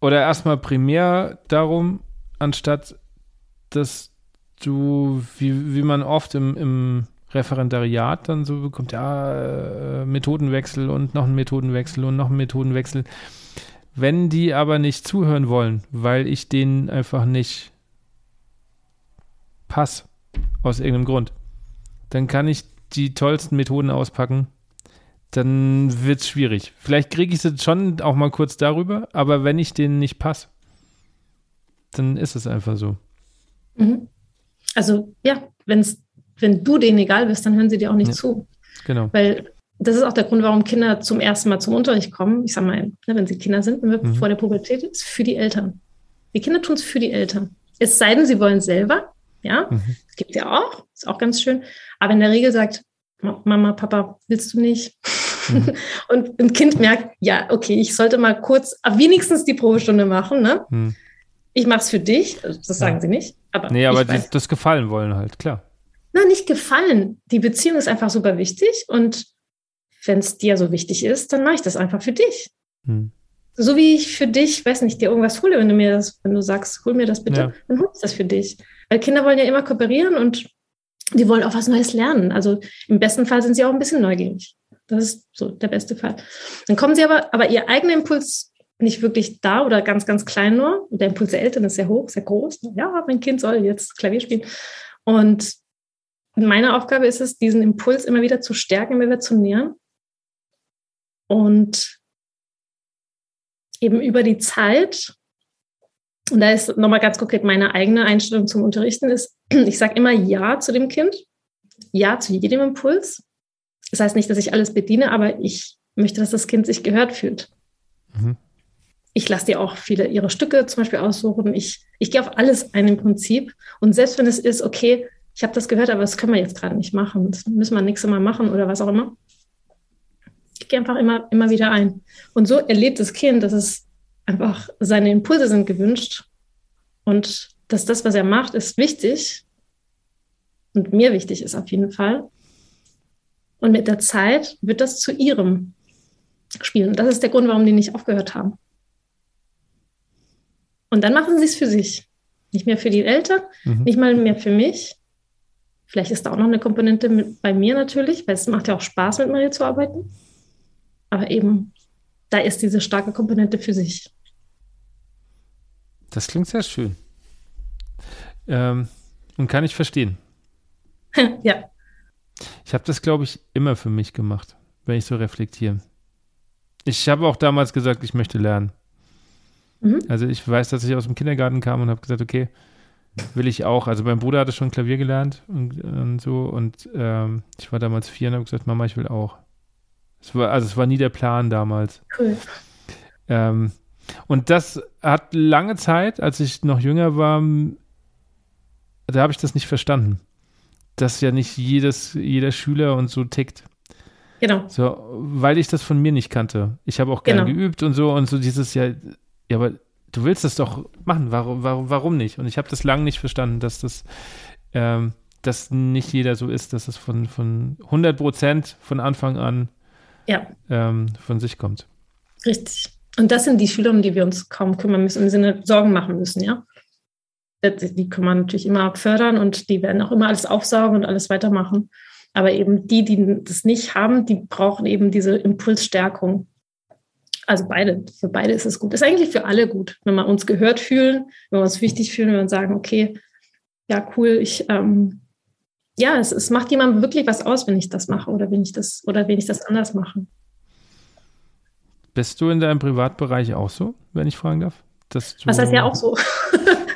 oder erstmal primär darum, anstatt dass du, wie, wie man oft im, im Referendariat dann so bekommt, ja, äh, Methodenwechsel und noch ein Methodenwechsel und noch ein Methodenwechsel. Wenn die aber nicht zuhören wollen, weil ich denen einfach nicht passe, aus irgendeinem Grund, dann kann ich die tollsten Methoden auspacken, dann wird es schwierig. Vielleicht kriege ich es schon auch mal kurz darüber, aber wenn ich denen nicht passe, dann ist es einfach so.
Mhm. Also ja, wenn's, wenn du denen egal bist, dann hören sie dir auch nicht ja, zu.
Genau.
Weil das ist auch der Grund, warum Kinder zum ersten Mal zum Unterricht kommen. Ich sag mal, ne, wenn sie Kinder sind, mhm. vor der Pubertät, ist für die Eltern. Die Kinder tun es für die Eltern. Es sei denn, sie wollen selber. Ja, mhm. das gibt ja auch, ist auch ganz schön. Aber in der Regel sagt Mama, Papa, willst du nicht? Mhm. *laughs* Und ein Kind merkt, ja, okay, ich sollte mal kurz, wenigstens die Probestunde machen. Ne? Mhm. Ich mache es für dich. Das sagen ja. sie nicht. Aber
nee, aber die, das Gefallen wollen halt, klar.
Na, nicht gefallen. Die Beziehung ist einfach super wichtig. Und wenn es dir so wichtig ist, dann mache ich das einfach für dich. Mhm. So wie ich für dich, weiß nicht, dir irgendwas hole, wenn du mir das, wenn du sagst, hol mir das bitte, ja. dann hol ich das für dich. Weil Kinder wollen ja immer kooperieren und die wollen auch was Neues lernen. Also im besten Fall sind sie auch ein bisschen neugierig. Das ist so der beste Fall. Dann kommen sie aber, aber ihr eigener Impuls nicht wirklich da oder ganz, ganz klein nur. Und der Impuls der Eltern ist sehr hoch, sehr groß. Ja, mein Kind soll jetzt Klavier spielen. Und meine Aufgabe ist es, diesen Impuls immer wieder zu stärken, immer wieder zu nähern. Und eben über die Zeit, und da ist nochmal ganz konkret meine eigene Einstellung zum Unterrichten, ist, *clears throat* ich sage immer Ja zu dem Kind, Ja zu jedem Impuls. Das heißt nicht, dass ich alles bediene, aber ich möchte, dass das Kind sich gehört fühlt. Mhm. Ich lasse dir auch viele ihre Stücke zum Beispiel aussuchen. Ich, ich gehe auf alles ein im Prinzip. Und selbst wenn es ist, okay, ich habe das gehört, aber das können wir jetzt gerade nicht machen. Das müssen wir nächstes Mal machen oder was auch immer. Ich gehe einfach immer, immer wieder ein. Und so erlebt das Kind, dass es einfach seine Impulse sind gewünscht und dass das, was er macht, ist wichtig und mir wichtig ist auf jeden Fall. Und mit der Zeit wird das zu ihrem Spielen. Und das ist der Grund, warum die nicht aufgehört haben. Und dann machen sie es für sich. Nicht mehr für die Eltern, mhm. nicht mal mehr für mich. Vielleicht ist da auch noch eine Komponente mit, bei mir natürlich, weil es macht ja auch Spaß, mit Maria zu arbeiten. Aber eben, da ist diese starke Komponente für sich.
Das klingt sehr schön. Ähm, und kann ich verstehen. *laughs*
ja.
Ich habe das, glaube ich, immer für mich gemacht, wenn ich so reflektiere. Ich habe auch damals gesagt, ich möchte lernen. Mhm. Also ich weiß, dass ich aus dem Kindergarten kam und habe gesagt, okay, will ich auch. Also mein Bruder hatte schon Klavier gelernt und, und so und ähm, ich war damals vier und habe gesagt, Mama, ich will auch. Es war, also es war nie der Plan damals. Cool. Ähm, und das hat lange Zeit, als ich noch jünger war, da habe ich das nicht verstanden. Dass ja nicht jedes, jeder Schüler und so tickt.
Genau.
So, weil ich das von mir nicht kannte. Ich habe auch gern genau. geübt und so und so dieses ja, ja, aber du willst das doch machen, warum, warum, warum nicht? Und ich habe das lange nicht verstanden, dass das, ähm, dass nicht jeder so ist, dass es von, von 100 Prozent von Anfang an
ja.
ähm, von sich kommt.
Richtig. Und das sind die Schüler, um die wir uns kaum kümmern müssen, im Sinne Sorgen machen müssen, ja. Die kann man natürlich immer fördern und die werden auch immer alles aufsaugen und alles weitermachen. Aber eben die, die das nicht haben, die brauchen eben diese Impulsstärkung. Also beide, für beide ist es gut. Ist eigentlich für alle gut, wenn wir uns gehört fühlen, wenn wir uns wichtig fühlen, wenn wir sagen, okay, ja, cool, ich, ähm, ja, es, es macht jemandem wirklich was aus, wenn ich das mache oder wenn ich das, oder wenn ich das anders mache.
Bist du in deinem Privatbereich auch so, wenn ich fragen darf?
Was heißt ja auch so?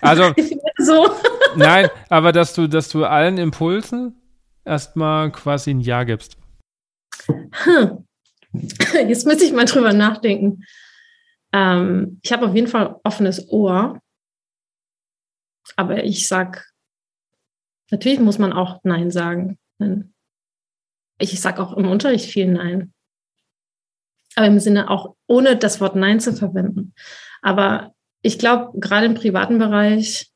Also, *laughs* so. *laughs* nein, aber dass du, dass du allen Impulsen erstmal quasi ein Ja gibst.
Hm. Jetzt müsste ich mal drüber nachdenken. Ähm, ich habe auf jeden Fall offenes Ohr. Aber ich sag, natürlich muss man auch Nein sagen. Ich sage auch im Unterricht viel Nein. Aber im Sinne auch ohne das Wort Nein zu verwenden. Aber ich glaube, gerade im privaten Bereich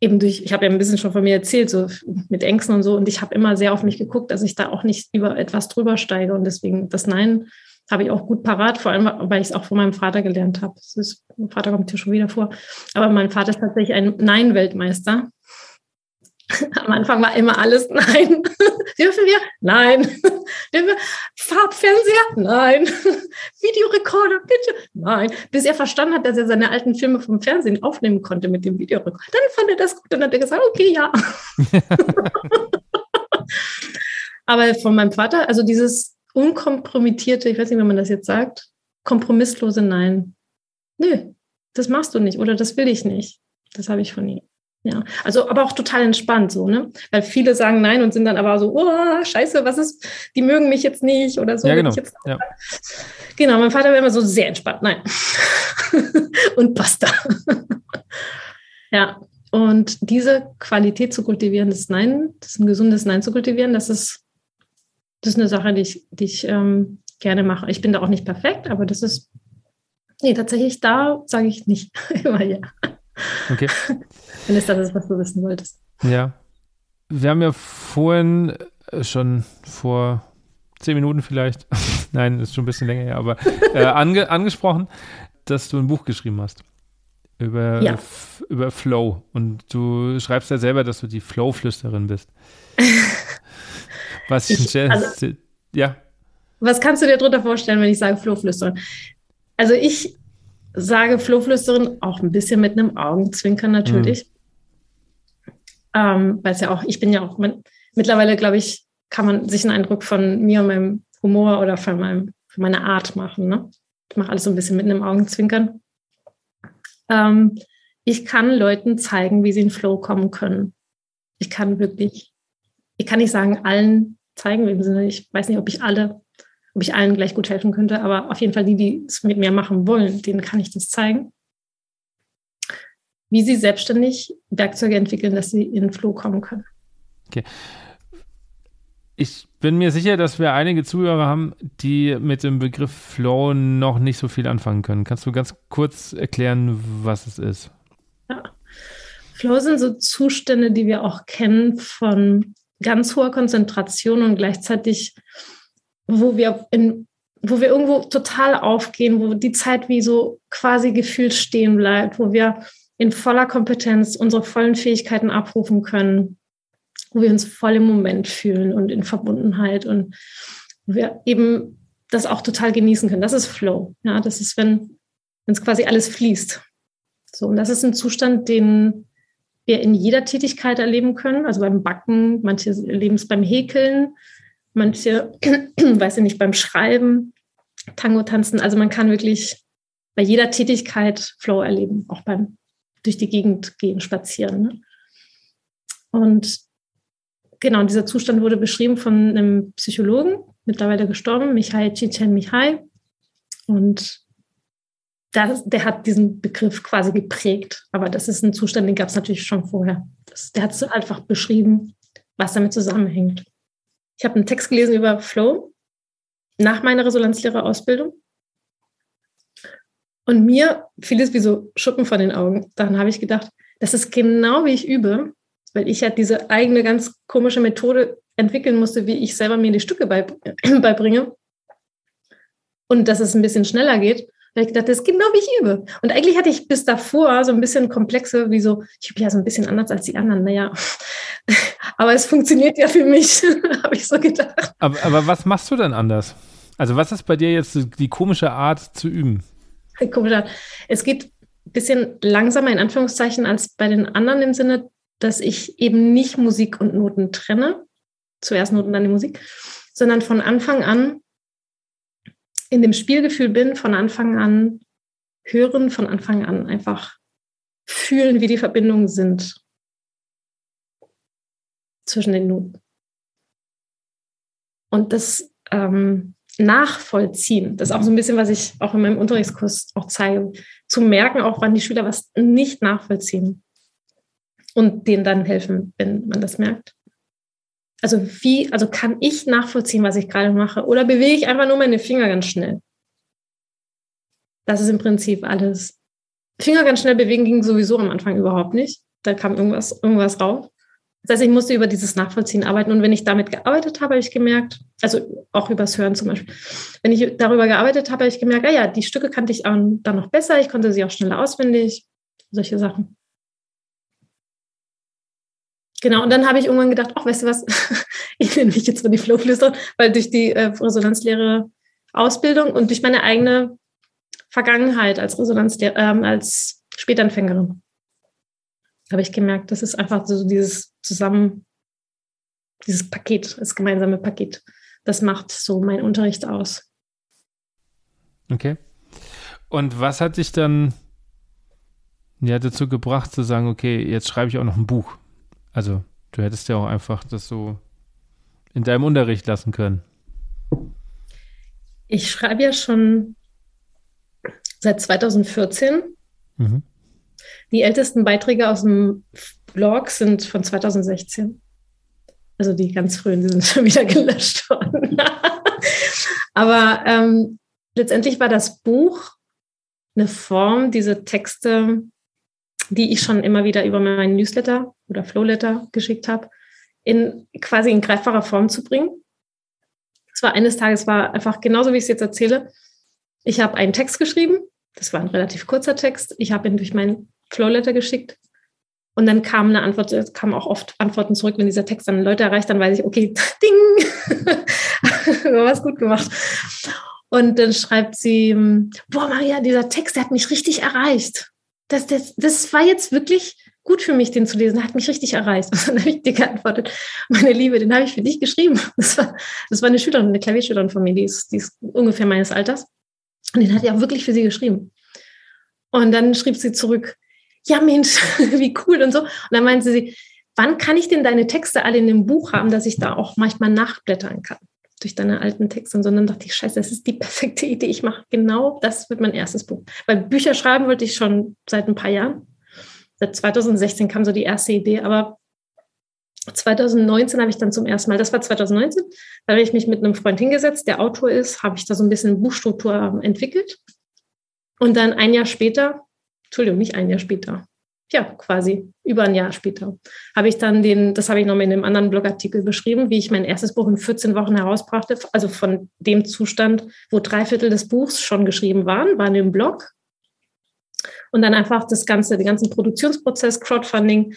eben durch, ich habe ja ein bisschen schon von mir erzählt, so mit Ängsten und so, und ich habe immer sehr auf mich geguckt, dass ich da auch nicht über etwas drüber steige. Und deswegen das Nein habe ich auch gut parat, vor allem, weil ich es auch von meinem Vater gelernt habe. mein Vater kommt hier schon wieder vor. Aber mein Vater ist tatsächlich ein Nein-Weltmeister. *laughs* Am Anfang war immer alles *laughs* nein. Dürfen wir? Nein. *laughs* Dürfen wir? Farbfernseher? Nein. Videorekorder? Bitte? Nein. Bis er verstanden hat, dass er seine alten Filme vom Fernsehen aufnehmen konnte mit dem Videorekorder. Dann fand er das gut. Dann hat er gesagt, okay, ja. Aber von meinem Vater, also dieses unkompromittierte, ich weiß nicht, wie man das jetzt sagt, kompromisslose Nein. Nö, das machst du nicht oder das will ich nicht. Das habe ich von ihm. Ja, also aber auch total entspannt so, ne? Weil viele sagen nein und sind dann aber so, oh, scheiße, was ist, die mögen mich jetzt nicht oder so.
Ja, genau.
Ja. Genau, mein Vater war immer so sehr entspannt, nein. *laughs* und basta. *laughs* ja, und diese Qualität zu kultivieren, das Nein, das ist ein gesundes Nein zu kultivieren, das ist, das ist eine Sache, die ich, die ich ähm, gerne mache. Ich bin da auch nicht perfekt, aber das ist, nee, tatsächlich da sage ich nicht *laughs* immer ja.
Okay.
Wenn es das ist, was du wissen wolltest.
Ja. Wir haben ja vorhin äh, schon vor zehn Minuten vielleicht, *laughs* nein, ist schon ein bisschen länger her, aber äh, *laughs* ange angesprochen, dass du ein Buch geschrieben hast über, ja. über Flow. Und du schreibst ja selber, dass du die Flow-Flüsterin bist. Was *laughs* ich, ich also, ja.
Was kannst du dir darunter vorstellen, wenn ich sage Flow-Flüsterin? Also ich sage Flohflüsterin auch ein bisschen mit einem Augenzwinkern natürlich. Mhm. Ähm, Weil es ja auch, ich bin ja auch, man, mittlerweile glaube ich, kann man sich einen Eindruck von mir und meinem Humor oder von, meinem, von meiner Art machen. Ne? Ich mache alles so ein bisschen mit einem Augenzwinkern. Ähm, ich kann Leuten zeigen, wie sie in Flow kommen können. Ich kann wirklich, ich kann nicht sagen, allen zeigen, im Sinne, ich weiß nicht, ob ich alle ob ich allen gleich gut helfen könnte, aber auf jeden Fall die, die es mit mir machen wollen, denen kann ich das zeigen. Wie sie selbstständig Werkzeuge entwickeln, dass sie in den Flow kommen können.
Okay. Ich bin mir sicher, dass wir einige Zuhörer haben, die mit dem Begriff Flow noch nicht so viel anfangen können. Kannst du ganz kurz erklären, was es ist?
Ja. Flow sind so Zustände, die wir auch kennen von ganz hoher Konzentration und gleichzeitig wo wir in wo wir irgendwo total aufgehen, wo die Zeit wie so quasi gefühlt stehen bleibt, wo wir in voller Kompetenz unsere vollen Fähigkeiten abrufen können, wo wir uns voll im Moment fühlen und in Verbundenheit und wo wir eben das auch total genießen können. Das ist Flow. Ja, das ist, wenn es quasi alles fließt. So, und das ist ein Zustand, den wir in jeder Tätigkeit erleben können. Also beim Backen, manche erleben es beim Häkeln, manche, *clears throat* weiß ich nicht, beim Schreiben, Tango tanzen. Also man kann wirklich bei jeder Tätigkeit Flow erleben, auch beim durch die Gegend gehen, spazieren. Ne? Und genau, dieser Zustand wurde beschrieben von einem Psychologen, mittlerweile gestorben, Michael Csikszentmihalyi. Und das, der hat diesen Begriff quasi geprägt. Aber das ist ein Zustand, den gab es natürlich schon vorher. Das, der hat es einfach beschrieben, was damit zusammenhängt. Ich habe einen Text gelesen über Flow nach meiner Resonanzlehrerausbildung. Und mir fiel es wie so Schuppen von den Augen. Dann habe ich gedacht, das ist genau wie ich übe, weil ich ja diese eigene ganz komische Methode entwickeln musste, wie ich selber mir die Stücke *clears throat* beibringe. Und dass es ein bisschen schneller geht. Da ich gedacht, das ist genau wie ich übe. Und eigentlich hatte ich bis davor so ein bisschen Komplexe, wie so, ich übe ja so ein bisschen anders als die anderen. Naja, *laughs* aber es funktioniert ja für mich, *laughs* habe ich so gedacht.
Aber, aber was machst du denn anders? Also was ist bei dir jetzt die komische Art zu üben? *laughs*
Komische Art. Es geht ein bisschen langsamer in Anführungszeichen als bei den anderen im Sinne, dass ich eben nicht Musik und Noten trenne. Zuerst Noten, dann die Musik, sondern von Anfang an in dem Spielgefühl bin, von Anfang an hören, von Anfang an einfach fühlen, wie die Verbindungen sind zwischen den Noten. Und das ähm, nachvollziehen, das ist auch so ein bisschen, was ich auch in meinem Unterrichtskurs auch zeige, zu merken, auch wann die Schüler was nicht nachvollziehen und denen dann helfen, wenn man das merkt. Also wie, also kann ich nachvollziehen, was ich gerade mache oder bewege ich einfach nur meine Finger ganz schnell? Das ist im Prinzip alles. Finger ganz schnell bewegen ging sowieso am Anfang überhaupt nicht. Da kam irgendwas, irgendwas raus. Das heißt, ich musste über dieses Nachvollziehen arbeiten. Und wenn ich damit gearbeitet habe, habe ich gemerkt, also auch übers Hören zum Beispiel, wenn ich darüber gearbeitet habe, habe ich gemerkt, ah ja, die Stücke kannte ich dann noch besser, ich konnte sie auch schneller auswendig, solche Sachen. Genau, und dann habe ich irgendwann gedacht, ach, weißt du was, *laughs* ich nenne mich jetzt mal die Flowflüsterin, weil durch die äh, Resonanzlehre Ausbildung und durch meine eigene Vergangenheit als Resonanzlehre, ähm, als Spätanfängerin habe ich gemerkt, das ist einfach so dieses zusammen, dieses Paket, das gemeinsame Paket. Das macht so mein Unterricht aus.
Okay. Und was hat dich dann ja, dazu gebracht zu sagen, okay, jetzt schreibe ich auch noch ein Buch? Also, du hättest ja auch einfach das so in deinem Unterricht lassen können.
Ich schreibe ja schon seit 2014. Mhm. Die ältesten Beiträge aus dem Blog sind von 2016. Also die ganz frühen, die sind *laughs* schon wieder gelöscht worden. *laughs* Aber ähm, letztendlich war das Buch eine Form, diese Texte, die ich schon immer wieder über meinen Newsletter oder Flowletter geschickt habe, in quasi in greifbarer Form zu bringen. Es war eines Tages war einfach genauso, wie ich es jetzt erzähle. Ich habe einen Text geschrieben. Das war ein relativ kurzer Text. Ich habe ihn durch meinen Flowletter geschickt. Und dann kam eine Antwort, es kamen auch oft Antworten zurück, wenn dieser Text dann Leute erreicht, dann weiß ich, okay, *laughs* ding, *laughs* du hast gut gemacht. Und dann schreibt sie, boah, Maria, dieser Text, der hat mich richtig erreicht. Das, das, das war jetzt wirklich gut für mich, den zu lesen. Der hat mich richtig erreicht. *laughs* Und dann habe ich dir geantwortet, meine Liebe, den habe ich für dich geschrieben. Das war, das war eine Schülerin, eine Klavierschülerin von mir, die ist, die ist ungefähr meines Alters. Und den hat er auch wirklich für sie geschrieben. Und dann schrieb sie zurück, ja Mensch, *laughs* wie cool und so. Und dann meinte sie, wann kann ich denn deine Texte alle in dem Buch haben, dass ich da auch manchmal nachblättern kann durch deine alten Texte und dann dachte ich, scheiße, das ist die *laughs* perfekte Idee. Ich mache genau das wird mein erstes Buch. Weil Bücher schreiben wollte ich schon seit ein paar Jahren. Seit 2016 kam so die erste Idee, aber 2019 habe ich dann zum ersten Mal, das war 2019, da habe ich mich mit einem Freund hingesetzt, der Autor ist, habe ich da so ein bisschen Buchstruktur entwickelt. Und dann ein Jahr später Entschuldigung, nicht ein Jahr später. ja, quasi über ein Jahr später, habe ich dann den, das habe ich noch in einem anderen Blogartikel beschrieben, wie ich mein erstes Buch in 14 Wochen herausbrachte, also von dem Zustand, wo drei Viertel des Buchs schon geschrieben waren, waren im Blog. Und dann einfach das ganze, den ganzen Produktionsprozess, Crowdfunding,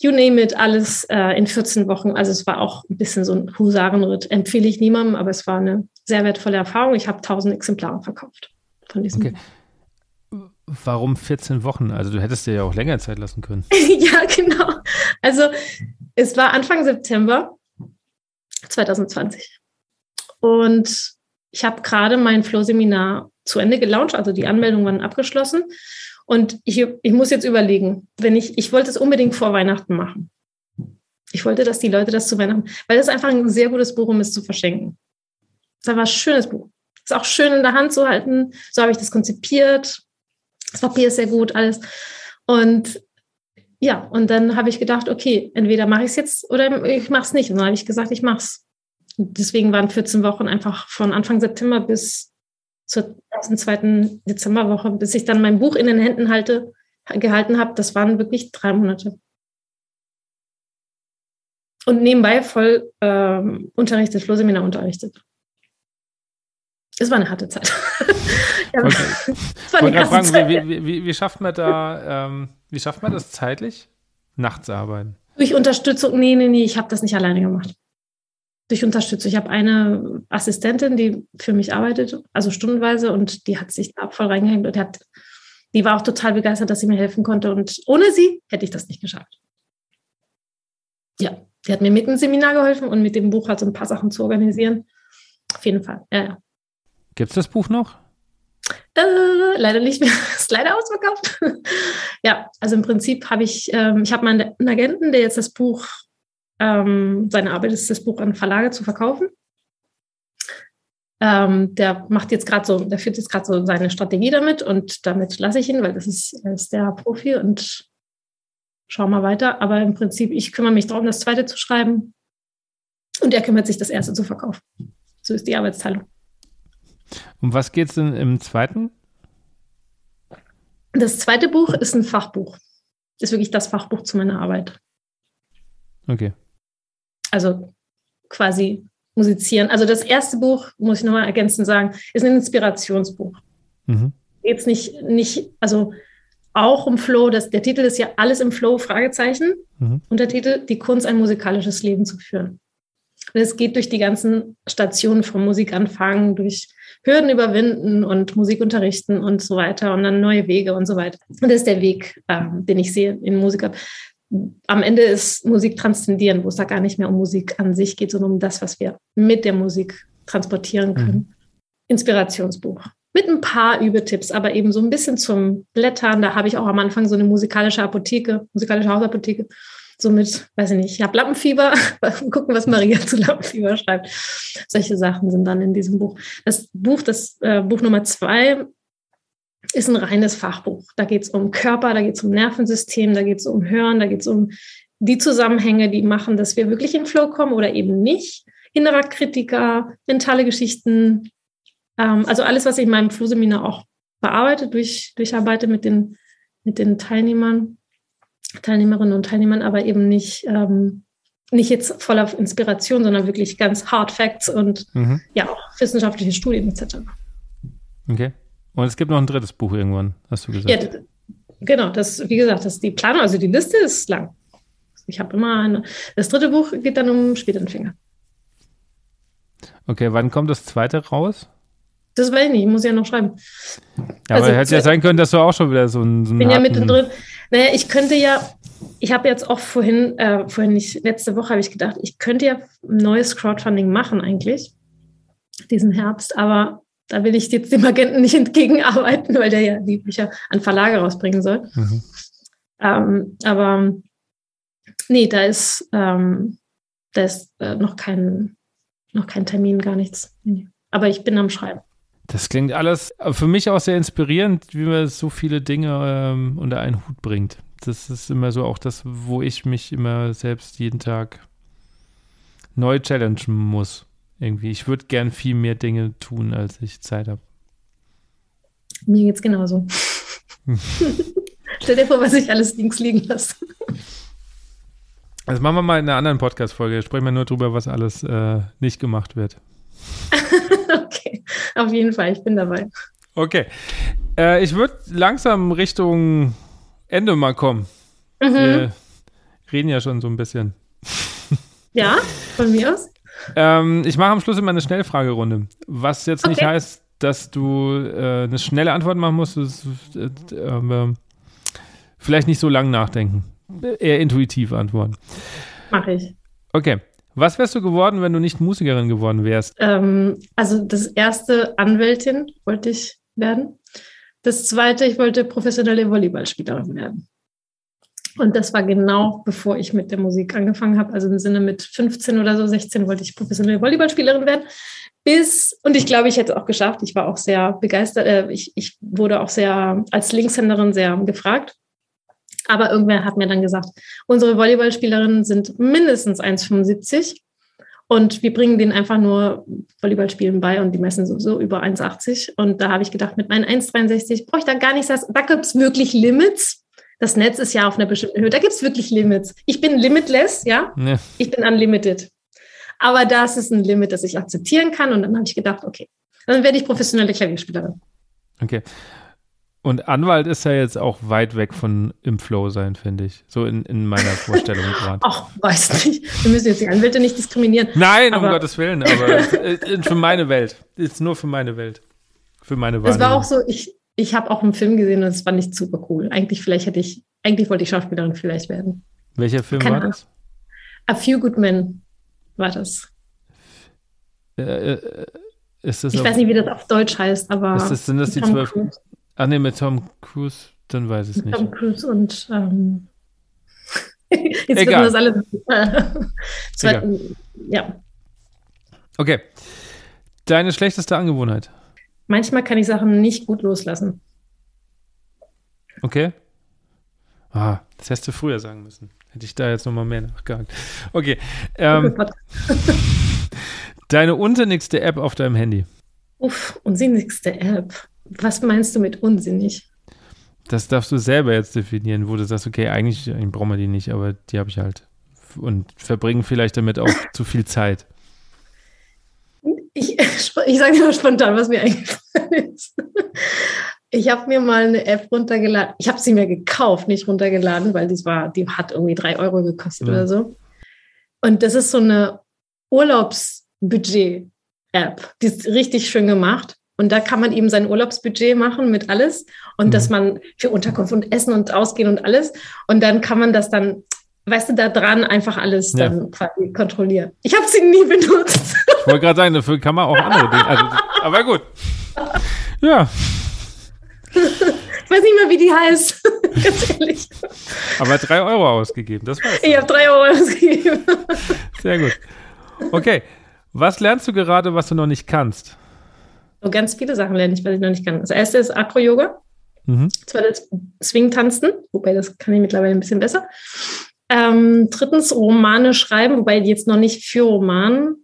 you name it, alles äh, in 14 Wochen. Also es war auch ein bisschen so ein Husarenritt. Empfehle ich niemandem, aber es war eine sehr wertvolle Erfahrung. Ich habe 1000 Exemplare verkauft von diesem okay. Buch.
Warum 14 Wochen? Also du hättest dir ja auch länger Zeit lassen können. *laughs*
ja, genau. Also es war Anfang September 2020. Und ich habe gerade mein Flow-Seminar zu Ende gelauncht, also die Anmeldungen waren abgeschlossen. Und ich, ich muss jetzt überlegen, wenn ich, ich wollte es unbedingt vor Weihnachten machen. Ich wollte, dass die Leute das zu Weihnachten, weil das ist einfach ein sehr gutes Buch, um es zu verschenken. Das war ein schönes Buch. Ist auch schön in der Hand zu halten. So habe ich das konzipiert. Das Papier ist sehr gut, alles. Und ja, und dann habe ich gedacht, okay, entweder mache ich es jetzt oder ich mache es nicht. Und dann habe ich gesagt, ich mache es. Deswegen waren 14 Wochen einfach von Anfang September bis zur ersten, zweiten Dezemberwoche, bis ich dann mein Buch in den Händen halte, gehalten habe. Das waren wirklich drei Monate. Und nebenbei voll ähm, unterrichtet, Flohseminar unterrichtet. Es war eine harte Zeit. *laughs*
ja, okay. Ich fragen, Zeit, wie, wie, wie, schafft man da, ähm, wie schafft man das zeitlich? Nachts arbeiten?
Durch Unterstützung, nee, nee, nee, ich habe das nicht alleine gemacht. Durch Unterstützung. Ich habe eine Assistentin, die für mich arbeitet, also stundenweise, und die hat sich da voll reingehängt und hat, die war auch total begeistert, dass sie mir helfen konnte. Und ohne sie hätte ich das nicht geschafft. Ja, die hat mir mit dem Seminar geholfen und mit dem Buch halt so ein paar Sachen zu organisieren. Auf jeden Fall, ja, ja.
Gibt es das Buch noch?
Äh, leider nicht mehr. *laughs* Ist leider ausverkauft. *laughs* ja, also im Prinzip habe ich, ähm, ich habe meinen Agenten, der jetzt das Buch, ähm, seine Arbeit ist, das Buch an Verlage zu verkaufen. Ähm, der macht jetzt gerade so, der führt jetzt gerade so seine Strategie damit und damit lasse ich ihn, weil das ist, ist der Profi und schau mal weiter. Aber im Prinzip, ich kümmere mich darum, das zweite zu schreiben und er kümmert sich, das erste zu verkaufen. So ist die Arbeitsteilung.
Um was geht es denn im zweiten?
Das zweite Buch ist ein Fachbuch. Ist wirklich das Fachbuch zu meiner Arbeit.
Okay.
Also quasi musizieren. Also das erste Buch, muss ich nochmal ergänzend sagen, ist ein Inspirationsbuch. Mhm. Jetzt nicht, nicht, also auch um Flow, das, der Titel ist ja Alles im Flow, Fragezeichen. Mhm. Und der Titel Die Kunst, ein musikalisches Leben zu führen. Und es geht durch die ganzen Stationen vom Musikanfang, durch Hürden überwinden und Musik unterrichten und so weiter und dann neue Wege und so weiter. Und das ist der Weg, äh, den ich sehe in Musik. Am Ende ist Musik transzendieren, wo es da gar nicht mehr um Musik an sich geht, sondern um das, was wir mit der Musik transportieren können. Mhm. Inspirationsbuch. Mit ein paar Übetipps, aber eben so ein bisschen zum Blättern. Da habe ich auch am Anfang so eine musikalische Apotheke, musikalische Hausapotheke so mit, weiß ich nicht, ich habe Lampenfieber, *laughs* gucken, was Maria zu Lampenfieber schreibt. Solche Sachen sind dann in diesem Buch. Das Buch, das äh, Buch Nummer zwei, ist ein reines Fachbuch. Da geht es um Körper, da geht es um Nervensystem, da geht es um Hören, da geht es um die Zusammenhänge, die machen, dass wir wirklich in Flow kommen oder eben nicht. Innerer Kritiker, mentale Geschichten, ähm, also alles, was ich in meinem Flohseminar auch bearbeite, durch, durcharbeite mit den, mit den Teilnehmern. Teilnehmerinnen und Teilnehmern, aber eben nicht, ähm, nicht jetzt voller Inspiration, sondern wirklich ganz Hard Facts und mhm. ja auch wissenschaftliche Studien etc.
Okay. Und es gibt noch ein drittes Buch irgendwann, hast du gesagt. Ja,
genau, das, wie gesagt, das ist die Planung, also die Liste ist lang. Ich habe immer eine. Das dritte Buch geht dann um Spätanfänger.
Okay, wann kommt das zweite raus?
Das weiß ich nicht, ich muss ja noch schreiben.
Ja, also, aber hätte ja sein können, dass du auch schon wieder so ein. So
bin ja mittendrin. Naja, ich könnte ja, ich habe jetzt auch vorhin, äh, vorhin nicht, letzte Woche habe ich gedacht, ich könnte ja ein neues Crowdfunding machen eigentlich, diesen Herbst, aber da will ich jetzt dem Agenten nicht *laughs* entgegenarbeiten, weil der ja die Bücher an Verlage rausbringen soll. Mhm. Ähm, aber nee, da ist, ähm, da ist äh, noch, kein, noch kein Termin, gar nichts. Aber ich bin am Schreiben.
Das klingt alles für mich auch sehr inspirierend, wie man so viele Dinge ähm, unter einen Hut bringt. Das ist immer so auch das, wo ich mich immer selbst jeden Tag neu challengen muss. Irgendwie. Ich würde gern viel mehr Dinge tun, als ich Zeit habe.
Mir geht's genauso. *laughs* Stell dir vor, was ich alles links liegen lasse.
Das machen wir mal in einer anderen Podcast-Folge. Sprechen wir nur drüber, was alles äh, nicht gemacht wird. *laughs*
okay, auf jeden Fall, ich bin dabei.
Okay. Äh, ich würde langsam Richtung Ende mal kommen. Mhm. Wir reden ja schon so ein bisschen.
Ja, von mir aus.
Ähm, ich mache am Schluss immer eine Schnellfragerunde. Was jetzt okay. nicht heißt, dass du äh, eine schnelle Antwort machen musst. Das, äh, äh, vielleicht nicht so lang nachdenken. Eher intuitiv antworten.
Mache ich.
Okay. Was wärst du geworden, wenn du nicht Musikerin geworden wärst?
Ähm, also das erste Anwältin wollte ich werden. Das zweite, ich wollte professionelle Volleyballspielerin werden. Und das war genau bevor ich mit der Musik angefangen habe. Also im Sinne mit 15 oder so, 16 wollte ich professionelle Volleyballspielerin werden. Bis, und ich glaube, ich hätte es auch geschafft. Ich war auch sehr begeistert. Äh, ich, ich wurde auch sehr als Linkshänderin sehr gefragt. Aber irgendwer hat mir dann gesagt, unsere Volleyballspielerinnen sind mindestens 1,75 und wir bringen denen einfach nur Volleyballspielen bei und die messen sowieso über 1,80. Und da habe ich gedacht, mit meinen 1,63 brauche ich da gar nichts. Da gibt es wirklich Limits. Das Netz ist ja auf einer bestimmten Höhe. Da gibt es wirklich Limits. Ich bin limitless, ja? ja. Ich bin unlimited. Aber das ist ein Limit, das ich akzeptieren kann. Und dann habe ich gedacht, okay, dann werde ich professionelle Klavierspielerin.
Okay. Und Anwalt ist ja jetzt auch weit weg von im Flow sein, finde ich. So in, in meiner Vorstellung *laughs* gerade.
Ach, weiß nicht. Wir müssen jetzt die Anwälte nicht diskriminieren.
Nein, aber um Gottes Willen. Aber *laughs* für meine Welt. Ist nur für meine Welt. Für meine
Wahrnehmung. Es war auch so, ich, ich habe auch einen Film gesehen und es fand ich super cool. Eigentlich, vielleicht hätte ich, eigentlich wollte ich Schauspielerin vielleicht werden.
Welcher Film Keine war das?
A Few Good Men war das.
Äh, äh, ist das
ich weiß nicht, wie das auf Deutsch heißt, aber.
Ist das, sind das die zwölf? Ach nee, mit Tom Cruise, dann weiß ich es nicht.
Tom Cruise und ähm, *laughs* jetzt Egal. das alle. Egal. *laughs* ja.
Okay. Deine schlechteste Angewohnheit?
Manchmal kann ich Sachen nicht gut loslassen.
Okay. Ah, das hättest du früher sagen müssen. Hätte ich da jetzt nochmal mehr nachgehakt. Okay. Ähm, *laughs* deine unsinnigste App auf deinem Handy?
Uff, unsinnigste App. Was meinst du mit unsinnig?
Das darfst du selber jetzt definieren, wo du sagst, okay, eigentlich, eigentlich brauchen wir die nicht, aber die habe ich halt. Und verbringen vielleicht damit auch *laughs* zu viel Zeit.
Ich, *laughs* ich sage mal spontan, was mir eingefallen ist. Ich habe mir mal eine App runtergeladen. Ich habe sie mir gekauft, nicht runtergeladen, weil die, war, die hat irgendwie drei Euro gekostet ja. oder so. Und das ist so eine Urlaubsbudget-App. Die ist richtig schön gemacht. Und da kann man eben sein Urlaubsbudget machen mit alles und mhm. dass man für Unterkunft und Essen und Ausgehen und alles. Und dann kann man das dann weißt du, da dran einfach alles ja. dann quasi kontrollieren. Ich habe sie nie benutzt.
Ich wollte gerade sagen, dafür kann man auch andere Dinge. Also, aber gut. Ja.
Ich weiß nicht mehr, wie die heißt. *laughs* Ganz ehrlich.
Aber drei Euro ausgegeben, das war's.
Ich habe drei Euro ausgegeben.
Sehr gut. Okay. Was lernst du gerade, was du noch nicht kannst?
So ganz viele Sachen lerne ich, was ich noch nicht kann. Das erste ist Acro-Yoga. Mhm. Das Swing-Tanzen, wobei das kann ich mittlerweile ein bisschen besser. Ähm, drittens Romane schreiben, wobei jetzt noch nicht für Roman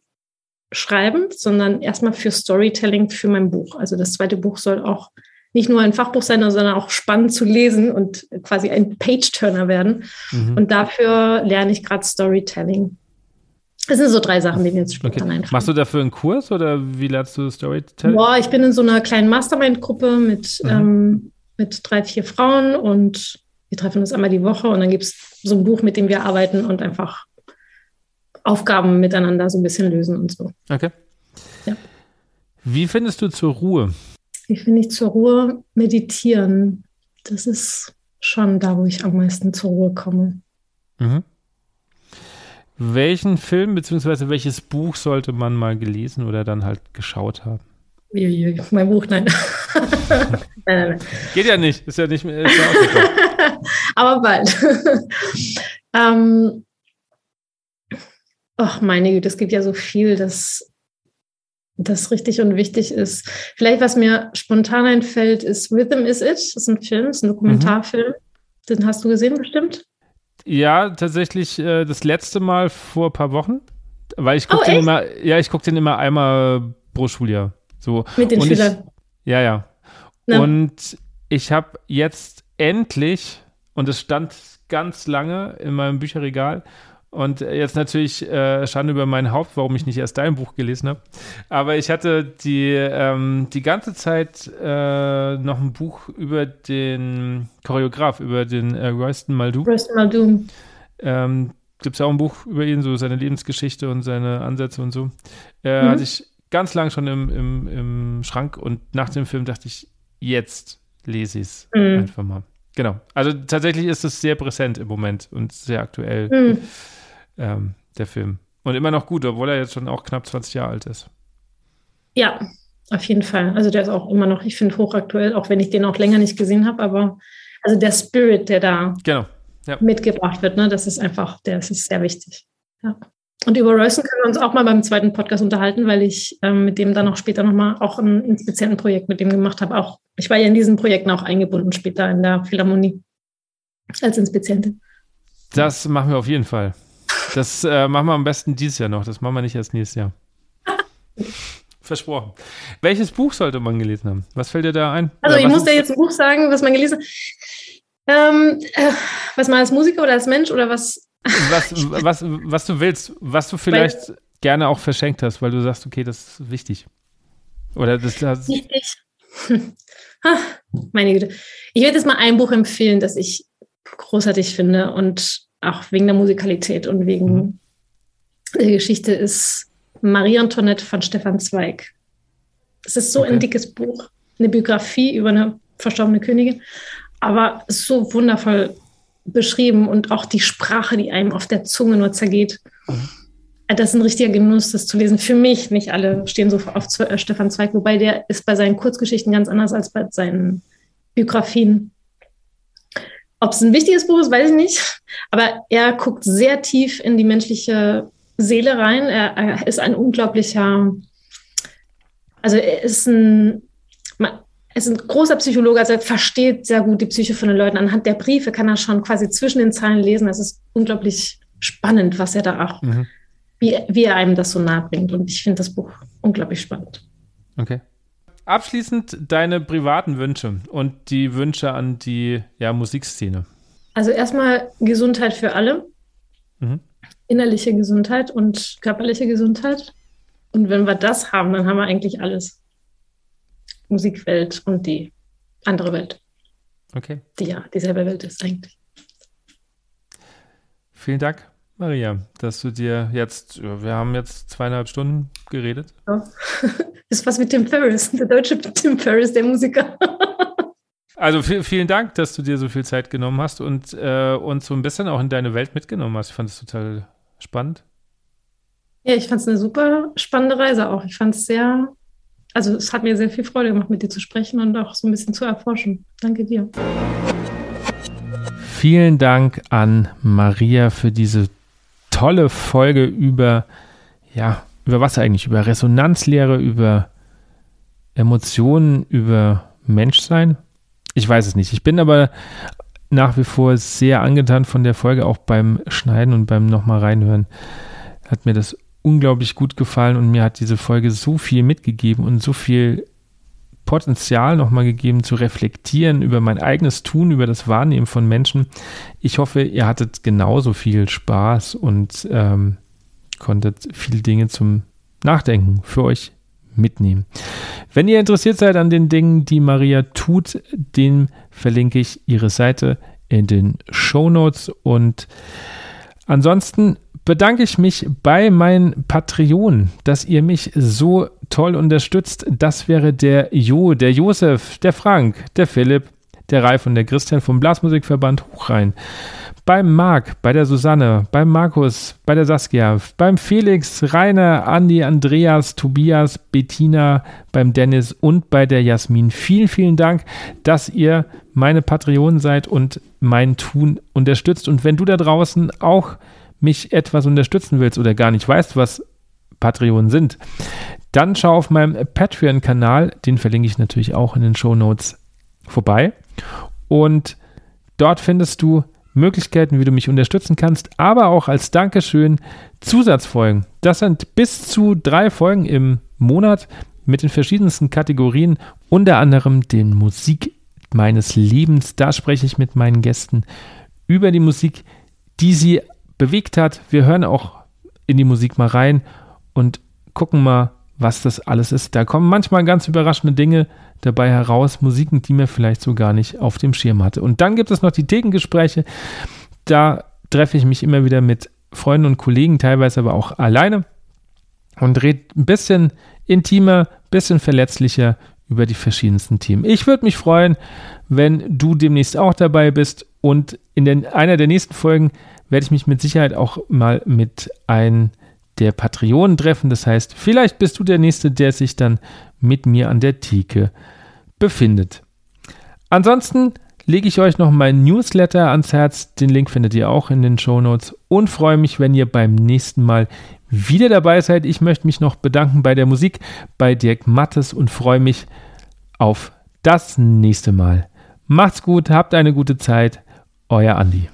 schreiben, sondern erstmal für Storytelling für mein Buch. Also das zweite Buch soll auch nicht nur ein Fachbuch sein, sondern auch spannend zu lesen und quasi ein Page-Turner werden. Mhm. Und dafür lerne ich gerade Storytelling. Das sind so drei Sachen, die mir jetzt spontan okay. einfallen.
Machst du dafür einen Kurs oder wie lernst du Storytelling?
Boah, ich bin in so einer kleinen Mastermind-Gruppe mit, mhm. ähm, mit drei, vier Frauen und wir treffen uns einmal die Woche und dann gibt es so ein Buch, mit dem wir arbeiten und einfach Aufgaben miteinander so ein bisschen lösen und so.
Okay. Ja. Wie findest du zur Ruhe?
Wie finde ich zur Ruhe? Meditieren. Das ist schon da, wo ich am meisten zur Ruhe komme. Mhm.
Welchen Film bzw. welches Buch sollte man mal gelesen oder dann halt geschaut haben?
Mein Buch, nein. *laughs*
nein, nein, nein. Geht ja nicht, ist ja nicht mehr. Ja
Aber bald. *laughs* ähm, ach, meine Güte, es gibt ja so viel, das, das richtig und wichtig ist. Vielleicht, was mir spontan einfällt, ist Rhythm is It. Das ist ein Film, das ist ein Dokumentarfilm. Mhm. Den hast du gesehen, bestimmt?
Ja, tatsächlich äh, das letzte Mal vor ein paar Wochen. Weil ich gucke oh, den immer, ja, ich gucke den immer einmal pro Schuljahr. So.
Mit den und Schülern.
Ich, ja, ja. Na? Und ich habe jetzt endlich und es stand ganz lange in meinem Bücherregal. Und jetzt natürlich äh, Schande über mein Haupt, warum ich nicht erst dein Buch gelesen habe. Aber ich hatte die, ähm, die ganze Zeit äh, noch ein Buch über den Choreograf, über den äh, Royston Muldoon.
Royston Muldoon.
Ähm, Gibt es auch ein Buch über ihn, so seine Lebensgeschichte und seine Ansätze und so. Äh, mhm. Hatte ich ganz lang schon im, im, im Schrank und nach dem Film dachte ich, jetzt lese ich es mhm. einfach mal. Genau. Also tatsächlich ist es sehr präsent im Moment und sehr aktuell, mhm. ähm, der Film. Und immer noch gut, obwohl er jetzt schon auch knapp 20 Jahre alt ist.
Ja, auf jeden Fall. Also der ist auch immer noch, ich finde, hochaktuell, auch wenn ich den auch länger nicht gesehen habe, aber also der Spirit, der da
genau.
ja. mitgebracht wird, ne, das ist einfach, der das ist sehr wichtig. Ja. Und über Royson können wir uns auch mal beim zweiten Podcast unterhalten, weil ich ähm, mit dem dann auch später nochmal auch ein Inspizientenprojekt mit dem gemacht habe. Auch ich war ja in diesen Projekten auch eingebunden später in der Philharmonie als Inspizientin.
Das machen wir auf jeden Fall. Das äh, machen wir am besten dieses Jahr noch. Das machen wir nicht erst nächstes Jahr. *laughs* Versprochen. Welches Buch sollte man gelesen haben? Was fällt dir da ein?
Also ich muss dir jetzt ein Buch sagen, was man gelesen hat. Ähm, äh, was man als Musiker oder als Mensch oder was
was, was, was du willst, was du vielleicht weil, gerne auch verschenkt hast, weil du sagst, okay, das ist wichtig. Oder das, das Wichtig. *laughs*
meine Güte. Ich werde jetzt mal ein Buch empfehlen, das ich großartig finde und auch wegen der Musikalität und wegen mhm. der Geschichte ist Marie Antoinette von Stefan Zweig. Das ist so okay. ein dickes Buch, eine Biografie über eine verstorbene Königin, aber so wundervoll beschrieben und auch die Sprache, die einem auf der Zunge nur zergeht. Mhm. Das ist ein richtiger Genuss, das zu lesen. Für mich, nicht alle stehen so auf äh, Stefan Zweig, wobei der ist bei seinen Kurzgeschichten ganz anders als bei seinen Biografien. Ob es ein wichtiges Buch ist, weiß ich nicht. Aber er guckt sehr tief in die menschliche Seele rein. Er, er ist ein unglaublicher, also er ist ein, ist ein großer Psychologe, also er versteht sehr gut die Psyche von den Leuten. Anhand der Briefe kann er schon quasi zwischen den Zeilen lesen. Es ist unglaublich spannend, was er da auch, mhm. wie, wie er einem das so nahe bringt. Und ich finde das Buch unglaublich spannend.
Okay. Abschließend deine privaten Wünsche und die Wünsche an die ja, Musikszene.
Also erstmal Gesundheit für alle. Mhm. Innerliche Gesundheit und körperliche Gesundheit. Und wenn wir das haben, dann haben wir eigentlich alles. Musikwelt und die andere Welt.
Okay.
Die ja dieselbe Welt ist eigentlich.
Vielen Dank, Maria, dass du dir jetzt, wir haben jetzt zweieinhalb Stunden geredet.
Ja. *laughs* ist was mit Tim Ferriss, der deutsche Tim Ferriss, der Musiker. *laughs*
Also vielen Dank, dass du dir so viel Zeit genommen hast und äh, uns so ein bisschen auch in deine Welt mitgenommen hast. Ich fand es total spannend.
Ja, ich fand es eine super spannende Reise auch. Ich fand es sehr also es hat mir sehr viel Freude gemacht, mit dir zu sprechen und auch so ein bisschen zu erforschen. Danke dir.
Vielen Dank an Maria für diese tolle Folge über, ja, über was eigentlich? Über Resonanzlehre, über Emotionen, über Menschsein? Ich weiß es nicht. Ich bin aber nach wie vor sehr angetan von der Folge, auch beim Schneiden und beim nochmal reinhören. Hat mir das unglaublich gut gefallen und mir hat diese Folge so viel mitgegeben und so viel Potenzial nochmal gegeben zu reflektieren über mein eigenes Tun, über das Wahrnehmen von Menschen. Ich hoffe, ihr hattet genauso viel Spaß und ähm, konntet viele Dinge zum Nachdenken für euch mitnehmen. Wenn ihr interessiert seid an den Dingen, die Maria tut, den verlinke ich ihre Seite in den Show Notes und ansonsten bedanke ich mich bei meinen Patreonen, dass ihr mich so toll unterstützt. Das wäre der Jo, der Josef, der Frank, der Philipp, der Ralf und der Christian vom Blasmusikverband Hochrhein. Beim Marc, bei der Susanne, beim Markus, bei der Saskia, beim Felix, Rainer, Andi, Andreas, Tobias, Bettina, beim Dennis und bei der Jasmin. Vielen, vielen Dank, dass ihr meine Patreonen seid und mein Tun unterstützt. Und wenn du da draußen auch mich etwas unterstützen willst oder gar nicht weißt, was Patreon sind, dann schau auf meinem Patreon-Kanal, den verlinke ich natürlich auch in den Show Notes vorbei. Und dort findest du Möglichkeiten, wie du mich unterstützen kannst, aber auch als Dankeschön Zusatzfolgen. Das sind bis zu drei Folgen im Monat mit den verschiedensten Kategorien, unter anderem den Musik meines Lebens. Da spreche ich mit meinen Gästen über die Musik, die sie bewegt hat. Wir hören auch in die Musik mal rein und gucken mal, was das alles ist. Da kommen manchmal ganz überraschende Dinge dabei heraus, Musiken, die mir vielleicht so gar nicht auf dem Schirm hatte. Und dann gibt es noch die Thekengespräche. Da treffe ich mich immer wieder mit Freunden und Kollegen, teilweise aber auch alleine und rede ein bisschen intimer, bisschen verletzlicher über die verschiedensten Themen. Ich würde mich freuen, wenn du demnächst auch dabei bist und in den, einer der nächsten Folgen werde ich mich mit Sicherheit auch mal mit einem der Patreonen treffen. Das heißt, vielleicht bist du der Nächste, der sich dann mit mir an der Theke befindet. Ansonsten lege ich euch noch meinen Newsletter ans Herz. Den Link findet ihr auch in den Show Notes und freue mich, wenn ihr beim nächsten Mal wieder dabei seid. Ich möchte mich noch bedanken bei der Musik, bei Dirk Mattes und freue mich auf das nächste Mal. Macht's gut, habt eine gute Zeit. Euer Andi.